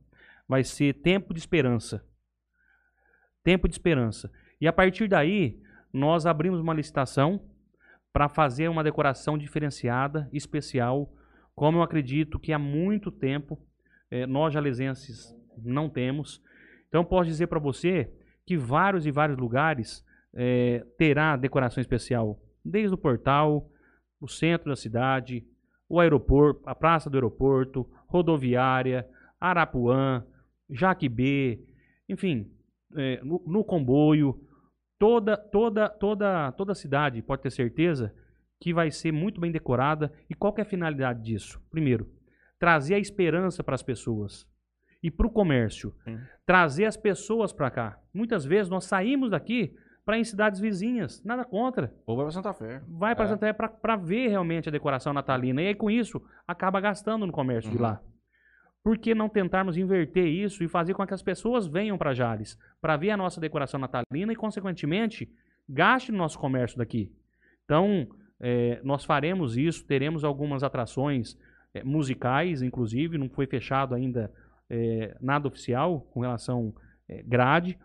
vai ser tempo de esperança. Tempo de esperança. E a partir daí, nós abrimos uma licitação para fazer uma decoração diferenciada, especial, como eu acredito que há muito tempo eh, nós jalesenses não temos. Então, posso dizer para você que vários e vários lugares eh, terá decoração especial, desde o portal, o centro da cidade, o aeroporto, a praça do aeroporto, rodoviária, Arapuã, Jaquibê, enfim, eh, no, no comboio, toda, toda, toda, toda a cidade pode ter certeza que vai ser muito bem decorada. E qual é a finalidade disso? Primeiro, trazer a esperança para as pessoas e para o comércio,
Sim.
trazer as pessoas para cá. Muitas vezes nós saímos daqui para ir em cidades vizinhas, nada contra
Ou vai pra Santa Fé.
vai para
É.
Santa Fé para ver realmente a decoração natalina. E aí, com isso, acaba gastando no comércio de
Uhum.
lá. por que não tentarmos inverter isso e fazer com que as pessoas venham para Jales, para ver a nossa decoração natalina e, consequentemente, gaste no nosso comércio daqui? Então, é, nós faremos isso, teremos algumas atrações é, musicais, inclusive, não foi fechado ainda é, nada oficial com relação é, grade,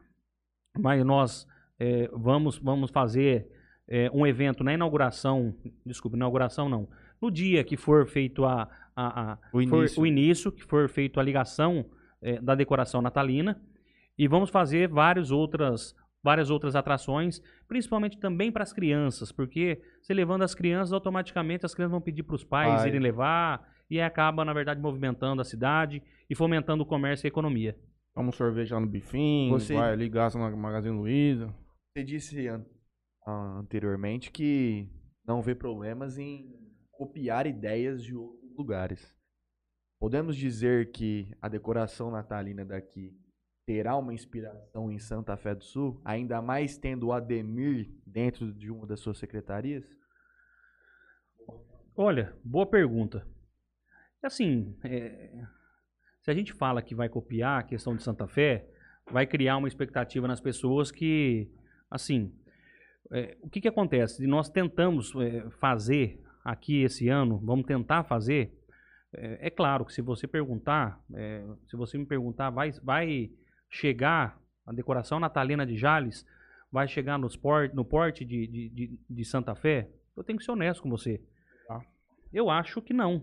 mas nós é, vamos, vamos fazer é, um evento na inauguração, desculpa, inauguração não, no dia que for feito a, a, a-
O
for-
início.
o início, que for feito a ligação é, da decoração natalina, e vamos fazer várias outras, várias outras atrações, principalmente também para as crianças, porque você levando as crianças, automaticamente as crianças vão pedir para os pais
Pai.
irem levar, e aí acaba, na verdade, movimentando a cidade e fomentando o comércio e a economia.
Toma um sorvete lá no bifinho,
Você-
vai ali, gasta na Magazine Luiza.
Você disse an- ah, anteriormente que não vê problemas em copiar ideias de outros lugares. Podemos dizer que a decoração natalina daqui terá uma inspiração em Santa Fé do Sul, ainda mais tendo o Ademir dentro de uma das suas secretarias?
Olha, boa pergunta. Assim, é, se a gente fala que vai copiar a questão de Santa Fé, vai criar uma expectativa nas pessoas que, assim, é, o que, que acontece? Nós tentamos é, fazer aqui esse ano, vamos tentar fazer. É, é claro que se você perguntar, é, se você me perguntar, vai, vai chegar a decoração natalina de Jales, vai chegar nos por, no porte de, de, de, de Santa Fé? Eu tenho que ser honesto com você.
Tá.
Eu acho que não.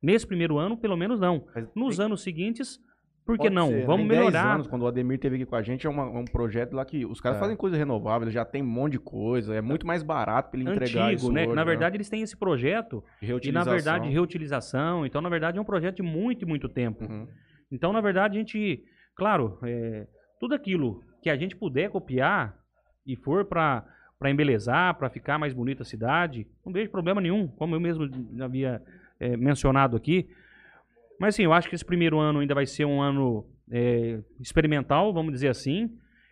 Nesse primeiro ano, pelo menos não.
Mas
Nos
tem-
anos seguintes, por que
Pode
não?
ser, né?
Vamos
10
melhorar.
anos, quando o Ademir teve aqui com a gente, é, uma- é um projeto lá que os caras
É.
fazem coisa renovável, já tem um monte de coisa, é muito mais barato pra ele entregar
Antigo,
isso
né?
hoje,
Na verdade, eles têm esse projeto e, na verdade, reutilização. Então, na verdade, é um projeto de muito e muito tempo.
Uhum.
Então, na verdade, a gente, claro, é, tudo aquilo que a gente puder copiar e for para embelezar, para ficar mais bonita a cidade, não vejo problema nenhum, como eu mesmo havia é, mencionado aqui. Mas assim, eu acho que esse primeiro ano ainda vai ser um ano é, experimental, vamos dizer assim,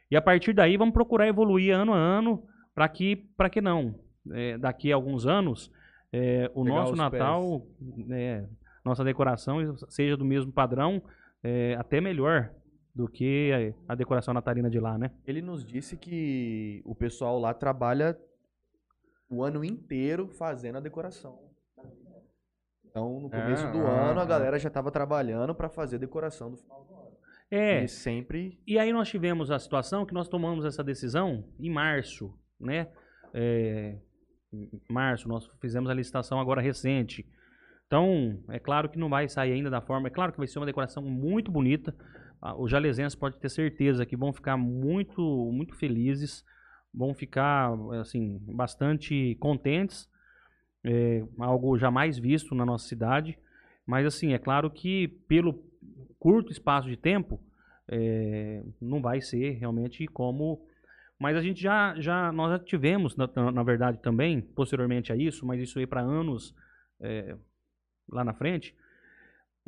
e a partir daí vamos procurar evoluir ano a ano para que, para que não, é, daqui a alguns anos, é, o
Pegar
nosso
os
Natal, é, nossa decoração seja do mesmo padrão, é, até melhor do que a, decoração natalina de lá, né?
Ele nos disse que o pessoal lá trabalha o ano inteiro fazendo a decoração. Então, no começo
Ah,
do
ah,
ano, a
ah.
galera já estava trabalhando para fazer a decoração do final do ano.
É,
E sempre
E aí nós tivemos a situação que nós tomamos essa decisão em março, né? É, em março, nós fizemos a licitação agora recente. Então, é claro que não vai sair ainda da forma. É claro que vai ser uma decoração muito bonita. Ah, Os jalesenses podem ter certeza que vão ficar muito, muito felizes, vão ficar, assim, bastante contentes. É, algo jamais visto na nossa cidade. Mas, assim, é claro que pelo curto espaço de tempo, é, não vai ser realmente como. Mas a gente já, já nós já tivemos, na, na verdade, também, posteriormente a isso, mas isso aí para anos é, lá na frente.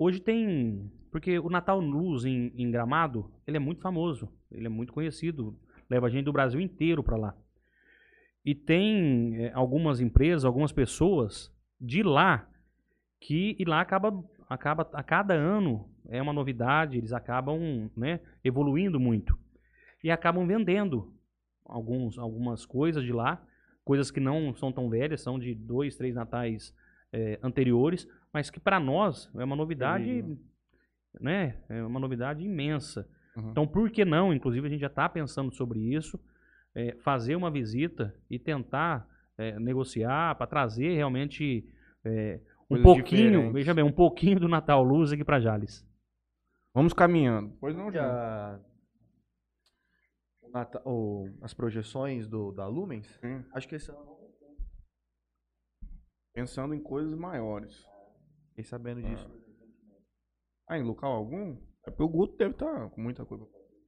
Hoje tem. Porque o Natal Luz em, em Gramado, ele é muito famoso, ele é muito conhecido, leva gente do Brasil inteiro para lá. E tem é, algumas empresas, algumas pessoas de lá que e lá acaba, acaba a cada ano é uma novidade, eles acabam né, evoluindo muito e acabam vendendo alguns, algumas coisas de lá, coisas que não são tão velhas, são de dois, três natais é, anteriores, mas que para nós é uma novidade, né, é uma novidade imensa.
Uhum.
Então, por que não? Inclusive, a gente já está pensando sobre isso, é, fazer uma visita e tentar é, negociar para trazer realmente é, um
Coisas
pouquinho,
diferentes.
veja bem, um pouquinho do Natal Luz aqui para Jales.
Vamos caminhando. Pois não, já.
o- as projeções do, da Lumens,
Sim.
acho que esse ano
Pensando em coisas maiores.
Fiquei sabendo disso.
Ah, em local algum? É porque o Guto deve estar com muita coisa. pra fazer.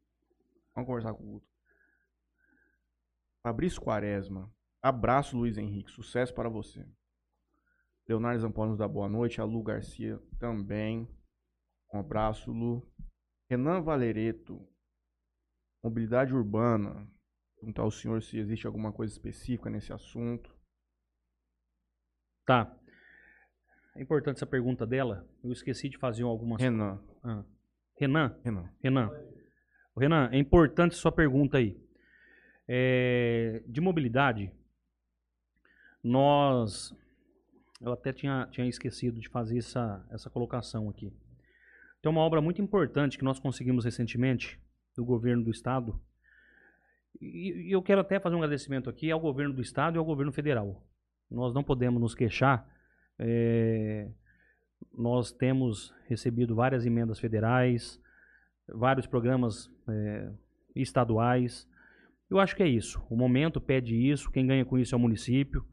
Vamos conversar com o Guto. Fabrício Quaresma. Abraço, Luiz Henrique. Sucesso para você. Leonardo Zamponi nos dá boa noite. A Lu Garcia também. Um abraço, Lu. Renan Valereto. Mobilidade urbana. Perguntar ao senhor se existe alguma coisa específica nesse assunto.
Tá. É importante essa pergunta dela. Eu esqueci de fazer algumas.
Renan.
Ah. Renan,
Renan.
Renan. Renan, é importante sua pergunta aí. É, de mobilidade, nós. Eu até tinha, tinha esquecido de fazer essa, essa colocação aqui. Tem uma obra muito importante que nós conseguimos recentemente do governo do estado. E, e eu quero até fazer um agradecimento aqui ao governo do estado e ao governo federal. Nós não podemos nos queixar. É, nós temos recebido várias emendas federais, vários programas é, estaduais. Eu acho que é isso. O momento pede isso. Quem ganha com isso é o município.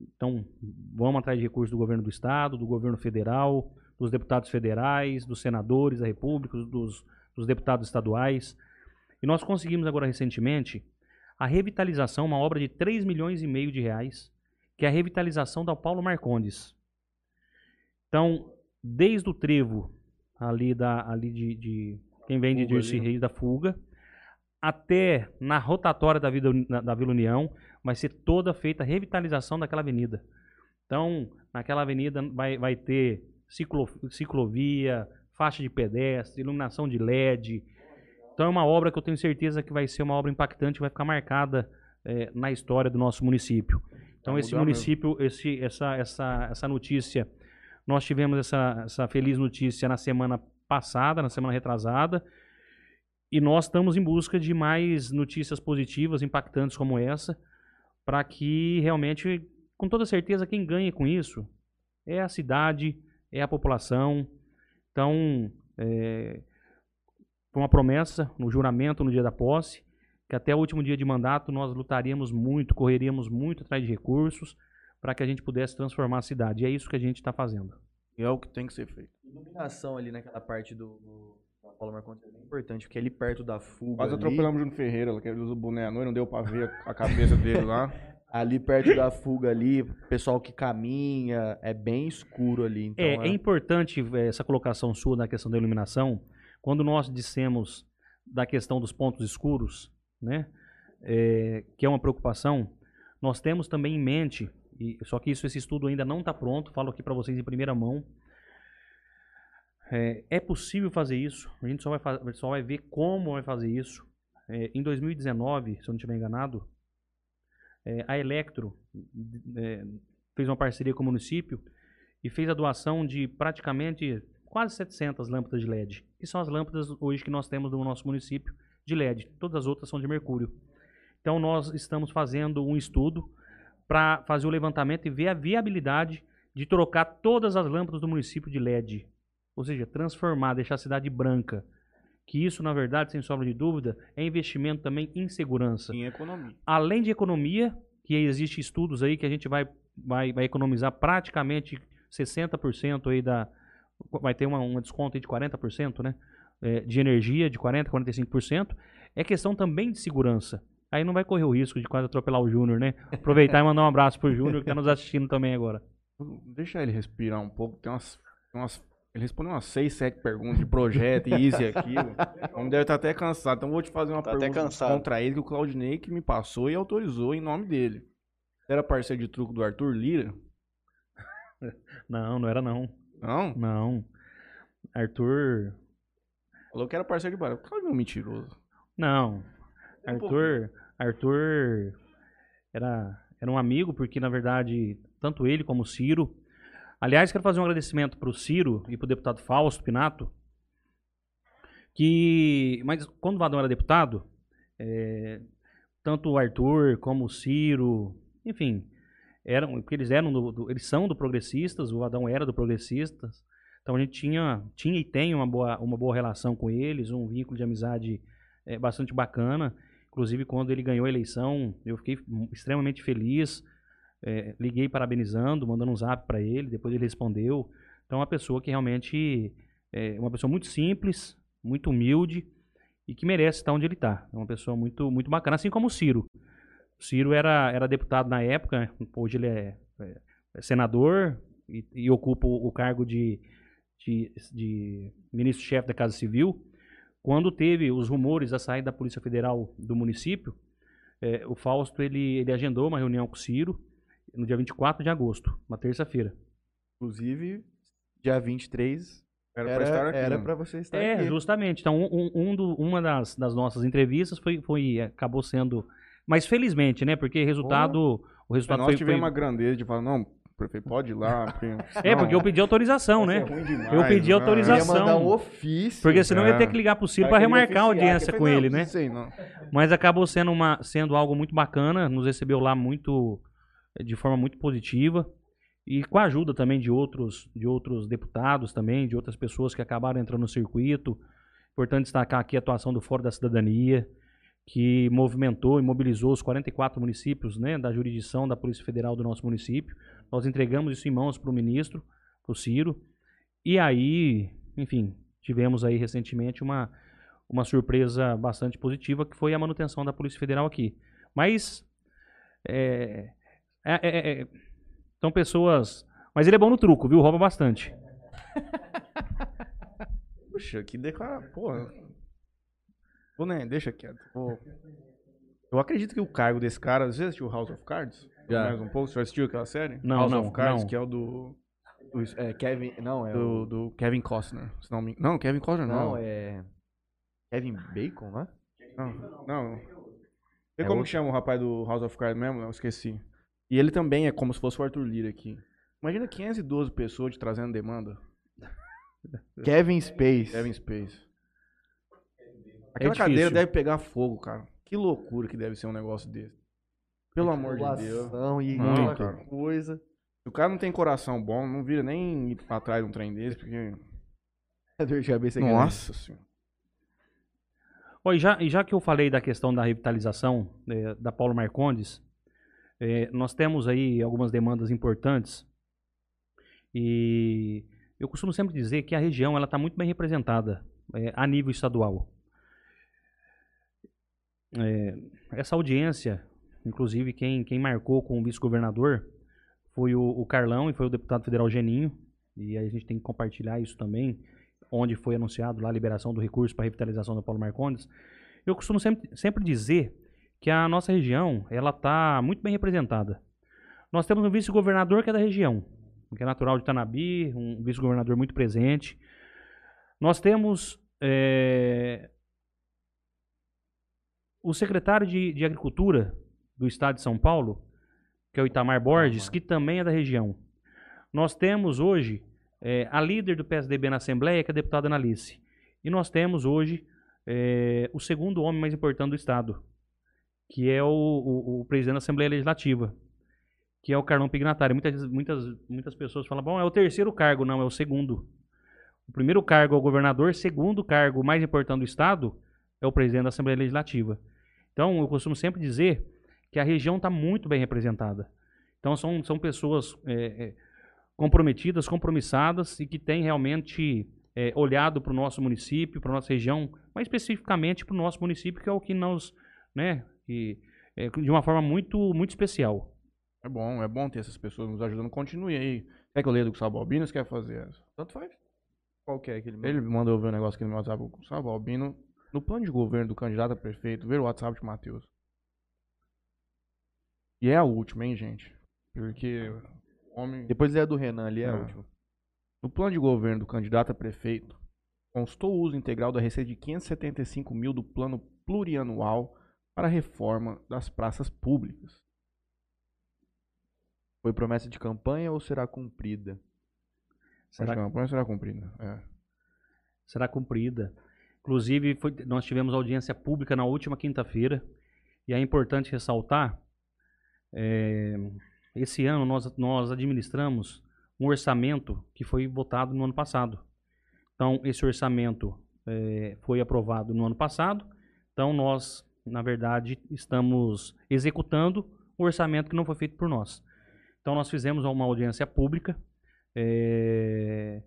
Então, vamos atrás de recursos do governo do estado, do governo federal, dos deputados federais, dos senadores da República, dos, dos deputados estaduais. E nós conseguimos agora recentemente a revitalização, uma obra de 3 milhões e meio de reais, que é a revitalização da Paulo Marcondes. Então, desde o trevo ali, da, ali de, de quem vem de Dirce. Reis da Fuga, até na rotatória da, Vida, na- da Vila União, vai ser toda feita a revitalização daquela avenida. Então, naquela avenida vai, vai ter ciclo, ciclovia, faixa de pedestre, iluminação de LED. Então, é uma obra que eu tenho certeza que vai ser uma obra impactante, vai ficar marcada eh, na história do nosso município. Então, esse município, esse, essa, essa, essa notícia, nós tivemos essa, essa feliz notícia na semana passada, na semana retrasada, e nós estamos em busca de mais notícias positivas, impactantes como essa, para que realmente, com toda certeza, quem ganha com isso é a cidade, é a população. Então, é, foi uma promessa no juramento no dia da posse, que até o último dia de mandato nós lutaríamos muito, correríamos muito atrás de recursos para que a gente pudesse transformar a cidade. E é isso que a gente está fazendo.
E é o que tem que ser feito.
Iluminação ali naquela parte do, do da Paulo Marcondes é bem importante, porque ali perto da fuga.
Quase
ali,
atropelamos o Júnior Ferreira, que ele usa o boné à noite, não deu pra ver a cabeça dele lá.
ali perto da fuga ali, pessoal que caminha, é bem escuro ali. Então
é, é importante eh, essa colocação sua na questão da iluminação. Quando nós dissemos da questão dos pontos escuros, né, eh, que é uma preocupação, nós temos também em mente, e, só que isso, esse estudo ainda não está pronto, falo aqui para vocês em primeira mão. É, é possível fazer isso, a gente só vai, só vai ver como vai fazer isso. É, em 2019, se eu não estiver enganado, é, a Electro é, fez uma parceria com o município e fez a doação de praticamente quase 700 lâmpadas de LED, que são as lâmpadas hoje que nós temos no nosso município de LED. Todas as outras são de mercúrio. Então nós estamos fazendo um estudo para fazer o levantamento e ver a viabilidade de trocar todas as lâmpadas do município de LED, ou seja, transformar, deixar a cidade branca. Que isso, na verdade, sem sombra de dúvida, é investimento também em segurança
Em economia.
além de economia, que existe estudos aí que a gente vai, vai, vai economizar praticamente 60% aí da. Vai ter uma, um desconto aí de 40%, né? É, de energia, de 40%, 45%. É questão também de segurança. Aí não vai correr o risco de quase atropelar o Júnior, né? Aproveitar e mandar um abraço pro Júnior que tá nos assistindo também agora.
Deixa ele respirar um pouco. Tem umas. tem umas- ele respondeu umas 6, 7 perguntas de projeto e isso e aquilo. O homem deve estar até cansado. Então vou te fazer uma
Tá até
pergunta
cansado.
contra ele que o Claudinei que me passou e autorizou em nome dele. Era parceiro de truco do Arthur Lira?
Não, não era não.
Não?
Não. Arthur.
Falou que era parceiro de barato. Claudinei é um mentiroso.
Não.
Um
Arthur, Arthur era, era um amigo, porque na verdade, tanto ele como o Ciro. Aliás, quero fazer um agradecimento para o Ciro e para o deputado Fausto Pinato. Que, mas quando o Vadão era deputado, é, tanto o Arthur como o Ciro, enfim, eram, porque eles eram do, do- eles são do Progressistas, o Vadão era do Progressistas. Então a gente tinha, tinha e tem uma boa, uma boa relação com eles, um vínculo de amizade é, bastante bacana. Inclusive, quando ele ganhou a eleição, eu fiquei extremamente feliz. É, liguei parabenizando, mandando um zap para ele, depois ele respondeu. Então, é uma pessoa que realmente é uma pessoa muito simples, muito humilde e que merece estar onde ele está. É uma pessoa muito, muito bacana, assim como o Ciro. O Ciro era, era deputado na época, hoje ele é, é- é senador e, e ocupa o, o cargo de, de, de ministro-chefe da Casa Civil. Quando teve os rumores da saída da Polícia Federal do município, eh, o Fausto ele, ele agendou uma reunião com o Ciro no dia 24 de agosto, uma terça-feira.
Inclusive, dia 23
Era,
era,
pra estar aqui.
era
né?
pra você estar
É,
aqui.
justamente. Então, um, um do- uma das, das nossas entrevistas foi, foi, acabou sendo. Mas felizmente, né? Porque resultado. O
Mas
resultado
nós
foi.
tivemos
foi-
uma grandeza de falar, não, prefeito, pode ir lá.
É, porque eu pedi autorização, né? Eu pedi
Eu ia
autorização.
mandar um ofício.
Porque senão eu ia ter
É.
que ligar pro Ciro pra remarcar a audiência com ele, né?
Sei, não.
Mas acabou sendo, uma, sendo algo muito bacana, nos recebeu lá muito de forma muito positiva e com a ajuda também de outros, de outros deputados também, de outras pessoas que acabaram entrando no circuito. Importante destacar aqui a atuação do Fórum da Cidadania, que movimentou e mobilizou os 44 municípios né, da jurisdição da Polícia Federal do nosso município. Nós entregamos isso em mãos para o ministro, para o Ciro, e aí, enfim, tivemos aí recentemente uma, uma surpresa bastante positiva, que foi a manutenção da Polícia Federal aqui. Mas é, é- é- é- são pessoas. Mas ele é bom no truco, viu? Rouba bastante.
Puxa, que declara... Porra. Né, deixa quieto. Pô. Eu acredito que o cargo desse cara... Você assistiu House of Cards?
Já.
Mais um pouco? Você já assistiu aquela série?
Não,
House
não,
of Cards,
não.
que é o do...
Os- é, Kevin. Não, é
Do,
o.
do Kevin Costner. Se não, me... não, Kevin Costner não.
Não, é. Kevin Bacon, né?
Não, não. Vê
É
como
outro?
que chama o rapaz do House of Cards mesmo? Eu esqueci. E ele também é como se fosse o Arthur Lira aqui. Imagina 512 pessoas te trazendo demanda.
Kevin Space.
Kevin Space. Aquela
difícil.
cadeira deve pegar fogo, cara. Que loucura que deve ser um negócio desse. Pelo amor de Deus.
E
Não, cara.
coisa.
Se o cara não tem coração bom, não vira nem ir pra trás de um trem desse, porque.
A dor de cabeça é.
Nossa senhora.
Ó, e, já, e já que eu falei da questão da revitalização eh, da Paulo Marcondes, eh, nós temos aí algumas demandas importantes e eu costumo sempre dizer que a região ela está muito bem representada eh, a nível estadual. Eh, essa audiência, inclusive quem, quem marcou com o vice-governador foi o, o Carlão e foi o deputado federal Geninho, e a gente tem que compartilhar isso também, onde foi anunciado lá a liberação do recurso para revitalização da Paulo Marcondes. Eu costumo sempre, sempre dizer que a nossa região ela está muito bem representada. Nós temos um vice-governador que é da região, que é natural de Tanabi, um vice-governador muito presente. Nós temos eh, o secretário de, de Agricultura do Estado de São Paulo, que é o Itamar Borges, que também é da região. Nós temos hoje eh, a líder do PSDB na Assembleia, que é a deputada Analice. E nós temos hoje eh, o segundo homem mais importante do Estado, que é o, o- o presidente da Assembleia Legislativa, que é o Carlão Pignatari. Muitas, muitas, muitas pessoas falam, bom, é o terceiro cargo. Não, é o segundo. O primeiro cargo é o governador, segundo cargo mais importante do Estado é o presidente da Assembleia Legislativa. Então, eu costumo sempre dizer que a região está muito bem representada. Então, são, são pessoas é, é, comprometidas, compromissadas e que têm realmente é, olhado para o nosso município, para a nossa região, mais especificamente para o nosso município, que é o que nos, né, que, é, de uma forma muito, muito especial.
É bom, é bom ter essas pessoas nos ajudando. Continue aí. Quer que eu leia do Gustavo Albino você quer fazer?
Tanto faz. Qual que é aquele
Ele mandou ver um negócio aqui no meu WhatsApp. Gustavo Albino, no plano de governo do candidato a prefeito, ver o WhatsApp de Matheus. E é a última, hein, gente? Porque o homem.
Depois é a do Renan ali, é a
Ah.
última.
No plano de governo do candidato a prefeito, constou o uso integral da receita de 575 mil do plano plurianual para a reforma das praças públicas.
Foi promessa de campanha ou será cumprida?
Será
Será,
que a campanha será cumprida? É.
será cumprida. Inclusive, foi- nós tivemos audiência pública na última quinta-feira, e é importante ressaltar, é, esse ano nós, nós administramos um orçamento que foi votado no ano passado. Então, esse orçamento é, foi aprovado no ano passado, então nós, na verdade, estamos executando o orçamento que não foi feito por nós. Então, nós fizemos uma audiência pública, é,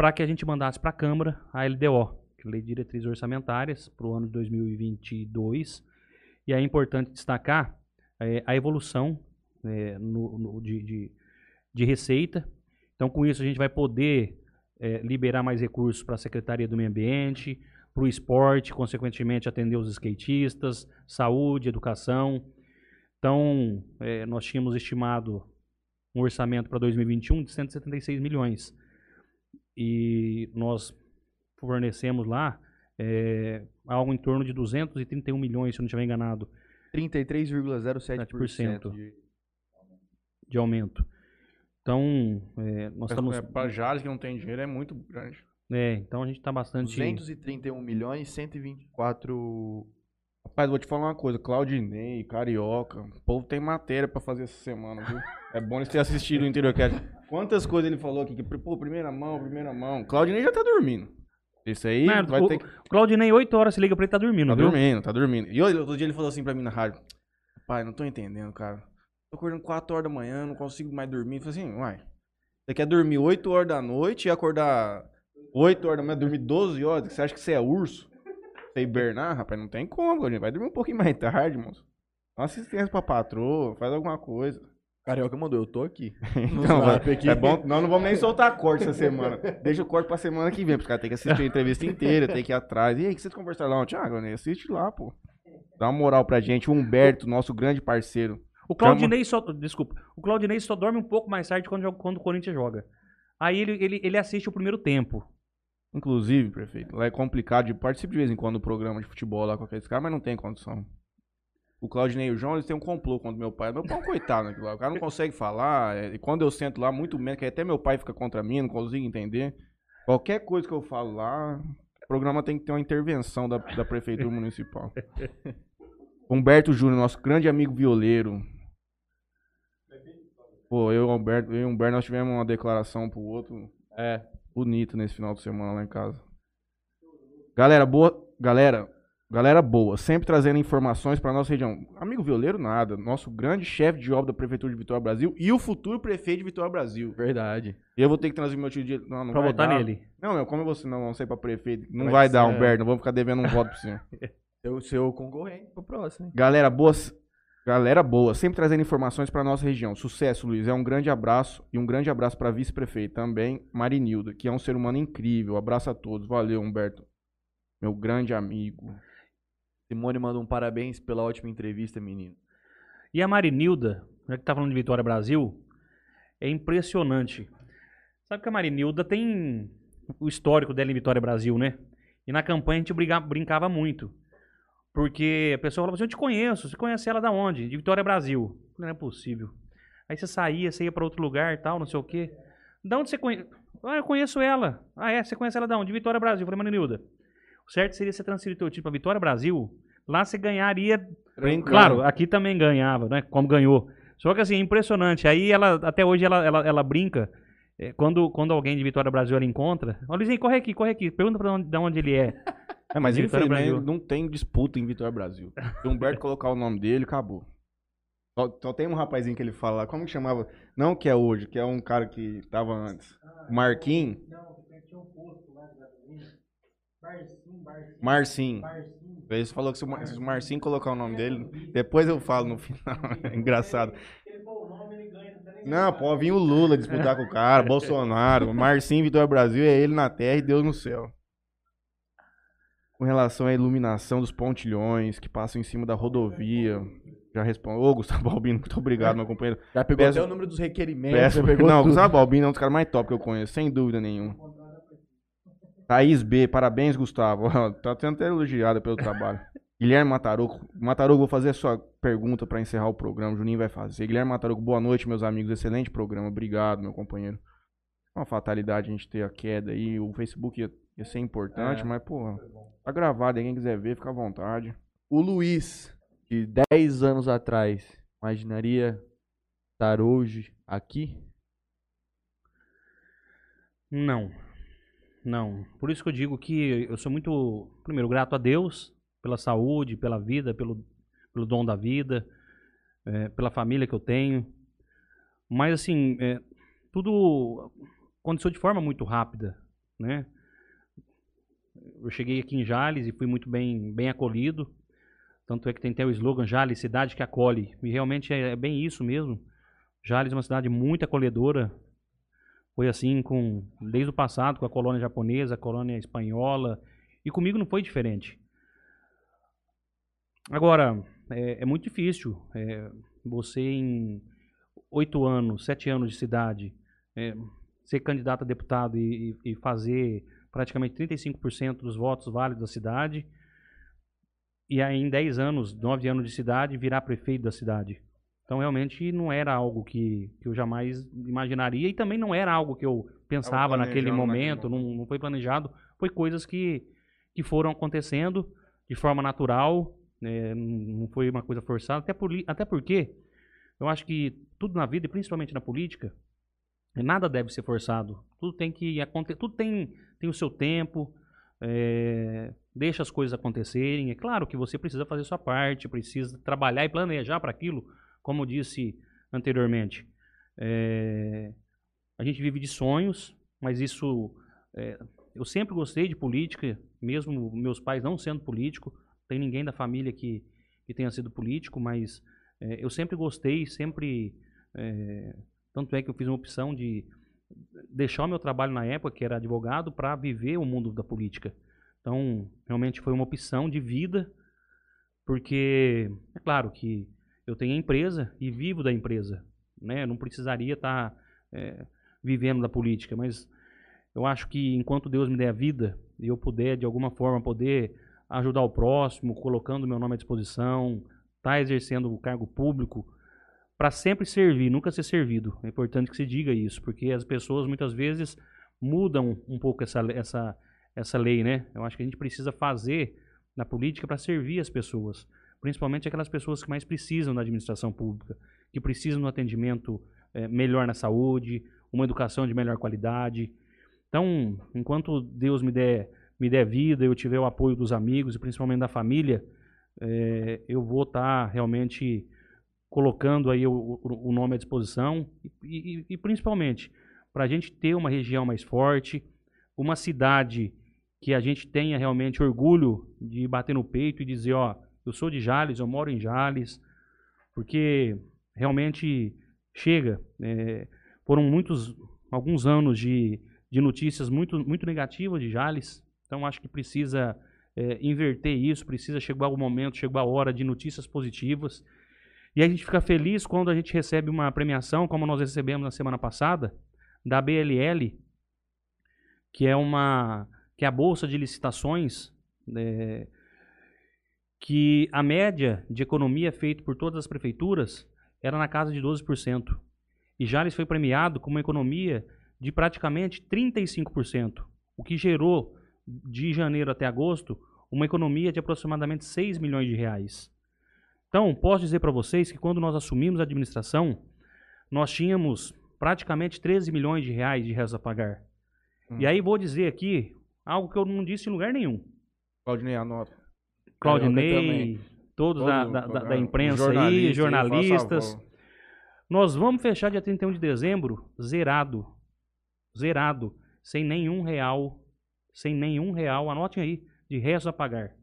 para que a gente mandasse para a Câmara a LDO, que é Lei de Diretrizes Orçamentárias, para o ano de 2022. E é importante destacar eh, a evolução eh, no- no- de, de- de receita. Então, com isso, a gente vai poder eh, liberar mais recursos para a Secretaria do Meio Ambiente, para o esporte, consequentemente, atender os skatistas, saúde, educação. Então, nós tínhamos estimado um orçamento para 2021 de 176 milhões. E nós fornecemos lá é, algo em torno de 231 milhões, se eu não estiver enganado,
33,07% de
de aumento. Então, é, nós estamos.
É, pra Jales que não tem dinheiro é muito grande.
É, então a gente está bastante.
231 milhões 124
Rapaz, vou te falar uma coisa, Claudinei, Carioca, o povo tem matéria pra fazer essa semana, viu? É bom eles terem assistido o Interiorcast. Quantas coisas ele falou aqui, que, pô, primeira mão, primeira mão. Claudinei já tá dormindo. Isso aí
Não,
vai
o,
ter que...
Claudinei, 8 horas se liga pra ele, tá dormindo,
Tá
viu?
dormindo, tá dormindo. E outro dia ele falou assim pra mim na rádio, pai, não tô entendendo, cara. Tô acordando 4 horas da manhã, não consigo mais dormir. Eu falei assim, uai, você quer dormir 8 horas da noite e acordar 8 horas da manhã, dormir 12 horas? Você acha que você é urso? Você hibernar? Rapaz, não tem como, gente. Vai dormir um pouquinho mais tarde, moço. Dá uma assistência pra patroa, faz alguma coisa.
Carioca mandou, eu tô aqui.
Então, vai-
aqui.
é bom, nós não vamos nem soltar corte essa semana. Deixa o corte pra semana que vem, porque os caras têm que assistir a entrevista inteira, tem que ir atrás. E aí, o que vocês conversaram lá ontem? Ah, Granê, assiste lá, pô. Dá uma moral pra gente. O Humberto, nosso grande parceiro.
O Claudinei só. Desculpa. O Claudinei só dorme um pouco mais tarde quando, quando o Corinthians joga. Aí ele, ele, ele assiste o primeiro tempo.
Inclusive, prefeito, lá é complicado de participo de vez em quando do programa de futebol lá com aqueles caras, mas não tem condição. O Claudinei e o João, eles têm um complô contra meu pai. Meu pai é um coitado naquilo lá. O cara não consegue falar. é, E quando eu sento lá, muito menos, que até meu pai fica contra mim, não consigo entender. Qualquer coisa que eu falo lá, o programa tem que ter uma intervenção da, da prefeitura municipal. Humberto Júnior, nosso grande amigo violeiro. Pô, eu, e Humberto, eu e o Humberto, nós tivemos uma declaração pro outro
É.
bonito nesse final de semana lá em casa. Galera boa, galera, galera boa, sempre trazendo informações para nossa região. Amigo violeiro nada, nosso grande chefe de obra da prefeitura de Vitória Brasil e o futuro prefeito de Vitória Brasil.
Verdade.
E eu vou ter que trazer meu tio de não, não
pra
vai
votar
dar.
nele.
Não, meu, como você não, não sei para prefeito, não
Vai
vai,
ser-
dar, Humberto, não vamos ficar devendo um voto pra você.
Seu, seu concorrente pro próximo, hein?
Galera boa, galera boa, sempre trazendo informações para nossa região. Sucesso, Luiz. É um grande abraço e um grande abraço para vice-prefeito também, Marinilda, que é um ser humano incrível. Abraço a todos. Valeu, Humberto. Meu grande amigo.
Simone manda um parabéns pela ótima entrevista, menino.
E a Marinilda, já que tá falando de Vitória Brasil, é impressionante. Sabe que a Marinilda tem o histórico dela em Vitória Brasil, né? E na campanha a gente brincava muito. Porque a pessoa falava assim, eu te conheço, você conhece ela da onde? De Vitória Brasil. Eu falei, Não é possível. Aí você saía, você ia pra outro lugar e tal, não sei o quê. Da onde você conhece? Ah, eu conheço ela. Ah, é? Você conhece ela da onde? De Vitória Brasil. Eu falei, Marinilda, o certo seria você transferir teu time pra Vitória Brasil. Lá você ganharia. Claro, aqui também ganhava, né? Como ganhou. Só que assim, é impressionante. Aí ela, até hoje, ela, ela, ela brinca. é, quando, quando alguém de Vitória Brasil ela encontra, ó, Luizinho, corre aqui, corre aqui. Pergunta pra onde, de onde ele é.
É, mas
Vitória
infelizmente
Brasil.
não tem disputa em Vitória Brasil. Se o Humberto colocar o nome dele, acabou. Só, só tem um rapazinho que ele fala lá, como que chamava? Não que é hoje, que é um cara que tava antes. Marquinhos. Marcinho. Ele falou que se o Mar- se o Marcinho colocar o nome dele, depois eu falo no final. É engraçado. Não, pode vir o Lula disputar com o cara, Bolsonaro, Marcinho, Vitória Brasil, é ele na terra e Deus no céu. Com relação à iluminação dos pontilhões que passam em cima da rodovia, já respondo. Ô, Gustavo Albino, muito obrigado, meu companheiro.
Já pegou
Peço-
até o número dos requerimentos.
Peço,
pegou
não,
tudo.
Gustavo Albino é um dos caras mais top que eu conheço, sem dúvida nenhuma. Thaís B, parabéns, Gustavo. Tá sendo até elogiada pelo trabalho. Guilherme Mataroco. Mataroco, vou fazer a sua pergunta pra encerrar o programa. O Juninho vai fazer. Guilherme Mataroco, boa noite, meus amigos. Excelente programa. Obrigado, meu companheiro. É uma fatalidade a gente ter a queda aí. O Facebook ia, ia ser importante,
É.
mas, pô, tá gravado. Quem quiser ver, fica à vontade.
O Luiz, de 10 anos atrás, imaginaria estar hoje aqui?
Não. Não. Por isso que eu digo que eu sou muito, primeiro, grato a Deus pela saúde, pela vida, pelo, pelo dom da vida, eh, pela família que eu tenho. Mas, assim, eh, tudo aconteceu de forma muito rápida, né? Eu cheguei aqui em Jales e fui muito bem, bem acolhido. Tanto é que tem até o slogan Jales, cidade que acolhe. E realmente é, é bem isso mesmo. Jales é uma cidade muito acolhedora, foi assim com desde o passado com a colônia japonesa, a colônia espanhola e comigo não foi diferente. Agora é, é muito difícil é, você em oito anos, sete anos de cidade, é, ser candidato a deputado e, e- e fazer praticamente 35% dos votos válidos da cidade, e aí em 10 anos, 9 anos de cidade, virar prefeito da cidade. Então, realmente, não era algo que, que eu jamais imaginaria e também não era algo que eu pensava naquele
planejando naquele
momento, não, não foi planejado. Foi coisas que, que foram acontecendo de forma natural, né, não foi uma coisa forçada, até, por, até porque eu acho que tudo na vida, e principalmente na política, nada deve ser forçado. Tudo tem que acontecer, tudo tem, tem o seu tempo, é, deixa as coisas acontecerem. É claro que você precisa fazer sua parte, precisa trabalhar e planejar para aquilo, como eu disse anteriormente. É, a gente vive de sonhos, mas isso. é, eu sempre gostei de política, mesmo meus pais não sendo político, tem ninguém da família que, que tenha sido político, mas eu sempre gostei, sempre. Tanto é que eu fiz uma opção de deixar o meu trabalho na época, que era advogado, para viver o mundo da política. Então, realmente foi uma opção de vida, porque é claro que eu tenho a empresa e vivo da empresa, né? Eu não precisaria estar é, vivendo da política, mas eu acho que enquanto Deus me der a vida e eu puder de alguma forma poder ajudar o próximo, colocando meu nome à disposição, tá exercendo o cargo público, para sempre servir, nunca ser servido. É importante que se diga isso, porque as pessoas muitas vezes mudam um pouco essa, essa, essa lei, né? Eu acho que a gente precisa fazer na política para servir as pessoas, principalmente aquelas pessoas que mais precisam da administração pública, que precisam de um atendimento é, melhor na saúde, uma educação de melhor qualidade. Então, enquanto Deus me der, me der vida, eu tiver o apoio dos amigos e principalmente da família, é, eu vou estar tá realmente colocando aí o, o, nome à disposição e, e, e principalmente para a gente ter uma região mais forte, uma cidade que a gente tenha realmente orgulho de bater no peito e dizer, ó, eu sou de Jales, eu moro em Jales, porque realmente chega. É, foram muitos, alguns anos de, de notícias muito, muito negativas de Jales, então acho que precisa é, inverter isso, precisa chegar o momento, chegar a hora de notícias positivas. E a gente fica feliz quando a gente recebe uma premiação, como nós recebemos na semana passada, da BLL, que é uma que é a bolsa de licitações, é, que a média de economia feita por todas as prefeituras era na casa de 12%. E Jales foi premiado com uma economia de praticamente 35%, o que gerou de janeiro até agosto uma economia de aproximadamente 6 milhões de reais. Então, posso dizer para vocês que quando nós assumimos a administração, nós tínhamos praticamente 13 milhões de reais de resto a pagar. Hum. E aí vou dizer aqui algo que eu não disse em lugar nenhum.
Claudinei, anota.
Claudinei, todos da, da, da, da, imprensa aí, jornalistas. Nós vamos fechar dia 31 de dezembro zerado. Zerado. Sem nenhum real. Sem nenhum real, anotem aí, de resto a pagar.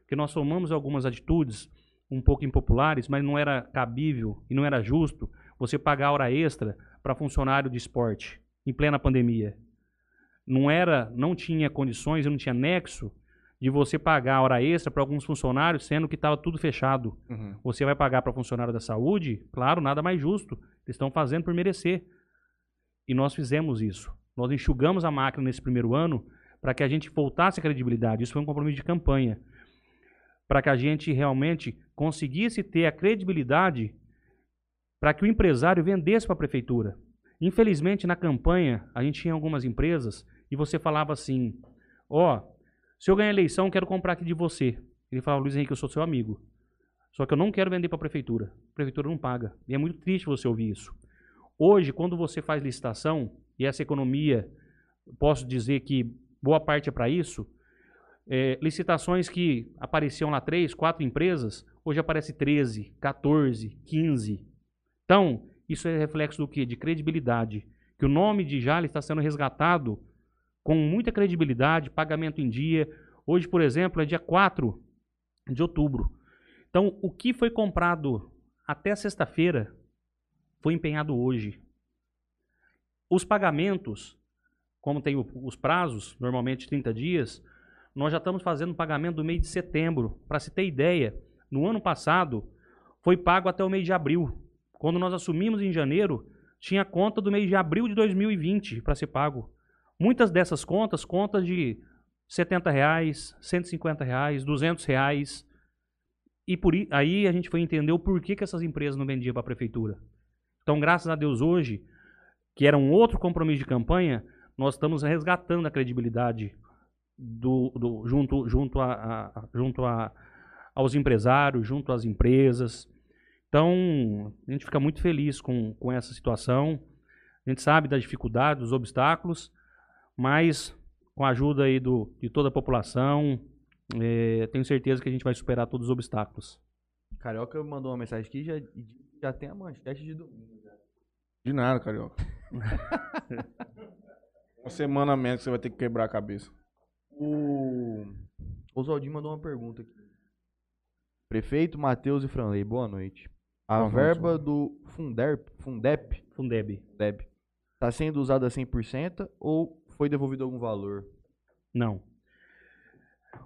Porque nós tomamos algumas atitudes um pouco impopulares, mas não era cabível e não era justo você pagar hora extra para funcionário de esporte em plena pandemia. Não era, não tinha condições, não tinha nexo de você pagar hora extra para alguns funcionários, sendo que estava tudo fechado. Uhum. Você vai pagar para funcionário da saúde? Claro, nada mais justo. Eles estão fazendo por merecer. E nós fizemos isso. Nós enxugamos a máquina nesse primeiro ano para que a gente voltasse a credibilidade. Isso foi um compromisso de campanha. Para que a gente realmente conseguisse ter a credibilidade para que o empresário vendesse para a prefeitura. Infelizmente, na campanha, a gente tinha algumas empresas e você falava assim: Ó, oh, se eu ganhar eleição, quero comprar aqui de você. Ele falava, Luiz Henrique, eu sou seu amigo. Só que eu não quero vender para a prefeitura. A prefeitura não paga. E é muito triste você ouvir isso. Hoje, quando você faz licitação, e essa economia, posso dizer que boa parte é para isso, é, licitações que apareciam lá três, quatro empresas, hoje aparece 13, 14, 15. Então, isso é reflexo do quê? De credibilidade. Que o nome de Jales está sendo resgatado com muita credibilidade, pagamento em dia. Hoje, por exemplo, é dia 4 de outubro. Então, o que foi comprado até sexta-feira foi empenhado hoje. Os pagamentos, como tem os prazos, normalmente 30 dias, nós já estamos fazendo pagamento do mês de setembro. Para se ter ideia, no ano passado foi pago até o mês de abril, Quando nós assumimos em janeiro, tinha conta do mês de abril de 2020 para ser pago. Muitas dessas contas, contas de 70 reais, 150 reais, 200 reais. E por aí a gente foi entender o porquê que essas empresas não vendiam para a prefeitura. Então, graças a Deus, hoje, que era um outro compromisso de campanha, nós estamos resgatando a credibilidade do, do- junto, junto, a- a- junto a, aos empresários, junto às empresas. Então, a gente fica muito feliz com, com essa situação. A gente sabe das dificuldades, dos obstáculos, mas com a ajuda aí do, de toda a população, eh, tenho certeza que a gente vai superar todos os obstáculos.
Carioca mandou uma mensagem aqui e já, já tem a manchete de domingo. já.
De nada, carioca. Uma semana a menos que você vai ter que quebrar a cabeça.
O Oswaldinho mandou uma pergunta aqui. Prefeito Matheus e Franley, boa noite. A
Boa noite,
verba
mano.
do Funderp, Fundep,
Fundeb.
Fundeb está sendo usada 100% ou foi devolvido algum valor?
Não.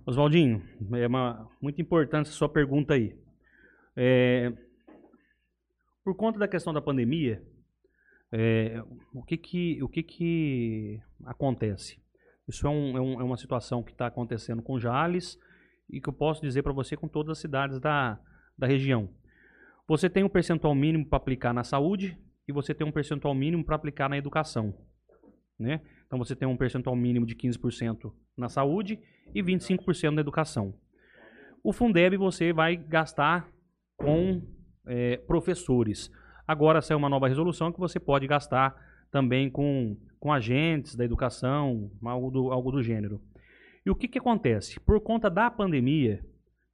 Oswaldinho, é uma, muito importante essa sua pergunta aí. É, por conta da questão da pandemia, é, o, que que, o que que acontece? Isso é, um- é um- é uma situação que está acontecendo com Jales e que eu posso dizer para você com todas as cidades da, da região. Você tem um percentual mínimo para aplicar na saúde e você tem um percentual mínimo para aplicar na educação. Né? Então você tem um percentual mínimo de 15% na saúde e 25% na educação. O Fundeb você vai gastar com eh, professores. Agora saiu uma nova resolução que você pode gastar também com, com agentes da educação, algo do, algo do gênero. E o que, que acontece? Por conta da pandemia,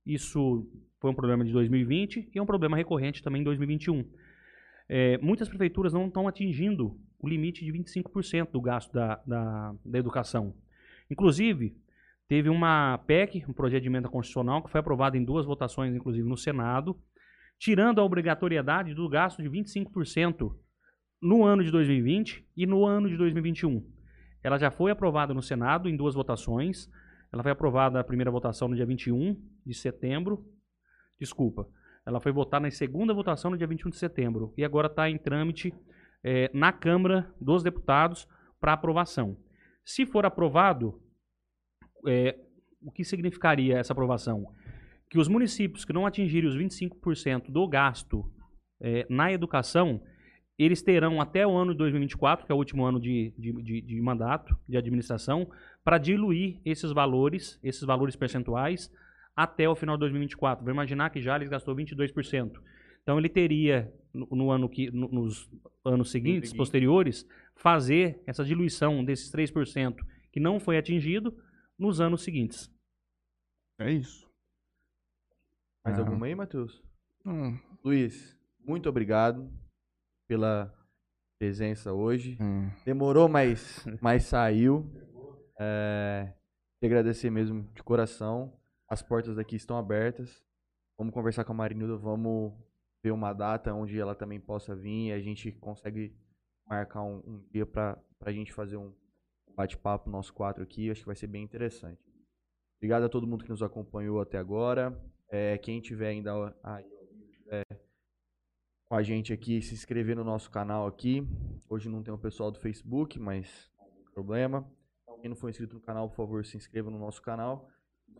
isso foi um problema de 2020 e é um problema recorrente também em 2021. É, muitas prefeituras não estão atingindo o limite de 25% do gasto da, da, da educação. Inclusive, teve uma PEC, um projeto de emenda constitucional, que foi aprovado em duas votações, inclusive no Senado, tirando a obrigatoriedade do gasto de 25% no ano de 2020 e no ano de 2021. Ela já foi aprovada no Senado em duas votações. Ela foi aprovada a primeira votação no dia 21 de setembro. Desculpa. Ela foi votada na segunda votação no dia 21 de setembro. E agora está em trâmite eh, na Câmara dos Deputados para aprovação. Se for aprovado, eh, o que significaria essa aprovação? Que os municípios que não atingirem os 25% do gasto eh, na educação, eles terão até o ano de 2024, que é o último ano de, de, de, de mandato, de administração, para diluir esses valores, esses valores percentuais, até o final de 2024. Vou imaginar que Jales gastou 22%. Então ele teria, no, no ano que, no- nos anos seguintes,
seguinte.
posteriores, fazer essa diluição desses 3% que não foi atingido nos anos seguintes.
É isso.
Mais
Ah.
alguma aí, Matheus?
Hum,
Luiz, muito obrigado pela presença hoje.
hum.
Demorou, mas, mas saiu. É, queria agradecer mesmo de coração. As portas daqui estão abertas. Vamos conversar com a Marinilda, vamos ver uma data onde ela também possa vir e a gente consegue marcar um, um dia para a gente fazer um bate-papo, nós quatro aqui. Acho que vai ser bem interessante. Obrigado a todo mundo que nos acompanhou até agora. É, quem tiver ainda aí, tiver com a gente aqui, se inscrever no nosso canal aqui. Hoje não tem o pessoal do Facebook, mas não tem problema. Quem não for inscrito no canal, por favor, se inscreva no nosso canal.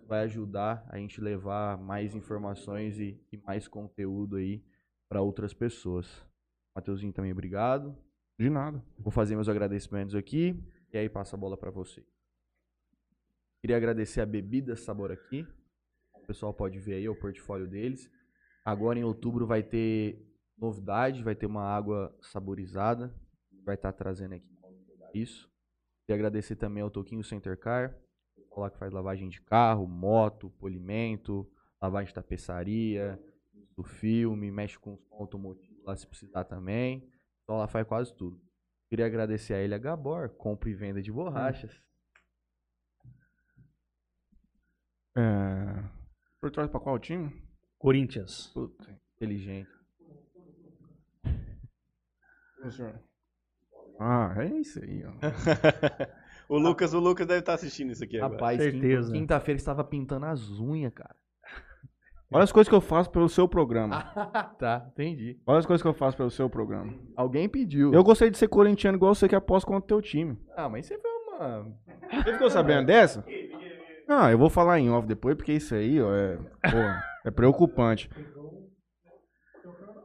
Vai ajudar a gente levar mais informações e, e mais conteúdo aí para outras pessoas. Mateuzinho também, obrigado.
De nada.
Vou fazer meus agradecimentos aqui e aí passo a bola para você. Queria agradecer a Bebida Sabor aqui. O pessoal pode ver aí o portfólio deles. Agora em outubro vai ter novidade, vai ter uma água saborizada. Vai estar trazendo aqui isso. Queria agradecer também ao Toquinho Center Car, pessoal lá que faz lavagem de carro, moto, polimento, lavagem de tapeçaria, do filme, mexe com som automotivo lá se precisar também. Então ela faz quase tudo. Queria agradecer a ele, a Gabor, compra e venda de borrachas.
É... Por trás pra qual time?
Corinthians.
Puta.
Inteligente.
Ah, é isso aí, ó.
o Lucas, o Lucas deve estar assistindo isso aqui agora.
Rapaz,
Certeza.
quinta- quinta-feira estava pintando as unhas, cara.
Olha as coisas que eu faço pelo seu programa.
tá, entendi.
Olha as coisas que eu faço pelo seu programa.
Alguém pediu.
Eu gostei de ser corintiano igual você que aposta contra o teu time.
Ah, mas você foi uma.
Você ficou sabendo dessa? Não, eu vou falar em off depois, porque isso aí, ó, é, pô, é preocupante.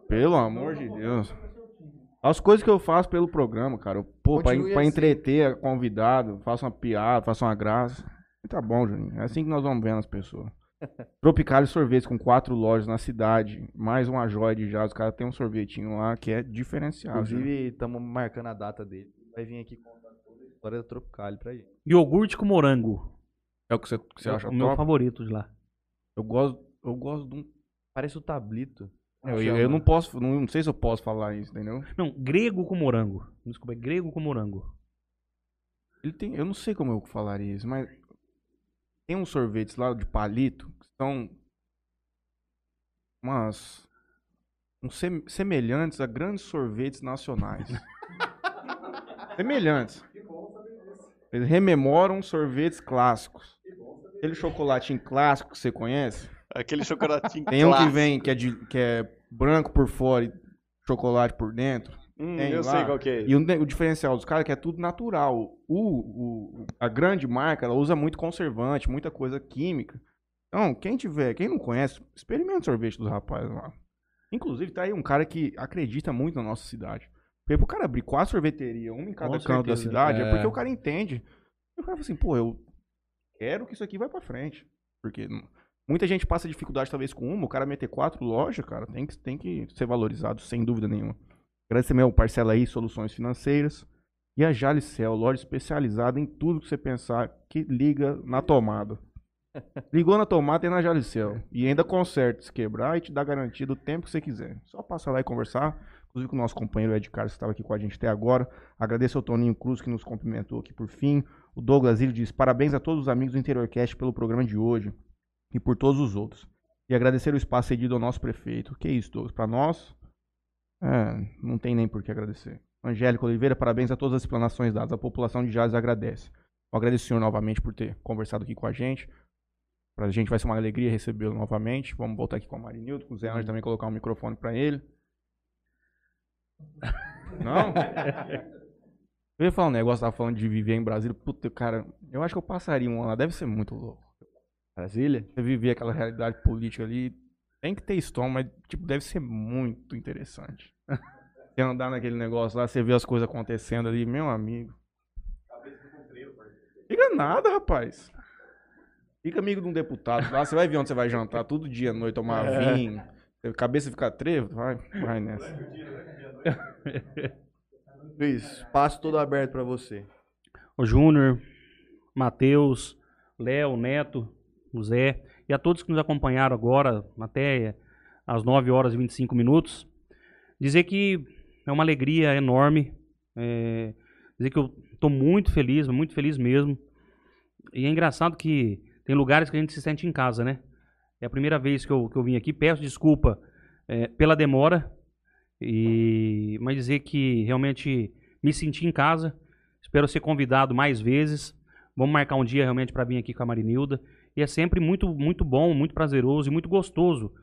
Pelo amor de Deus. As coisas que eu faço pelo programa, cara. eu, Pô, pra, pra
assim.
entreter convidado, faço uma piada, faço uma graça. E Tá bom, Juninho. É assim que nós vamos vendo as pessoas. Tropicália Sorvetes com quatro lojas na cidade. Mais uma joia de jazz. Os caras têm um sorvetinho lá que é diferenciado. Juninho.
Inclusive, estamos marcando a data dele. Vai vir aqui contar toda a história da Tropical pra gente.
Iogurte com morango.
É o que você, que você
É
acha
o meu
top?
favorito de lá.
Eu gosto, eu gosto de um
Parece o tablito.
Eu, eu- eu não posso, não, não sei se eu posso falar isso, entendeu?
Não, grego com morango. Desculpa, é grego com morango.
Ele tem, eu não sei como eu falaria isso, mas tem uns sorvetes lá de palito que são umas uns sem- semelhantes a grandes sorvetes nacionais. semelhantes. Eles rememoram sorvetes clássicos. Aquele chocolatinho clássico que você conhece.
Aquele chocolatinho
Tem um que vem que é, de- que é branco por fora e chocolate por dentro.
Hum,
tem
eu
lá.
sei qual que é.
E o, o diferencial dos caras é que é tudo natural. O, o- a grande marca, ela usa muito conservante, muita coisa química. Então, quem tiver, quem não conhece, experimenta o sorvete dos rapazes lá. Inclusive, tá aí um cara que acredita muito na nossa cidade. Porque pro cara abrir quatro sorveterias, uma em cada
Com
canto da
certeza.
cidade, é.
É.
porque o cara entende. E o cara fala assim, pô, eu quero que isso aqui vai pra frente. Porque muita gente passa dificuldade talvez com uma, o cara meter quatro lojas, cara, tem que, tem que ser valorizado, sem dúvida nenhuma. Agradecer meu Parcela aí, Soluções Financeiras. E a Jalicel, loja especializada em tudo que você pensar que liga na tomada. Ligou na tomada e na Jalicel. E ainda conserta se quebrar e te dá garantia do tempo que você quiser. Só passar lá e conversar. Inclusive com o nosso companheiro Ed Carlos, que estava aqui com a gente até agora. Agradeço ao Toninho Cruz, que nos cumprimentou aqui por fim. O Douglas Ilho diz: parabéns a todos os amigos do Interiorcast pelo programa de hoje e por todos os outros. E agradecer o espaço cedido ao nosso prefeito. Que isso, Douglas? Para nós, é, não tem nem por que agradecer. Angélica Oliveira, parabéns a todas as explanações dadas. A população de Jales agradece. Eu agradeço o senhor novamente por ter conversado aqui com a gente. Pra gente vai ser uma alegria recebê-lo novamente. Vamos voltar aqui com o Marinildo, com o Zé Anjo também colocar um microfone pra ele. Não? Eu ia falar um negócio, tava falando de viver em Brasília. Puta, cara, eu acho que eu passaria um ano lá. Deve ser muito louco.
Brasília?
Você viver aquela realidade política ali. Tem que ter estômago, mas tipo, deve ser muito interessante. Você andar naquele negócio lá, você vê as coisas acontecendo ali, meu amigo. Fica nada, rapaz. Fica amigo de um deputado lá, você vai ver onde você vai jantar todo dia à noite, tomar vinho. A cabeça fica trevo, vai, vai nessa.
Luiz, espaço todo aberto pra você.
O Júnior, Matheus, Léo, Neto, o Zé e a todos que nos acompanharam agora até às 9 horas e 25 minutos. Dizer que é uma alegria enorme. é, dizer que eu estou muito feliz, muito feliz mesmo. E é engraçado que tem lugares que a gente se sente em casa, né? É a primeira vez que eu, que eu vim aqui. Peço desculpa é, pela demora, e mas dizer que realmente me senti em casa. Espero ser convidado mais vezes. Vamos marcar um dia realmente para vir aqui com a Marinilda. E é sempre muito, muito bom, muito prazeroso e muito gostoso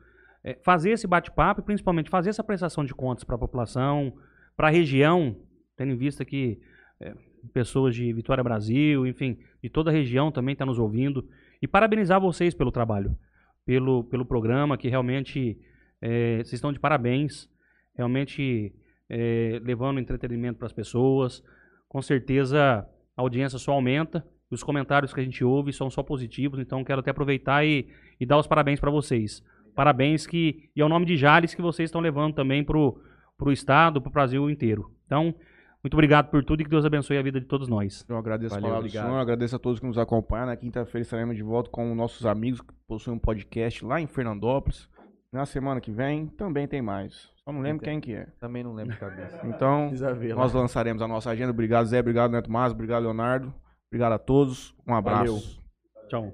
é, fazer esse bate-papo e principalmente fazer essa prestação de contas para a população, para a região, tendo em vista que é, pessoas de Vitória Brasil, enfim, de toda a região também estão nos ouvindo. E parabenizar vocês pelo trabalho, pelo, pelo programa, que realmente é, vocês estão de parabéns, realmente é, levando entretenimento para as pessoas. Com certeza a audiência só aumenta, os comentários que a gente ouve são só positivos, então quero até aproveitar e, e dar os parabéns para vocês. Parabéns que, e é o nome de Jales que vocês estão levando também para o estado, para o Brasil inteiro. Então, muito obrigado por tudo e que Deus abençoe a vida de todos nós.
Eu agradeço
Valeu,
a palavra do senhor, agradeço a todos que nos acompanham. Na quinta-feira estaremos de volta com nossos amigos que possuem um podcast lá em Fernandópolis. Na semana que vem também tem mais. Só não lembro quem que é.
Também não lembro de cabeça.
Então,
ver
nós lançaremos a nossa agenda. Obrigado, Zé. Obrigado, Neto Mas. Obrigado, Leonardo. Obrigado a todos. Um abraço.
Valeu.
Tchau.